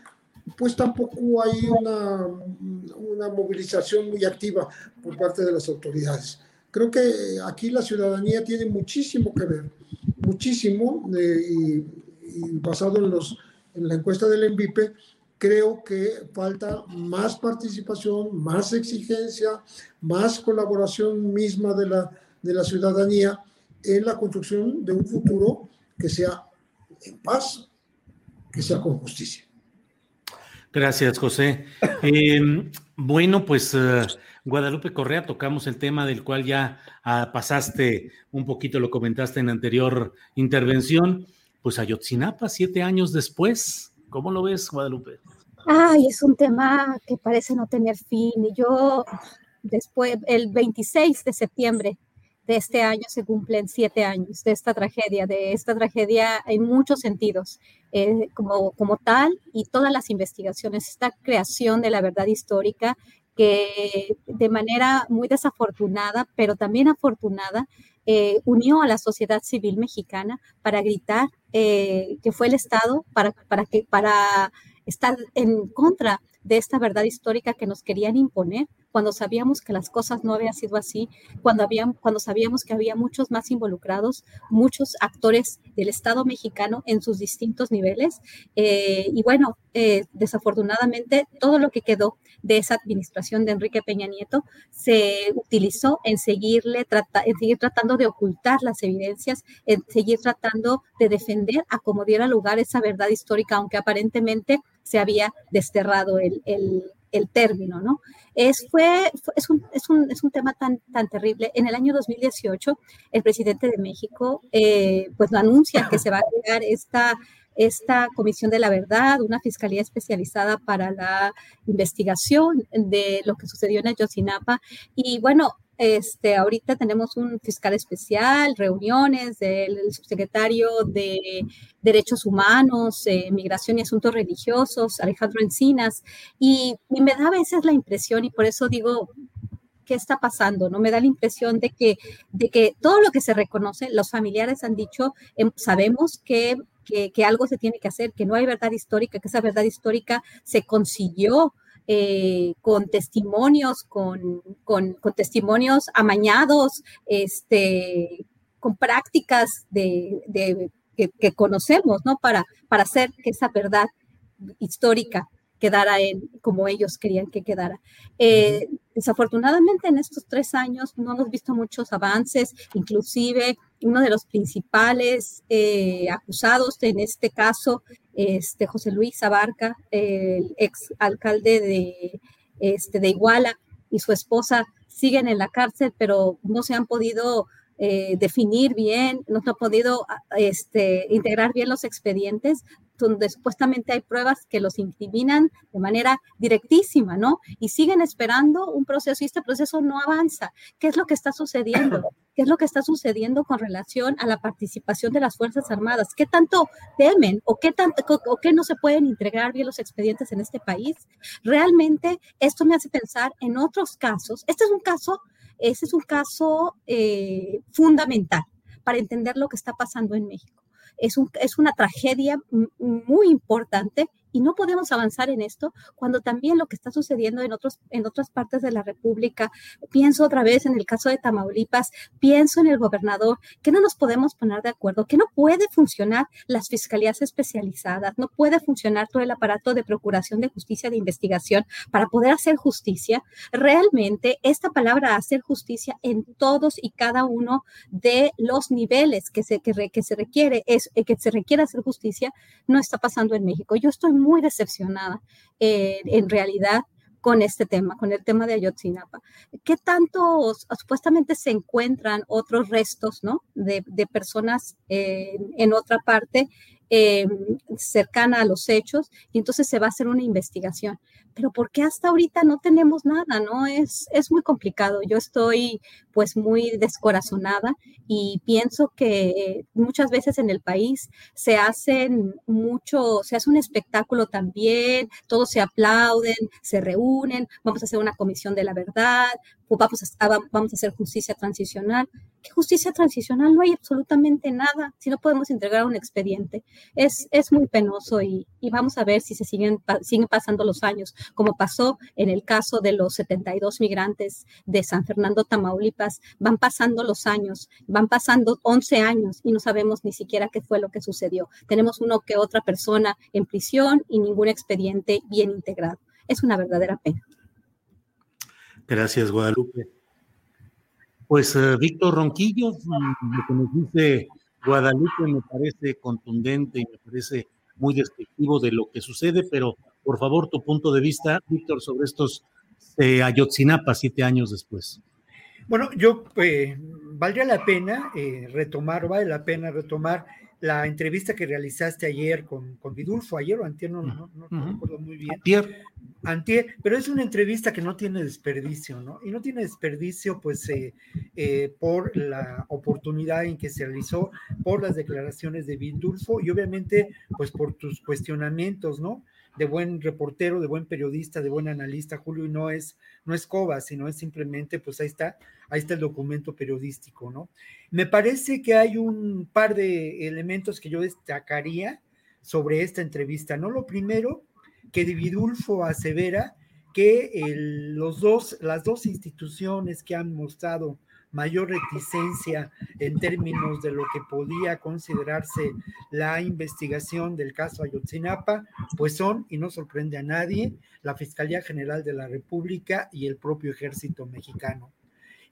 pues tampoco hay una, una, movilización muy activa por parte de las autoridades. Creo que aquí la ciudadanía tiene muchísimo que ver, muchísimo, eh, y, basado en, los, en la encuesta del ENVIPE, creo que falta más participación, más exigencia, más colaboración misma de la, de la ciudadanía en la construcción de un futuro que sea en paz, que sea con justicia. Gracias, José. Em, bueno, pues eh, Guadalupe Correa, tocamos el tema del cual ya ah, pasaste un poquito, lo comentaste en anterior intervención. Pues Ayotzinapa, siete años después, ¿cómo lo ves, Guadalupe? Ay, es un tema que parece no tener fin. Y yo, después, el 26 de septiembre de este año se cumplen siete años de esta tragedia, de esta tragedia en muchos sentidos, eh, como, como tal, y todas las investigaciones, esta creación de la verdad histórica que de manera muy desafortunada, pero también afortunada, eh, unió a la sociedad civil mexicana para gritar eh, que fue el Estado, para, para, que, para estar en contra de esta verdad histórica que nos querían imponer cuando sabíamos que las cosas no habían sido así, cuando, cuando sabíamos que había muchos más involucrados, muchos actores del Estado mexicano en sus distintos niveles. Eh, y bueno, eh, desafortunadamente, todo lo que quedó de esa administración de Enrique Peña Nieto se utilizó en, seguirle en seguir tratando de ocultar las evidencias, en seguir tratando de defender a como diera lugar esa verdad histórica, aunque aparentemente se había desterrado el, el término, ¿no? Es, fue, es, un, es, un, es un tema tan, tan terrible. En el año 2018, el presidente de México, eh, pues anuncia que se va a crear esta, esta Comisión de la Verdad, una fiscalía especializada para la investigación de lo que sucedió en Ayotzinapa. Y bueno, este, ahorita tenemos un fiscal especial, reuniones del subsecretario de Derechos Humanos, eh, Migración y Asuntos Religiosos, Alejandro Encinas, y, me da a veces la impresión, y por eso digo, ¿qué está pasando? ¿No? Me da la impresión de que, de que todo lo que se reconoce, los familiares han dicho, em, sabemos que, que, que algo se tiene que hacer, que no hay verdad histórica, que esa verdad histórica se consiguió eh, con testimonios, con, con, testimonios amañados, este, con prácticas de, que, conocemos, ¿no? Para, para hacer que esa verdad histórica quedara en como ellos querían que quedara. Eh, desafortunadamente en estos tres años no hemos visto muchos avances, inclusive uno de los principales eh, acusados en este caso este, José Luis Abarca, el ex alcalde de, este, de Iguala, y su esposa siguen en la cárcel, pero no se han podido eh, definir bien, no se han podido este, integrar bien los expedientes donde supuestamente hay pruebas que los incriminan de manera directísima, ¿no? Y siguen esperando un proceso y este proceso no avanza. ¿Qué es lo que está sucediendo? ¿Qué es lo que está sucediendo con relación a la participación de las Fuerzas Armadas? ¿Qué tanto temen o qué, tanto, o qué no se pueden integrar bien los expedientes en este país? Realmente esto me hace pensar en otros casos. Este es un caso, este es un caso eh, fundamental para entender lo que está pasando en México es, un, es una tragedia muy importante y no podemos avanzar en esto cuando también lo que está sucediendo en, otros, en otras partes de la República, pienso otra vez en el caso de Tamaulipas, pienso en el gobernador, que no nos podemos poner de acuerdo, que no puede funcionar las fiscalías especializadas, no puede funcionar todo el aparato de procuración de justicia, de investigación para poder hacer justicia. Realmente esta palabra hacer justicia en todos y cada uno de los niveles que se, que, que se requiere, es, que se requiere hacer justicia, no está pasando en México. Yo estoy muy decepcionada eh, en realidad con este tema, con el tema de Ayotzinapa. ¿Qué tanto supuestamente se encuentran otros restos ¿no? de, personas en otra parte eh, cercana a los hechos y entonces se va a hacer una investigación? pero ¿por qué hasta ahorita no tenemos nada? ¿No? Es, es muy complicado. Yo estoy pues muy descorazonada y pienso que muchas veces en el país se hacen mucho, se hace un espectáculo también, todos se aplauden, se reúnen, vamos a hacer una comisión de la verdad, vamos a, vamos a hacer justicia transicional. ¿Qué justicia transicional? No hay absolutamente nada si no podemos entregar un expediente. Es, muy penoso y, vamos a ver si se siguen pasando los años, como pasó en el caso de los 72 migrantes de San Fernando, Tamaulipas. Van pasando los años, van pasando 11 años y no sabemos ni siquiera qué fue lo que sucedió. Tenemos uno que otra persona en prisión y ningún expediente bien integrado. Es una verdadera pena. Gracias, Guadalupe. Pues eh, Víctor Ronquillo, lo que nos dice Guadalupe me parece contundente y me parece muy descriptivo de lo que sucede, pero por favor, tu punto de vista, Víctor, sobre estos eh, Ayotzinapa siete años después. Bueno, yo eh, valdría la pena eh, retomar, vale la pena retomar la entrevista que realizaste ayer con, con Vidulfo, ayer o antier, no, no, no, recuerdo muy bien. Antier. Antier, pero es una entrevista que no tiene desperdicio, ¿no? Y no tiene desperdicio, pues, eh, eh, por la oportunidad en que se realizó, por las declaraciones de Vidulfo y obviamente, pues, por tus cuestionamientos, ¿no? de buen reportero, de buen periodista, de buen analista, Julio, y no es, no es coba, sino es simplemente, pues ahí está, ahí está el documento periodístico, ¿no? Me parece que hay un par de elementos que yo destacaría sobre esta entrevista, ¿no? Lo primero, que Vidulfo asevera que los dos, las dos instituciones que han mostrado mayor reticencia en términos de lo que podía considerarse la investigación del caso Ayotzinapa, pues son, y no sorprende a nadie, la Fiscalía General de la República y el propio Ejército Mexicano.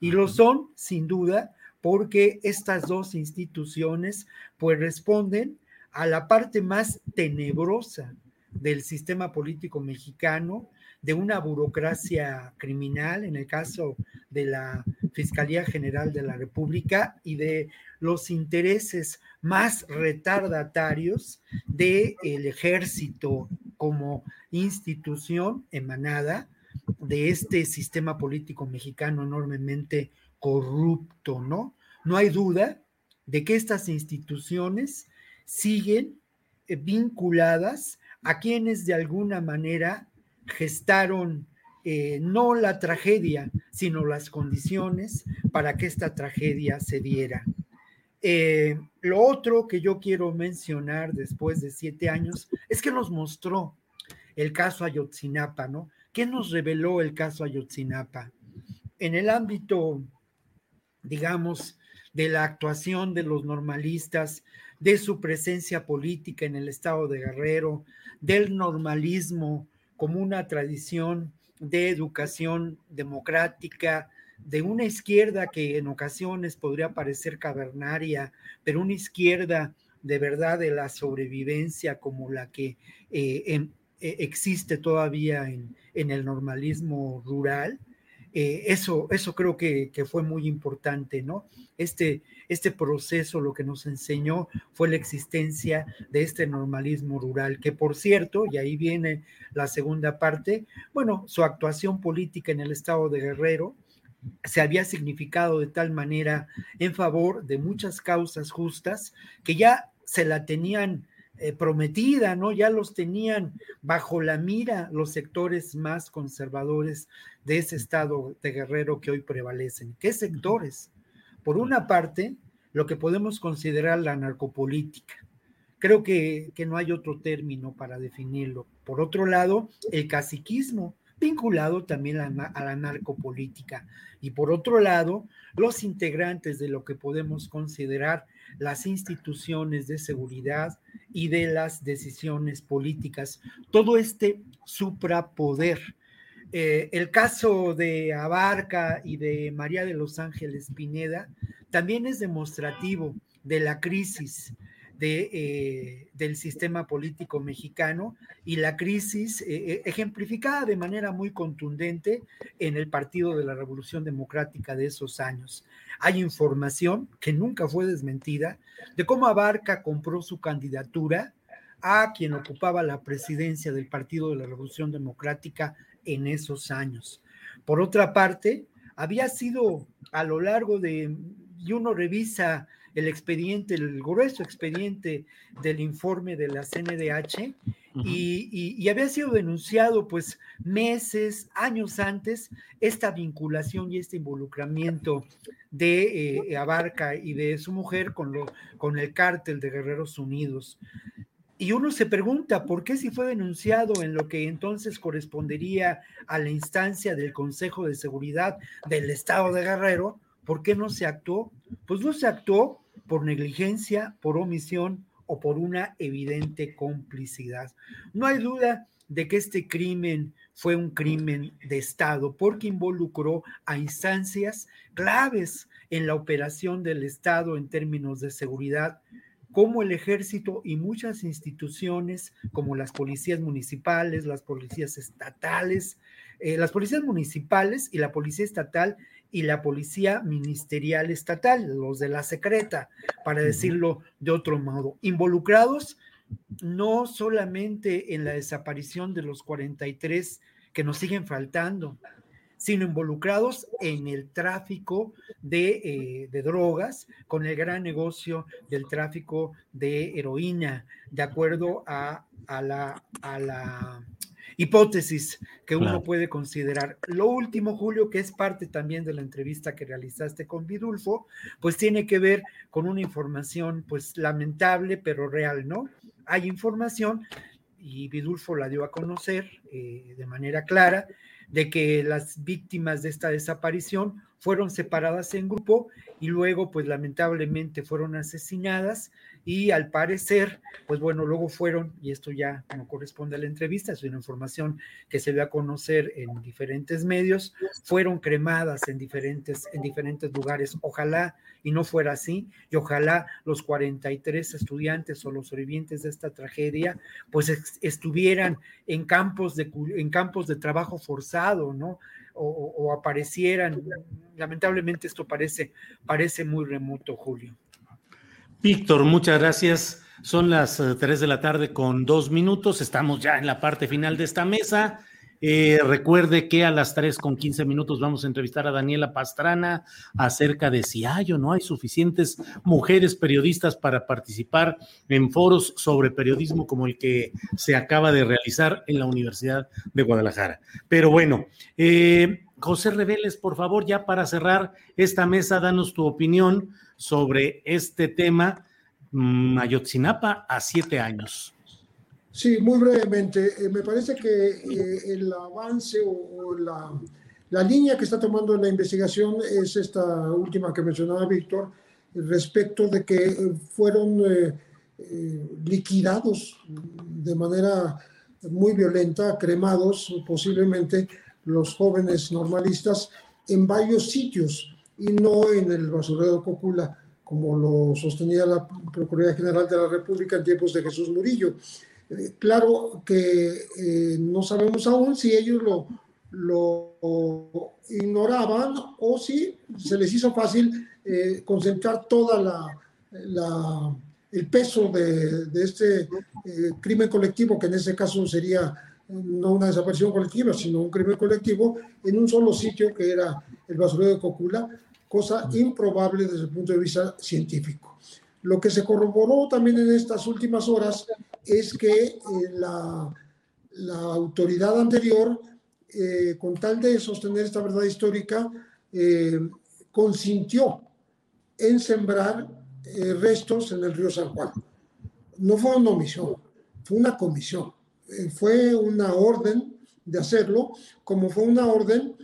Y lo son, sin duda, porque estas dos instituciones pues responden a la parte más tenebrosa del sistema político mexicano, de una burocracia criminal, en el caso de la Fiscalía General de la República, y de los intereses más retardatarios del ejército como institución emanada de este sistema político mexicano enormemente corrupto, ¿no? No hay duda de que estas instituciones siguen eh, vinculadas a quienes de alguna manera gestaron eh, no la tragedia, sino las condiciones para que esta tragedia se diera. Eh, lo otro que yo quiero mencionar después de siete años es que nos mostró el caso Ayotzinapa, ¿no? ¿Qué nos reveló el caso Ayotzinapa? En el ámbito, digamos, de la actuación de los normalistas, de su presencia política en el estado de Guerrero, del normalismo como una tradición de educación democrática, de una izquierda que en ocasiones podría parecer cavernaria, pero una izquierda de verdad de la sobrevivencia como la que eh, eh, existe todavía en, en, el normalismo rural, eh, eso, eso creo que, que, fue muy importante, ¿no? Este, este proceso lo que nos enseñó fue la existencia de este normalismo rural, que por cierto, y ahí viene la segunda parte, bueno, su actuación política en el estado de Guerrero se había significado de tal manera en favor de muchas causas justas que ya se la tenían eh, prometida, ¿no? Ya los tenían bajo la mira los sectores más conservadores de ese estado de Guerrero que hoy prevalecen. ¿Qué sectores? Por una parte, lo que podemos considerar la narcopolítica. Creo que, que no hay otro término para definirlo. Por otro lado, el caciquismo, vinculado también a, a, la narcopolítica. Y por otro lado, los integrantes de lo que podemos considerar las instituciones de seguridad y de las decisiones políticas. Todo este suprapoder. Eh, el caso de Abarca y de María de los Ángeles Pineda también es demostrativo de la crisis eh, del sistema político mexicano y la crisis eh, eh, ejemplificada de manera muy contundente en el Partido de la Revolución Democrática de esos años. Hay información que nunca fue desmentida de cómo Abarca compró su candidatura a quien ocupaba la presidencia del Partido de la Revolución Democrática en esos años. Por otra parte, había sido a lo largo de y uno revisa el expediente, el grueso expediente del informe de la CNDH y, había sido denunciado pues meses, años antes, esta vinculación y este involucramiento de eh, Abarca y de su mujer con, lo, con el cártel de Guerreros Unidos. Y uno se pregunta, ¿por qué si fue denunciado en lo que entonces correspondería a la instancia del Consejo de Seguridad del Estado de Guerrero? ¿Por qué no se actuó? Pues no se actuó por negligencia, por omisión o por una evidente complicidad. No hay duda de que este crimen fue un crimen de Estado porque involucró a instancias claves en la operación del Estado en términos de seguridad, como el ejército y muchas instituciones como las policías municipales, las policías estatales, eh, las policías municipales y la policía estatal y la policía ministerial estatal, los de la secreta, para decirlo de otro modo, involucrados no solamente en la desaparición de los 43 que nos siguen faltando, sino involucrados en el tráfico de, eh, de, drogas, con el gran negocio del tráfico de heroína, de acuerdo a, a, la, a la hipótesis que uno puede considerar. Lo último, Julio, que es parte también de la entrevista que realizaste con Vidulfo, pues tiene que ver con una información pues lamentable pero real, ¿no? Hay información y Vidulfo la dio a conocer eh, de manera clara, de que las víctimas de esta desaparición fueron separadas en grupo y luego, pues lamentablemente fueron asesinadas y al parecer, pues bueno, luego fueron, y esto ya no corresponde a la entrevista, es una información que se dio a conocer en diferentes medios, fueron cremadas en diferentes, en diferentes lugares. Ojalá y no fuera así, y ojalá los 43 estudiantes o los sobrevivientes de esta tragedia, pues estuvieran en campos de, en campos de trabajo forzado, ¿no? O, o aparecieran. Lamentablemente esto parece, parece muy remoto, Julio. Víctor, muchas gracias. Son las 3 eh, de la tarde con dos minutos. Estamos ya en la parte final de esta mesa. Eh, recuerde que a las 3 con 15 minutos vamos a entrevistar a Daniela Pastrana acerca de si hay o no hay suficientes mujeres periodistas para participar en foros sobre periodismo como el que se acaba de realizar en la Universidad de Guadalajara. Pero bueno, eh, José Reveles, por favor, ya para cerrar esta mesa, danos tu opinión sobre este tema, Mayotzinapa a siete años. Sí, muy brevemente. Eh, me parece que eh, el avance o, la, línea que está tomando la investigación es esta última que mencionaba Víctor, respecto de que eh, fueron liquidados de manera muy violenta, cremados posiblemente los jóvenes normalistas en varios sitios y no en el basurero Cocula, como lo sostenía la Procuraduría General de la República en tiempos de Jesús Murillo. Eh, claro que eh, no sabemos aún si ellos lo, lo ignoraban o si se les hizo fácil eh, concentrar toda la, la, el peso de, de este crimen colectivo, que en ese caso sería no una desaparición colectiva, sino un crimen colectivo, en un solo sitio que era el basurero de Cocula, cosa improbable desde el punto de vista científico. Lo que se corroboró también en estas últimas horas es que eh, la, la, autoridad anterior, eh, con tal de sostener esta verdad histórica, eh, consintió en sembrar restos en el río San Juan. No fue una omisión, fue una comisión. Fue una orden de hacerlo, como fue una orden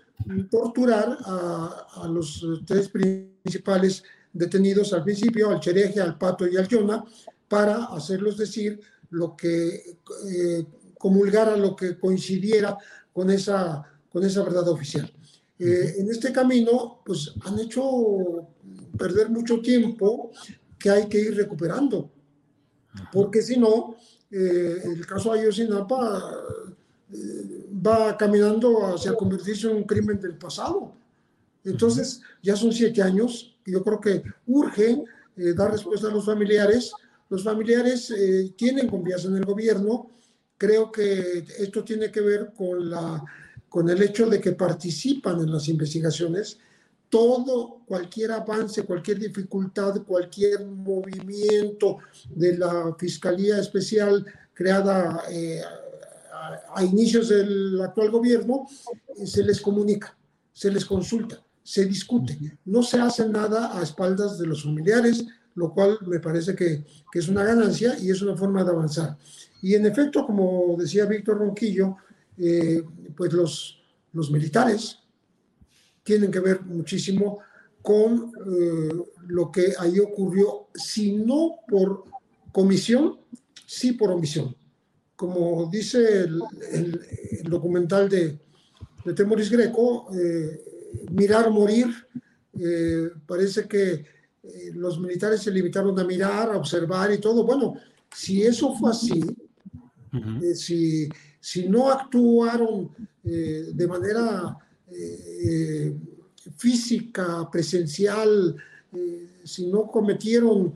torturar a, los tres principales detenidos al principio, al Chereje, al Pato y al Yona, para hacerlos decir lo que eh, comulgara, lo que coincidiera con esa, con esa verdad oficial. Eh, en este camino, pues han hecho perder mucho tiempo que hay que ir recuperando, porque si no, eh, el caso Ayotzinapa va caminando hacia convertirse en un crimen del pasado. Entonces, ya son siete años, y yo creo que urge eh, dar respuesta a los familiares. Los familiares eh, tienen confianza en el gobierno. Creo que esto tiene que ver con, la, con el hecho de que participan en las investigaciones. Todo, cualquier avance, cualquier dificultad, cualquier movimiento de la Fiscalía Especial creada eh, a, inicios del actual gobierno, eh, se les comunica, se les consulta, se discute. No se hace nada a espaldas de los familiares, lo cual me parece que, que, es una ganancia y es una forma de avanzar. Y en efecto, como decía Víctor Ronquillo, eh, pues los, los militares tienen que ver muchísimo con eh, lo que ahí ocurrió, si no por comisión, sí por omisión como dice el, documental de, de Temoris Greco, eh, mirar, morir, eh, parece que los militares se limitaron a mirar, a observar y todo. Bueno, si eso fue así, si, si, no actuaron de manera física, presencial, si no cometieron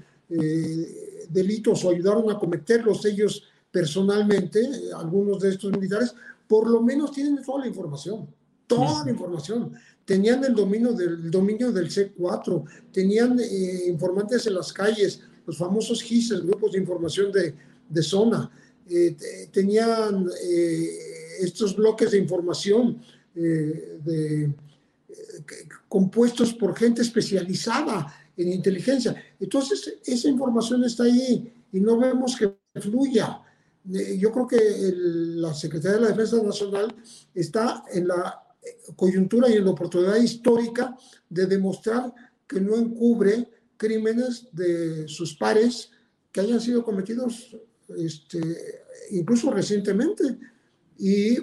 delitos o ayudaron a cometerlos ellos personalmente, algunos de estos militares, por lo menos tienen toda la información, toda la información. Tenían el dominio del, dominio del C4, tenían eh, informantes en las calles, los famosos GISES, grupos de información de, de zona, eh, tenían eh, estos bloques de información de, compuestos por gente especializada en inteligencia. Entonces, esa información está ahí y no vemos que fluya. Eh, yo creo que la Secretaría de la Defensa Nacional está en la coyuntura y en la oportunidad histórica de demostrar que no encubre crímenes de sus pares que hayan sido cometidos este, incluso recientemente y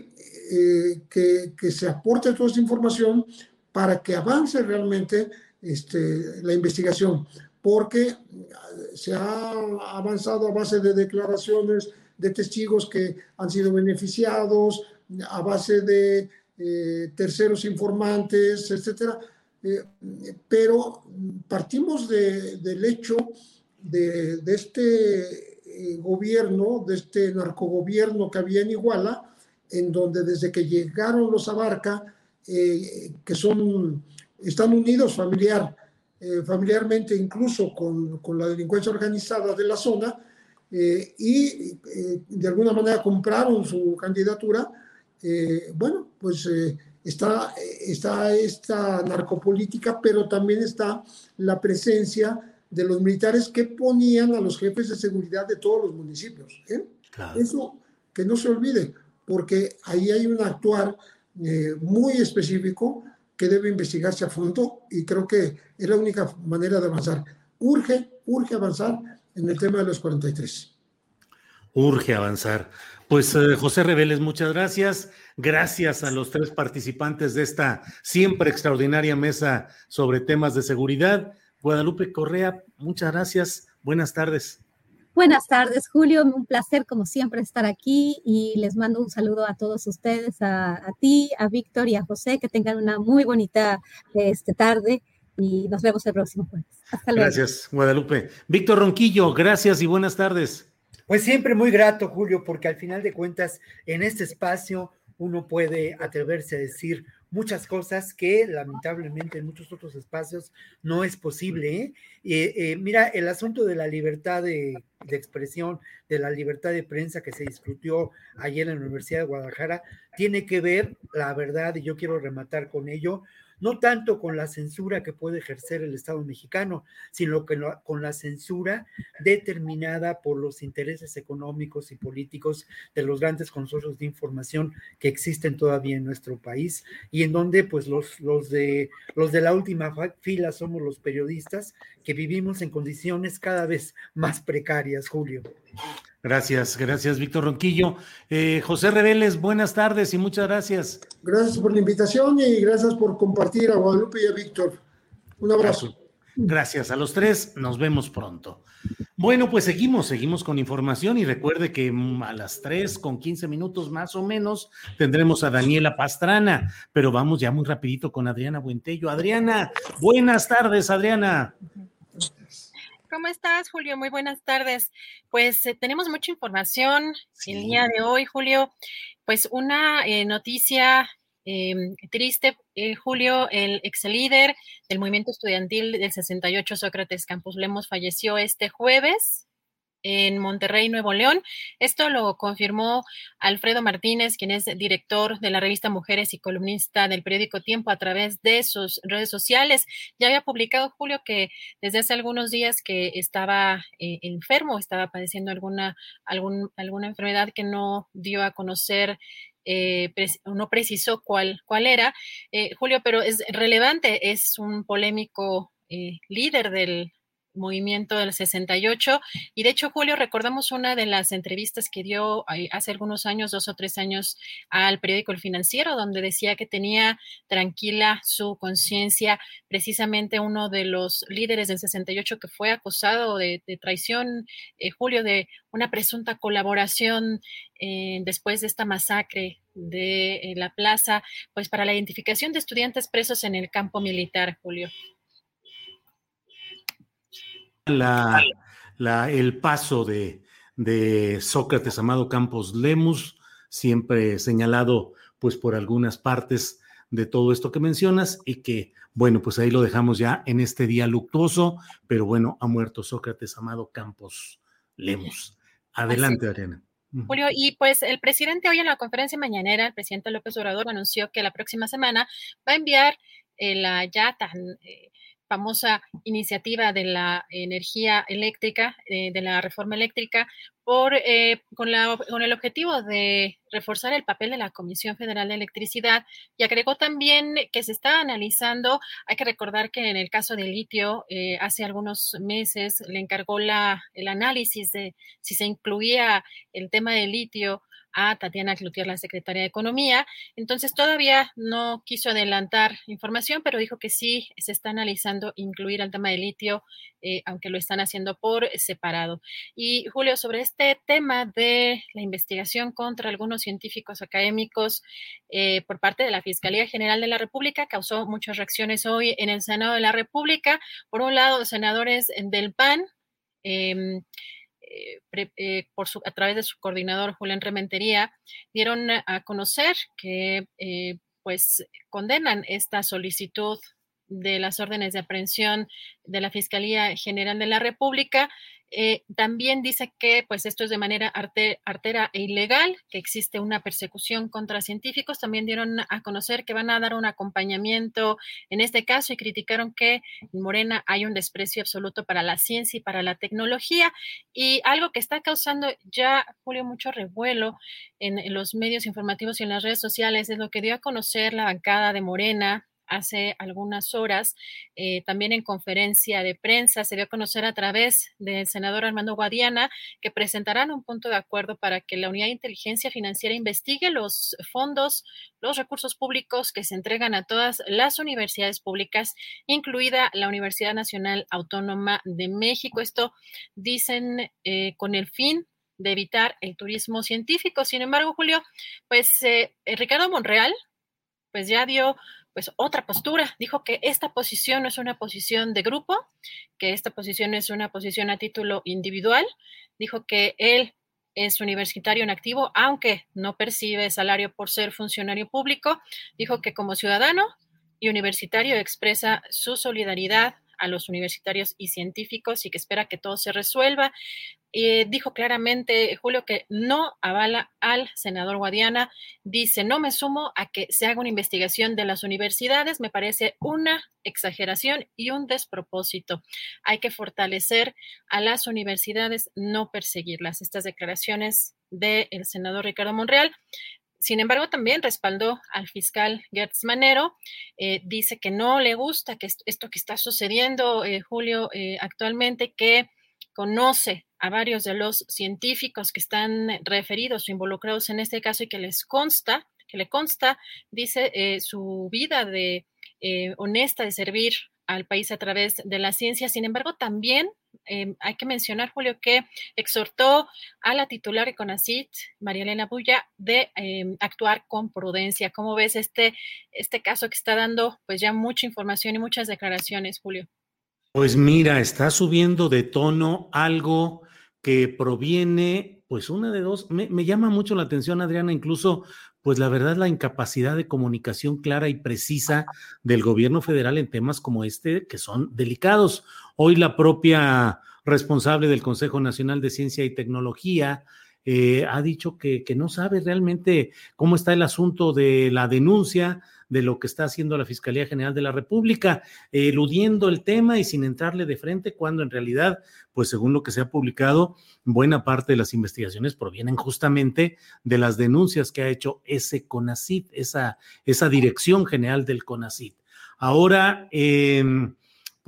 eh, que, se aporte toda esta información para que avance realmente este, la investigación, porque se ha avanzado a base de declaraciones de testigos que han sido beneficiados, a base de eh, terceros informantes, etcétera. Eh, pero partimos del hecho de, este eh, gobierno, de este narcogobierno que había en Iguala, en donde desde que llegaron los Abarca, que son, están unidos familiar, familiarmente incluso con, con, la delincuencia organizada de la zona, y de alguna manera compraron su candidatura, eh, bueno, pues eh, está, está esta narcopolítica, pero también está la presencia de los militares que ponían a los jefes de seguridad de todos los municipios. ¿eh? Eso que no se olvide, porque ahí hay un actuar muy específico que debe investigarse a fondo y creo que es la única manera de avanzar. Urge, urge avanzar en el tema de los 43. Urge avanzar. Pues eh, José Reveles, muchas gracias. Gracias a los tres participantes de esta siempre extraordinaria mesa sobre temas de seguridad. Guadalupe Correa, muchas gracias. Buenas tardes. Buenas tardes, Julio. Un placer, como siempre, estar aquí y les mando un saludo a todos ustedes, a, ti, a Víctor y a José. Que tengan una muy bonita este, tarde y nos vemos el próximo jueves. Hasta luego. Gracias, Guadalupe. Víctor Ronquillo, gracias y buenas tardes. Pues siempre muy grato, Julio, porque al final de cuentas, en este espacio uno puede atreverse a decir muchas cosas que lamentablemente en muchos otros espacios no es posible. ¿eh? Eh, mira, el asunto de la libertad de, de, expresión, de la libertad de prensa que se discutió ayer en la Universidad de Guadalajara, tiene que ver, la verdad, y yo quiero rematar con ello, no tanto con la censura que puede ejercer el Estado mexicano, sino que con la censura determinada por los intereses económicos y políticos de los grandes consorcios de información que existen todavía en nuestro país y en donde pues los, los, de, los de la última fila somos los periodistas que vivimos en condiciones cada vez más precarias, Julio. Gracias, gracias, Víctor Ronquillo. Eh, José Reveles, buenas tardes y muchas gracias. Gracias por la invitación y gracias por compartir a Guadalupe y a Víctor. Un abrazo. Gracias a los tres, nos vemos pronto. Bueno, pues seguimos, seguimos con información y recuerde que a las tres con quince minutos más o menos tendremos a Daniela Pastrana, pero vamos ya muy rapidito con Adriana Buentello. Adriana, buenas tardes, Adriana. ¿Cómo estás, Julio? Muy buenas tardes. Pues eh, tenemos mucha información el día de hoy, Julio. Pues una eh, noticia em, triste, eh, Julio, el ex líder del movimiento estudiantil del 68, Sócrates Campos Lemos, falleció este jueves en Monterrey, Nuevo León. Esto lo confirmó Alfredo Martínez, quien es director de la revista Mujeres y columnista del periódico Tiempo a través de sus redes sociales. Ya había publicado Julio que desde hace algunos días que estaba eh, enfermo, estaba padeciendo alguna, algún, alguna enfermedad que no dio a conocer eh, no precisó cuál, cuál era, eh, Julio, pero es relevante, es un polémico líder del movimiento del 68. Y de hecho, Julio, recordamos una de las entrevistas que dio hace algunos años, dos o tres años, al periódico El Financiero, donde decía que tenía tranquila su conciencia, precisamente uno de los líderes del 68 que fue acusado de, traición, eh, Julio, de una presunta colaboración eh, después de esta masacre de eh, la plaza, pues para la identificación de estudiantes presos en el campo militar, Julio la, el paso de, de Sócrates Amado Campos Lemus, siempre señalado pues por algunas partes de todo esto que mencionas y que, bueno, pues ahí lo dejamos ya en este día luctuoso, pero bueno, ha muerto Sócrates Amado Campos Lemus. Adelante, Ariana. Julio, y pues el presidente hoy en la conferencia mañanera, el presidente López Obrador anunció que la próxima semana va a enviar eh, la ya tan eh, famosa iniciativa de la energía eléctrica, eh, de la reforma eléctrica, por, eh, con, la, con, el objetivo de reforzar el papel de la Comisión Federal de Electricidad y agregó también que se está analizando, hay que recordar que en el caso del litio, eh, hace algunos meses le encargó la, el análisis de si se incluía el tema del litio a Tatiana Cloutier, la secretaria de Economía. Entonces todavía no quiso adelantar información, pero dijo que sí se está analizando incluir el tema de litio, eh, aunque lo están haciendo por separado. Y Julio, sobre este tema de la investigación contra algunos científicos académicos eh, por parte de la Fiscalía General de la República, causó muchas reacciones hoy en el Senado de la República. Por un lado, senadores del PAN. Eh, eh, eh, por su, a través de su coordinador Julián Rementería, dieron a conocer que eh, pues condenan esta solicitud de las órdenes de aprehensión de la Fiscalía General de la República eh, también dice que pues esto es de manera artera e ilegal, que existe una persecución contra científicos. También dieron a conocer que van a dar un acompañamiento en este caso y criticaron que en Morena hay un desprecio absoluto para la ciencia y para la tecnología. Y algo que está causando ya, Julio, mucho revuelo en, en los medios informativos y en las redes sociales es lo que dio a conocer la bancada de Morena hace algunas horas. Eh, también en conferencia de prensa se dio a conocer a través del senador Armando Guadiana que presentarán un punto de acuerdo para que la Unidad de Inteligencia Financiera investigue los fondos, los recursos públicos que se entregan a todas las universidades públicas, incluida la Universidad Nacional Autónoma de México. Esto dicen eh, con el fin de evitar el turismo científico. Sin embargo, Julio, pues eh, Ricardo Monreal, pues ya dio pues otra postura. Dijo que esta posición no es una posición de grupo, que esta posición es una posición a título individual. Dijo que él es universitario en activo, aunque no percibe salario por ser funcionario público. Dijo que como ciudadano y universitario expresa su solidaridad a los universitarios y científicos y que espera que todo se resuelva. Eh, dijo claramente, Julio, que no avala al senador Guadiana. Dice, no me sumo a que se haga una investigación de las universidades. Me parece una exageración y un despropósito. Hay que fortalecer a las universidades, no perseguirlas. Estas declaraciones del senador Ricardo Monreal. Sin embargo, también respaldó al fiscal Gertz Manero. Eh, dice que no le gusta que esto, que está sucediendo, eh, Julio, actualmente, que conoce a varios de los científicos que están referidos o involucrados en este caso y que les consta, que le consta, dice, eh, su vida de eh, honesta de servir al país a través de la ciencia. Sin embargo, también eh, hay que mencionar, Julio, que exhortó a la titular de CONACIT, María Elena Bulla, de actuar con prudencia. ¿Cómo ves este, este caso que está dando pues ya mucha información y muchas declaraciones, Julio? Pues mira, está subiendo de tono algo que proviene, pues una de dos, me, llama mucho la atención, Adriana, incluso, pues la verdad, la incapacidad de comunicación clara y precisa del gobierno federal en temas como este, que son delicados. Hoy la propia responsable del Consejo Nacional de Ciencia y Tecnología, eh, ha dicho que, no sabe realmente cómo está el asunto de la denuncia de lo que está haciendo la Fiscalía General de la República, eludiendo el tema y sin entrarle de frente, cuando en realidad, pues según lo que se ha publicado, buena parte de las investigaciones provienen justamente de las denuncias que ha hecho ese CONACIT, esa, esa dirección general del CONACIT. Ahora, eh,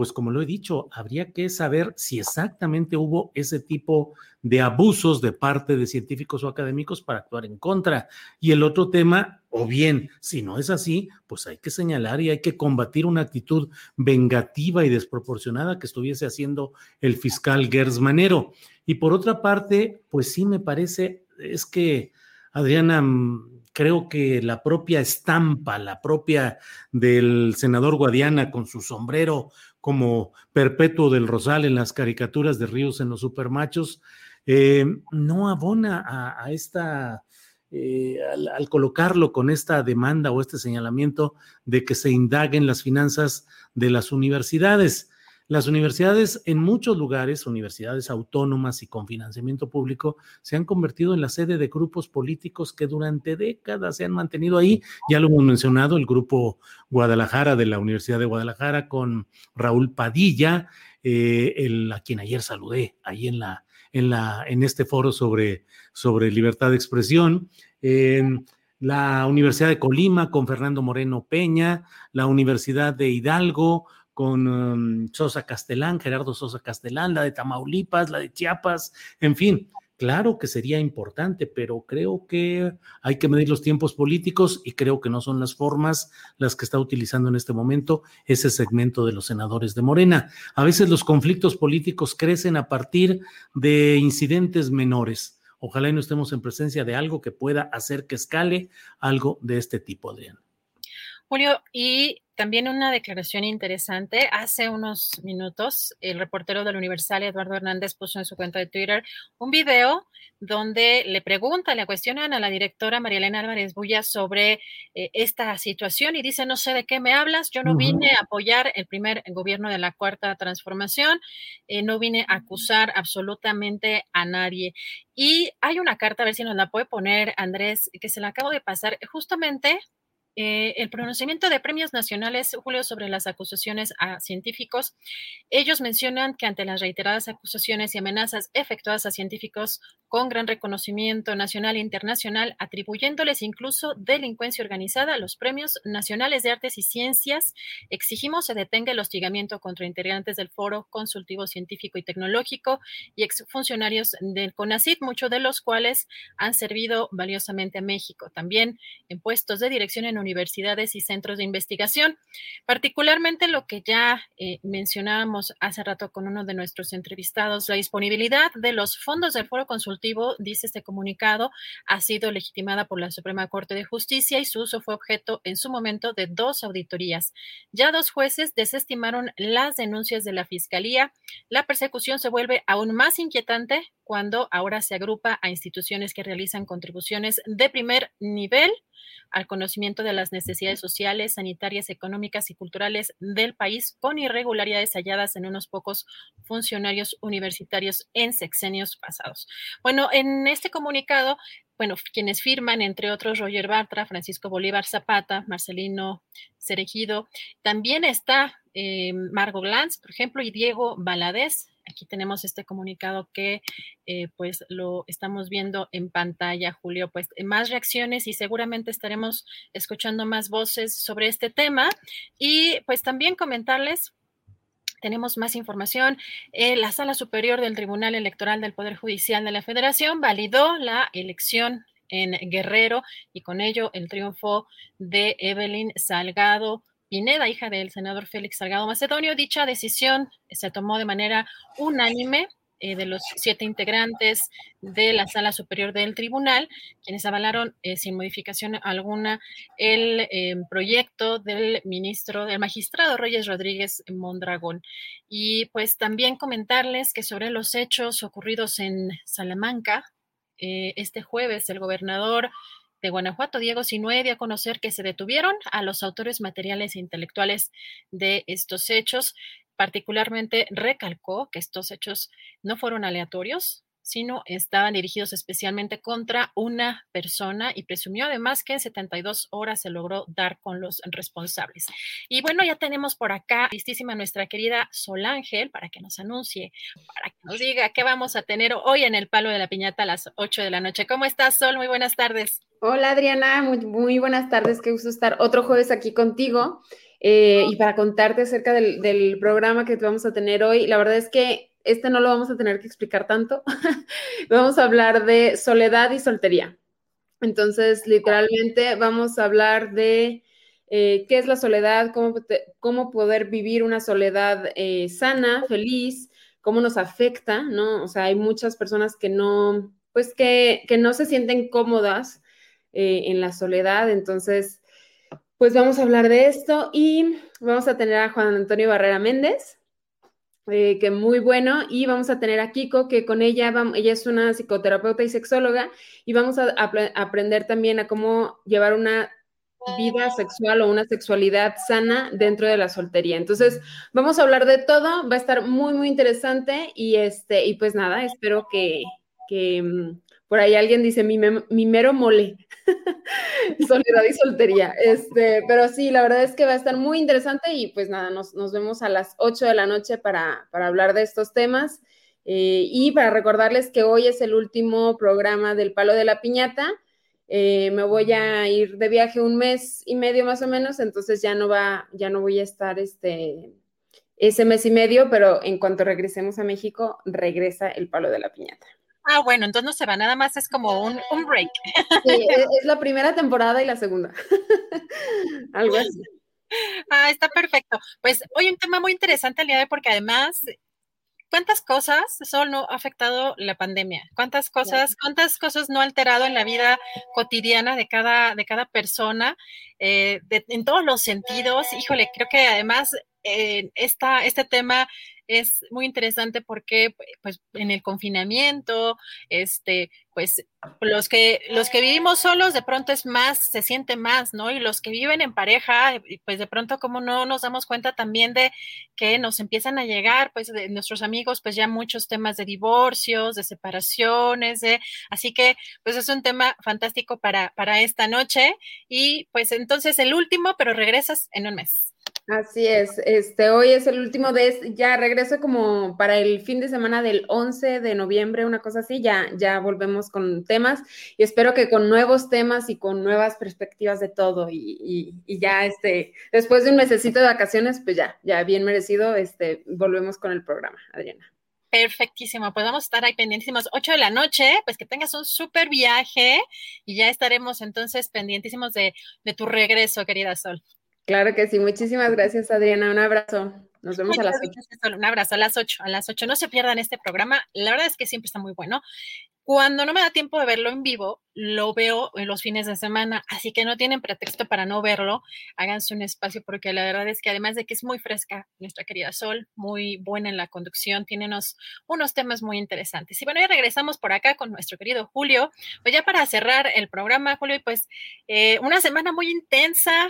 pues como lo he dicho, habría que saber si exactamente hubo ese tipo de abusos de parte de científicos o académicos para actuar en contra. Y el otro tema, o bien, si no es así, pues hay que señalar y hay que combatir una actitud vengativa y desproporcionada que estuviese haciendo el fiscal Gers Manero. Y por otra parte, pues sí me parece, es que, Adriana, mm, creo que la propia estampa, la propia del senador Guadiana con su sombrero como Perpetuo del Rosal en las caricaturas de Ríos en los Supermachos, eh, no abona a, esta, eh, al, colocarlo con esta demanda o este señalamiento de que se indaguen las finanzas de las universidades. Las universidades en muchos lugares, universidades autónomas y con financiamiento público, se han convertido en la sede de grupos políticos que durante décadas se han mantenido ahí. Ya lo hemos mencionado, el grupo Guadalajara de la Universidad de Guadalajara con Raúl Padilla, eh, el, a quien ayer saludé ahí en la en, la, en este foro sobre, sobre libertad de expresión. la Universidad de Colima con Fernando Moreno Peña, la Universidad de Hidalgo con um, Sosa Castelán, Gerardo Sosa Castelán, la de Tamaulipas, la de Chiapas, en fin, Claro que sería importante, pero creo que hay que medir los tiempos políticos y creo que no son las formas las que está utilizando en este momento ese segmento de los senadores de Morena. A veces los conflictos políticos crecen a partir de incidentes menores. Ojalá y no estemos en presencia de algo que pueda hacer que escale algo de este tipo, Adrián. Julio, y también una declaración interesante. Hace unos minutos, el reportero del Universal, Eduardo Hernández, puso en su cuenta de Twitter un video donde le pregunta, le cuestionan a la directora María Elena Álvarez Bulla sobre eh, esta situación y dice, no sé de qué me hablas, yo no vine a apoyar el primer gobierno de la Cuarta Transformación, eh, no vine a acusar absolutamente a nadie. Y hay una carta, a ver si nos la puede poner Andrés, que se la acabo de pasar justamente eh, el pronunciamiento de premios nacionales, Julio, sobre las acusaciones a científicos. Ellos mencionan que ante las reiteradas acusaciones y amenazas efectuadas a científicos con gran reconocimiento nacional e internacional, atribuyéndoles incluso delincuencia organizada, los premios nacionales de artes y ciencias, exigimos se detenga el hostigamiento contra integrantes del Foro Consultivo Científico y Tecnológico y exfuncionarios del CONACIT, muchos de los cuales han servido valiosamente a México. También en puestos de dirección en universidades y centros de investigación. Particularmente lo que ya eh, mencionábamos hace rato con uno de nuestros entrevistados, la disponibilidad de los fondos del foro consultivo, dice este comunicado, ha sido legitimada por la Suprema Corte de Justicia y su uso fue objeto en su momento de dos auditorías. Ya dos jueces desestimaron las denuncias de la Fiscalía. La persecución se vuelve aún más inquietante cuando ahora se agrupa a instituciones que realizan contribuciones de primer nivel al conocimiento de las necesidades sociales, sanitarias, económicas y culturales del país con irregularidades halladas en unos pocos funcionarios universitarios en sexenios pasados. Bueno, en este comunicado, bueno, quienes firman, entre otros, Roger Bartra, Francisco Bolívar Zapata, Marcelino Cerejido, también está eh, Margo Glantz, por ejemplo, y Diego Valadez, Aquí tenemos este comunicado que eh, pues lo estamos viendo en pantalla, Julio. Pues eh, más reacciones y seguramente estaremos escuchando más voces sobre este tema. Y pues también comentarles tenemos más información. Eh, la Sala Superior del Tribunal Electoral del Poder Judicial de la Federación validó la elección en Guerrero y con ello el triunfo de Evelyn Salgado Pineda, hija del senador Félix Salgado Macedonio. Dicha decisión se tomó de manera unánime eh, de los siete integrantes de la Sala Superior del Tribunal, quienes avalaron eh, sin modificación alguna el eh, proyecto del ministro, del magistrado Reyes Rodríguez Mondragón. Y pues también comentarles que sobre los hechos ocurridos en Salamanca, este jueves el gobernador de Guanajuato, Diego Sinue, dio a conocer que se detuvieron a los autores materiales e intelectuales de estos hechos. Particularmente recalcó que estos hechos no fueron aleatorios, sino estaban dirigidos especialmente contra una persona y presumió además que en 72 horas se logró dar con los responsables. Y bueno, ya tenemos por acá listísima nuestra querida Sol Ángel para que nos anuncie, para que nos diga qué vamos a tener hoy en el Palo de la Piñata a las 8 de la noche. ¿Cómo estás, Sol? Muy buenas tardes. Hola, Adriana. Muy, buenas tardes. Qué gusto estar otro jueves aquí contigo. Eh, y para contarte acerca del programa que vamos a tener hoy, la verdad es que este no lo vamos a tener que explicar tanto. vamos a hablar de soledad y soltería. Entonces, literalmente vamos a hablar de eh, qué es la soledad, cómo, cómo poder vivir una soledad eh, sana, feliz, cómo nos afecta, ¿no? O sea, hay muchas personas que no, pues que, que no se sienten cómodas eh, en la soledad. Entonces, pues vamos a hablar de esto y vamos a tener a Juan Antonio Barrera Méndez. Eh, que muy bueno, y vamos a tener a Kiko, que con ella, vamos, ella es una psicoterapeuta y sexóloga, y vamos a, aprender también a cómo llevar una vida sexual o una sexualidad sana dentro de la soltería. Entonces, vamos a hablar de todo, va a estar muy, muy interesante y este, y pues nada, espero que, que mm, por ahí alguien dice mi, mi mero mole, soledad y soltería. Este, pero sí, la verdad es que va a estar muy interesante y pues nada, nos, vemos a las 8 de la noche para, para hablar de estos temas. Eh, y para recordarles que hoy es el último programa del Palo de la Piñata. Eh, me voy a ir de viaje un mes y medio más o menos, entonces ya no va, ya no voy a estar este, ese mes y medio, pero en cuanto regresemos a México, regresa el Palo de la Piñata. Ah, bueno, entonces no se va, nada más es como un, un break. Sí, es, es la primera temporada y la segunda. Algo así. Ah, está perfecto. Pues hoy un tema muy interesante el día de hoy porque además ¿cuántas cosas solo ha afectado la pandemia? ¿Cuántas cosas, cuántas cosas no ha alterado en la vida cotidiana de cada, de cada persona? Eh, de, en todos los sentidos. Híjole, creo que además eh, esta, este tema es muy interesante porque pues en el confinamiento, este, pues los que los que vivimos solos de pronto es más, se siente más, ¿no? Y los que viven en pareja, pues de pronto como no nos damos cuenta también de que nos empiezan a llegar, pues de nuestros amigos, pues ya muchos temas de divorcios, de separaciones, de, así que pues es un tema fantástico para para esta noche y pues entonces el último, pero regresas en un mes. Así es, este, hoy es el último de, ya regreso como para el fin de semana del 11 de noviembre, una cosa así, ya, ya volvemos con temas y espero que con nuevos temas y con nuevas perspectivas de todo y, y, ya, este, después de un mesecito de vacaciones, pues ya, ya bien merecido, este, volvemos con el programa, Adriana. Perfectísimo, pues vamos a estar ahí pendientísimos 8 de la noche, pues que tengas un súper viaje y ya estaremos entonces pendientísimos de, de tu regreso, querida Sol. Claro que sí, muchísimas gracias Adriana, un abrazo. Nos vemos a las 8. Un abrazo a las 8, a las 8. No se pierdan este programa, la verdad es que siempre está muy bueno. Cuando no me da tiempo de verlo en vivo, lo veo en los fines de semana, así que no tienen pretexto para no verlo. Háganse un espacio porque la verdad es que además de que es muy fresca, nuestra querida Sol, muy buena en la conducción, tiene unos, unos temas muy interesantes. Y bueno, ya regresamos por acá con nuestro querido Julio. Pues ya para cerrar el programa, Julio, pues eh, una semana muy intensa,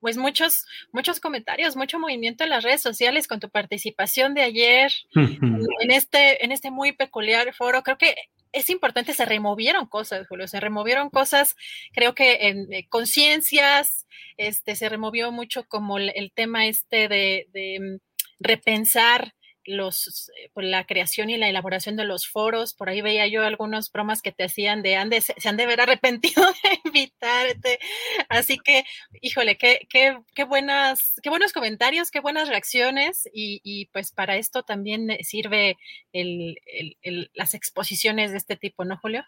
pues muchos, muchos comentarios, mucho movimiento en las redes sociales con tu participación de ayer en este, en este muy peculiar foro. Creo que es importante, se removieron cosas, Julio, se removieron cosas, creo que en eh, conciencias, este, se removió mucho como el, el tema este de, de mm, repensar los, eh, por la creación y la elaboración de los foros. Por ahí veía yo algunas bromas que te hacían de, han se, han de ver arrepentido de invitarte. Así que, híjole, qué, qué, qué, buenas, qué buenos comentarios, qué buenas reacciones. Y, y pues para esto también sirve el, el, el, las exposiciones de este tipo, ¿no, Julio?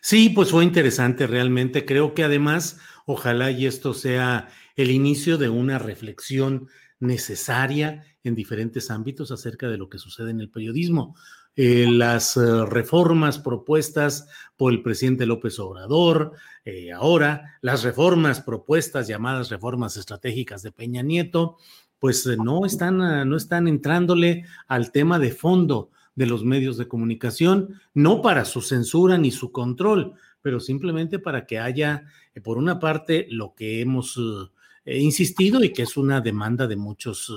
Sí, pues fue interesante realmente. Creo que además, ojalá y esto sea el inicio de una reflexión necesaria en diferentes ámbitos acerca de lo que sucede en el periodismo. Eh, las uh, reformas propuestas por el presidente López Obrador, eh, ahora las reformas propuestas llamadas reformas estratégicas de Peña Nieto, pues eh, no están, no están entrándole al tema de fondo de los medios de comunicación, no para su censura ni su control, pero simplemente para que haya, por una parte, lo que hemos he insistido y que es una demanda de muchos,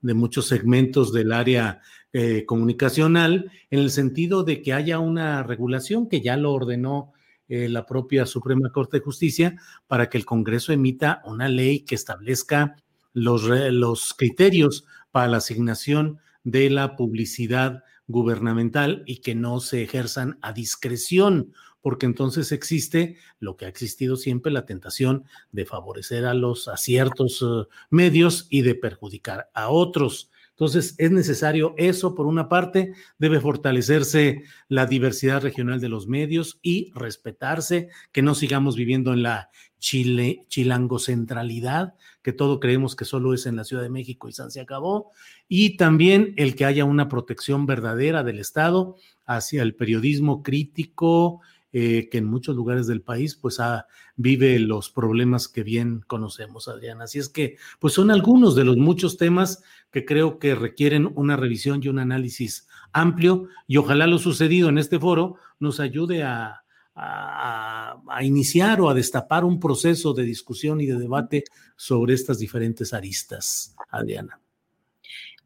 de muchos segmentos del área eh, comunicacional, en el sentido de que haya una regulación que ya lo ordenó eh, la propia Suprema Corte de Justicia para que el Congreso emita una ley que establezca los, los criterios para la asignación de la publicidad gubernamental y que no se ejerzan a discreción porque entonces existe lo que ha existido siempre, la tentación de favorecer a los a ciertos uh, medios y de perjudicar a otros. Entonces, es necesario eso, por una parte, debe fortalecerse la diversidad regional de los medios y respetarse, que no sigamos viviendo en la Chile, chilangocentralidad, que todo creemos que solo es en la Ciudad de México y San se acabó, y también el que haya una protección verdadera del Estado hacia el periodismo crítico, eh, que en muchos lugares del país pues ha, vive los problemas que bien conocemos, Adriana. Así es que pues son algunos de los muchos temas que creo que requieren una revisión y un análisis amplio y ojalá lo sucedido en este foro nos ayude a, a, iniciar o a destapar un proceso de discusión y de debate sobre estas diferentes aristas, Adriana.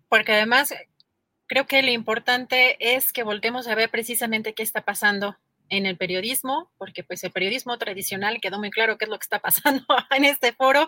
Porque además creo que lo importante es que voltemos a ver precisamente qué está pasando en el periodismo, porque pues el periodismo tradicional quedó muy claro qué es lo que está pasando en este foro,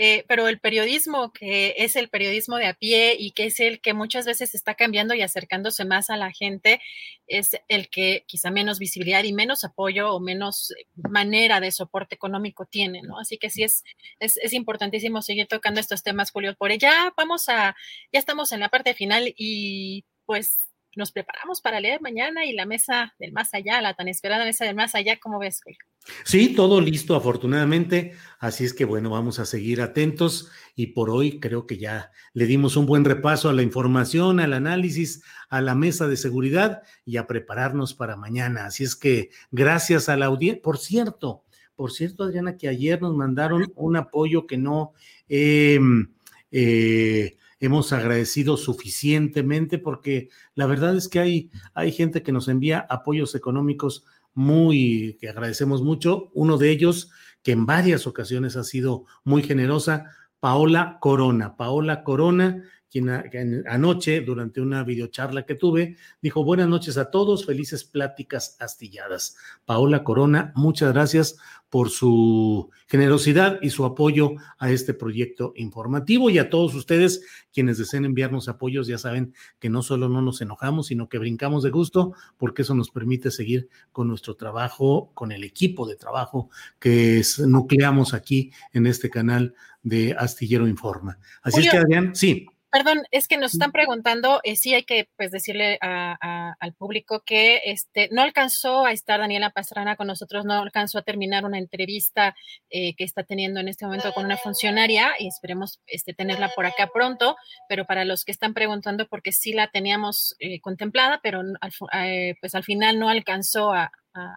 eh, pero el periodismo que es el periodismo de a pie y que es el que muchas veces está cambiando y acercándose más a la gente, es el que quizá menos visibilidad y menos apoyo o menos manera de soporte económico tiene, ¿no? Así que sí es, es, es importantísimo seguir tocando estos temas, Julio. Por ya vamos a, ya estamos en la parte final y pues nos preparamos para leer mañana y la mesa del más allá, la tan esperada mesa del más allá, ¿cómo ves, Julio? Sí, todo listo, afortunadamente. Así es que bueno, vamos a seguir atentos y por hoy creo que ya le dimos un buen repaso a la información, al análisis, a la mesa de seguridad y a prepararnos para mañana. Así es que gracias a la audiencia. Por cierto, por cierto, Adriana, que ayer nos mandaron un apoyo que no... eh, eh hemos agradecido suficientemente porque la verdad es que hay, hay gente que nos envía apoyos económicos muy, que agradecemos mucho. Uno de ellos, que en varias ocasiones ha sido muy generosa, Paola Corona. Paola Corona, quien, anoche, durante una videocharla que tuve, dijo buenas noches a todos, felices pláticas astilladas. Paola Corona, muchas gracias por su generosidad y su apoyo a este proyecto informativo y a todos ustedes quienes deseen enviarnos apoyos, ya saben que no solo no nos enojamos, sino que brincamos de gusto porque eso nos permite seguir con nuestro trabajo, con el equipo de trabajo que nucleamos aquí en este canal de Astillero Informa. Así es que Adrián, sí. Perdón, es que nos están preguntando, eh, sí hay que pues decirle al público que este no alcanzó a estar Daniela Pastrana con nosotros, no alcanzó a terminar una entrevista eh, que está teniendo en este momento con una funcionaria y esperemos este, tenerla por acá pronto, pero para los que están preguntando, porque sí la teníamos eh, contemplada, pero pues al final no alcanzó a, a,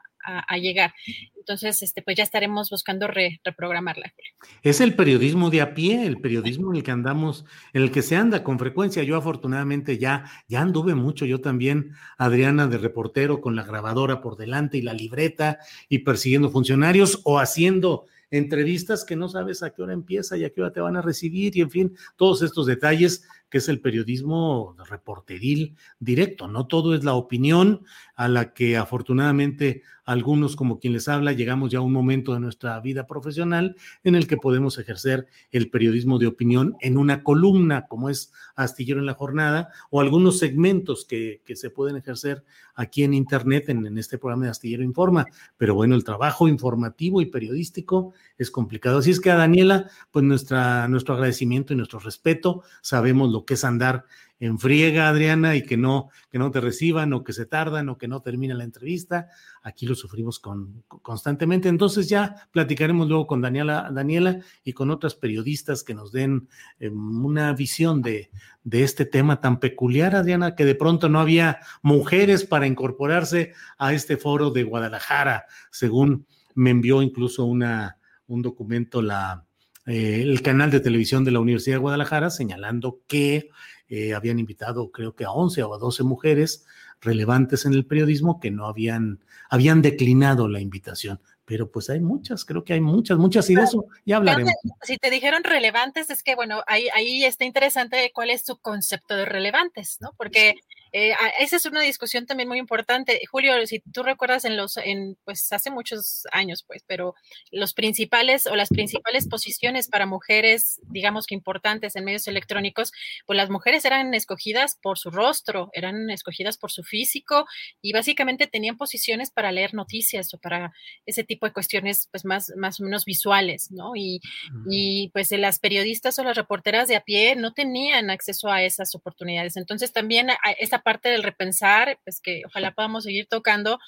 llegar. Entonces, este, pues ya estaremos buscando reprogramarla. Es el periodismo de a pie, el periodismo en el que andamos, en el que se anda con frecuencia. Yo afortunadamente ya, ya anduve mucho, yo también, Adriana, de reportero con la grabadora por delante y la libreta y persiguiendo funcionarios o haciendo entrevistas que no sabes a qué hora empieza y a qué hora te van a recibir y en fin, todos estos detalles que es el periodismo reporteril directo. No todo es la opinión a la que afortunadamente algunos como quien les habla llegamos ya a un momento de nuestra vida profesional en el que podemos ejercer el periodismo de opinión en una columna como es Astillero en la Jornada o algunos segmentos que, se pueden ejercer aquí en Internet en, en este programa de Astillero Informa. Pero bueno, el trabajo informativo y periodístico es complicado. Así es que a Daniela, pues nuestra, nuestro agradecimiento y nuestro respeto. Sabemos lo que es andar en friega, Adriana, y que no, que no te reciban o que se tardan o que no termina la entrevista. Aquí lo sufrimos con, constantemente. Entonces ya platicaremos luego con Daniela, Daniela y con otras periodistas que nos den em, una visión de, de este tema tan peculiar, Adriana, que de pronto no había mujeres para incorporarse a este foro de Guadalajara, según me envió incluso una, un documento la eh, el canal de televisión de la Universidad de Guadalajara señalando que eh, habían invitado creo que a 11 o a 12 mujeres relevantes en el periodismo que no habían, habían declinado la invitación. Pero pues hay muchas, creo que hay muchas, muchas y de eso ya hablaremos. Si te dijeron relevantes, es que bueno, ahí, ahí está interesante cuál es su concepto de relevantes, ¿no? Porque eh, esa es una discusión también muy importante. Julio, si tú recuerdas en los, en, pues hace muchos años, pues, pero los principales o las principales posiciones para mujeres, digamos que importantes en medios electrónicos, pues las mujeres eran escogidas por su rostro, eran escogidas por su físico y básicamente tenían posiciones para leer noticias o para ese tipo de cuestiones, pues más, más o menos visuales, ¿no? Y, y pues las periodistas o las reporteras de a pie no tenían acceso a esas oportunidades. Entonces también parte del repensar, pues que ojalá podamos seguir tocando,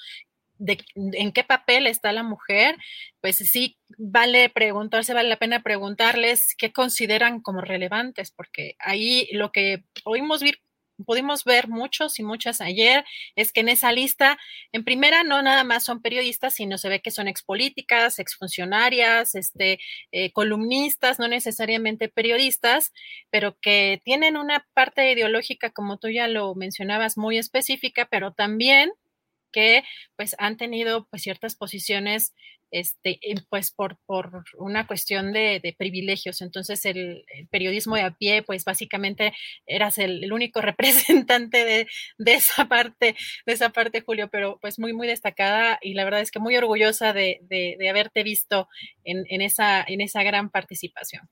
de en qué papel está la mujer, pues sí vale preguntarse, vale la pena preguntarles qué consideran como relevantes, porque ahí lo que oímos ver pudimos ver muchos y muchas ayer, es que en esa lista, en primera, no nada más son periodistas, sino se ve que son expolíticas, exfuncionarias, este, eh, columnistas, no necesariamente periodistas, pero que tienen una parte ideológica, como tú ya lo mencionabas, muy específica, pero también que pues han tenido pues ciertas posiciones este, pues por, por una cuestión de, privilegios. Entonces el, periodismo de a pie, pues básicamente eras el, único representante de, de, esa parte, de esa parte, Julio, pero pues muy, muy destacada y la verdad es que muy orgullosa de, de haberte visto en, en, esa, en esa gran participación.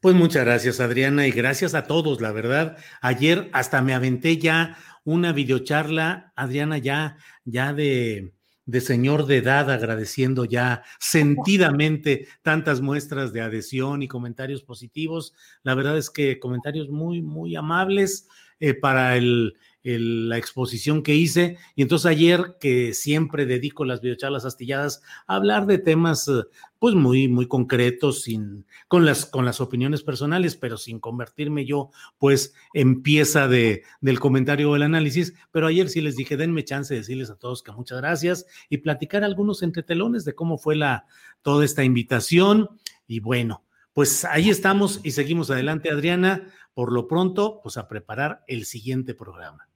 Pues muchas gracias, Adriana, y gracias a todos, la verdad. Ayer hasta me aventé ya una videocharla, Adriana, ya, ya de, de señor de edad, agradeciendo ya sentidamente tantas muestras de adhesión y comentarios positivos. La verdad es que comentarios muy, muy amables eh, para el, la exposición que hice. Y entonces ayer, que siempre dedico las videocharlas astilladas a hablar de temas eh, pues muy, muy concretos, sin, con, las, con las opiniones personales, pero sin convertirme yo pues en pieza de, del comentario o el análisis. Pero ayer sí les dije, denme chance de decirles a todos que muchas gracias y platicar algunos entretelones de cómo fue la, toda esta invitación. Y bueno, pues ahí estamos y seguimos adelante, Adriana por lo pronto, pues a preparar el siguiente programa.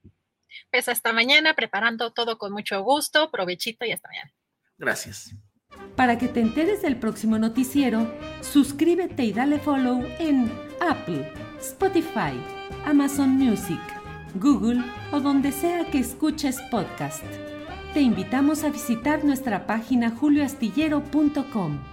Pues hasta mañana, preparando todo con mucho gusto, provechito y hasta mañana. Gracias. Para que te enteres del próximo noticiero, suscríbete y dale follow en Apple, Spotify, Amazon Music, Google o donde sea que escuches podcast. Te invitamos a visitar nuestra página julioastillero.com.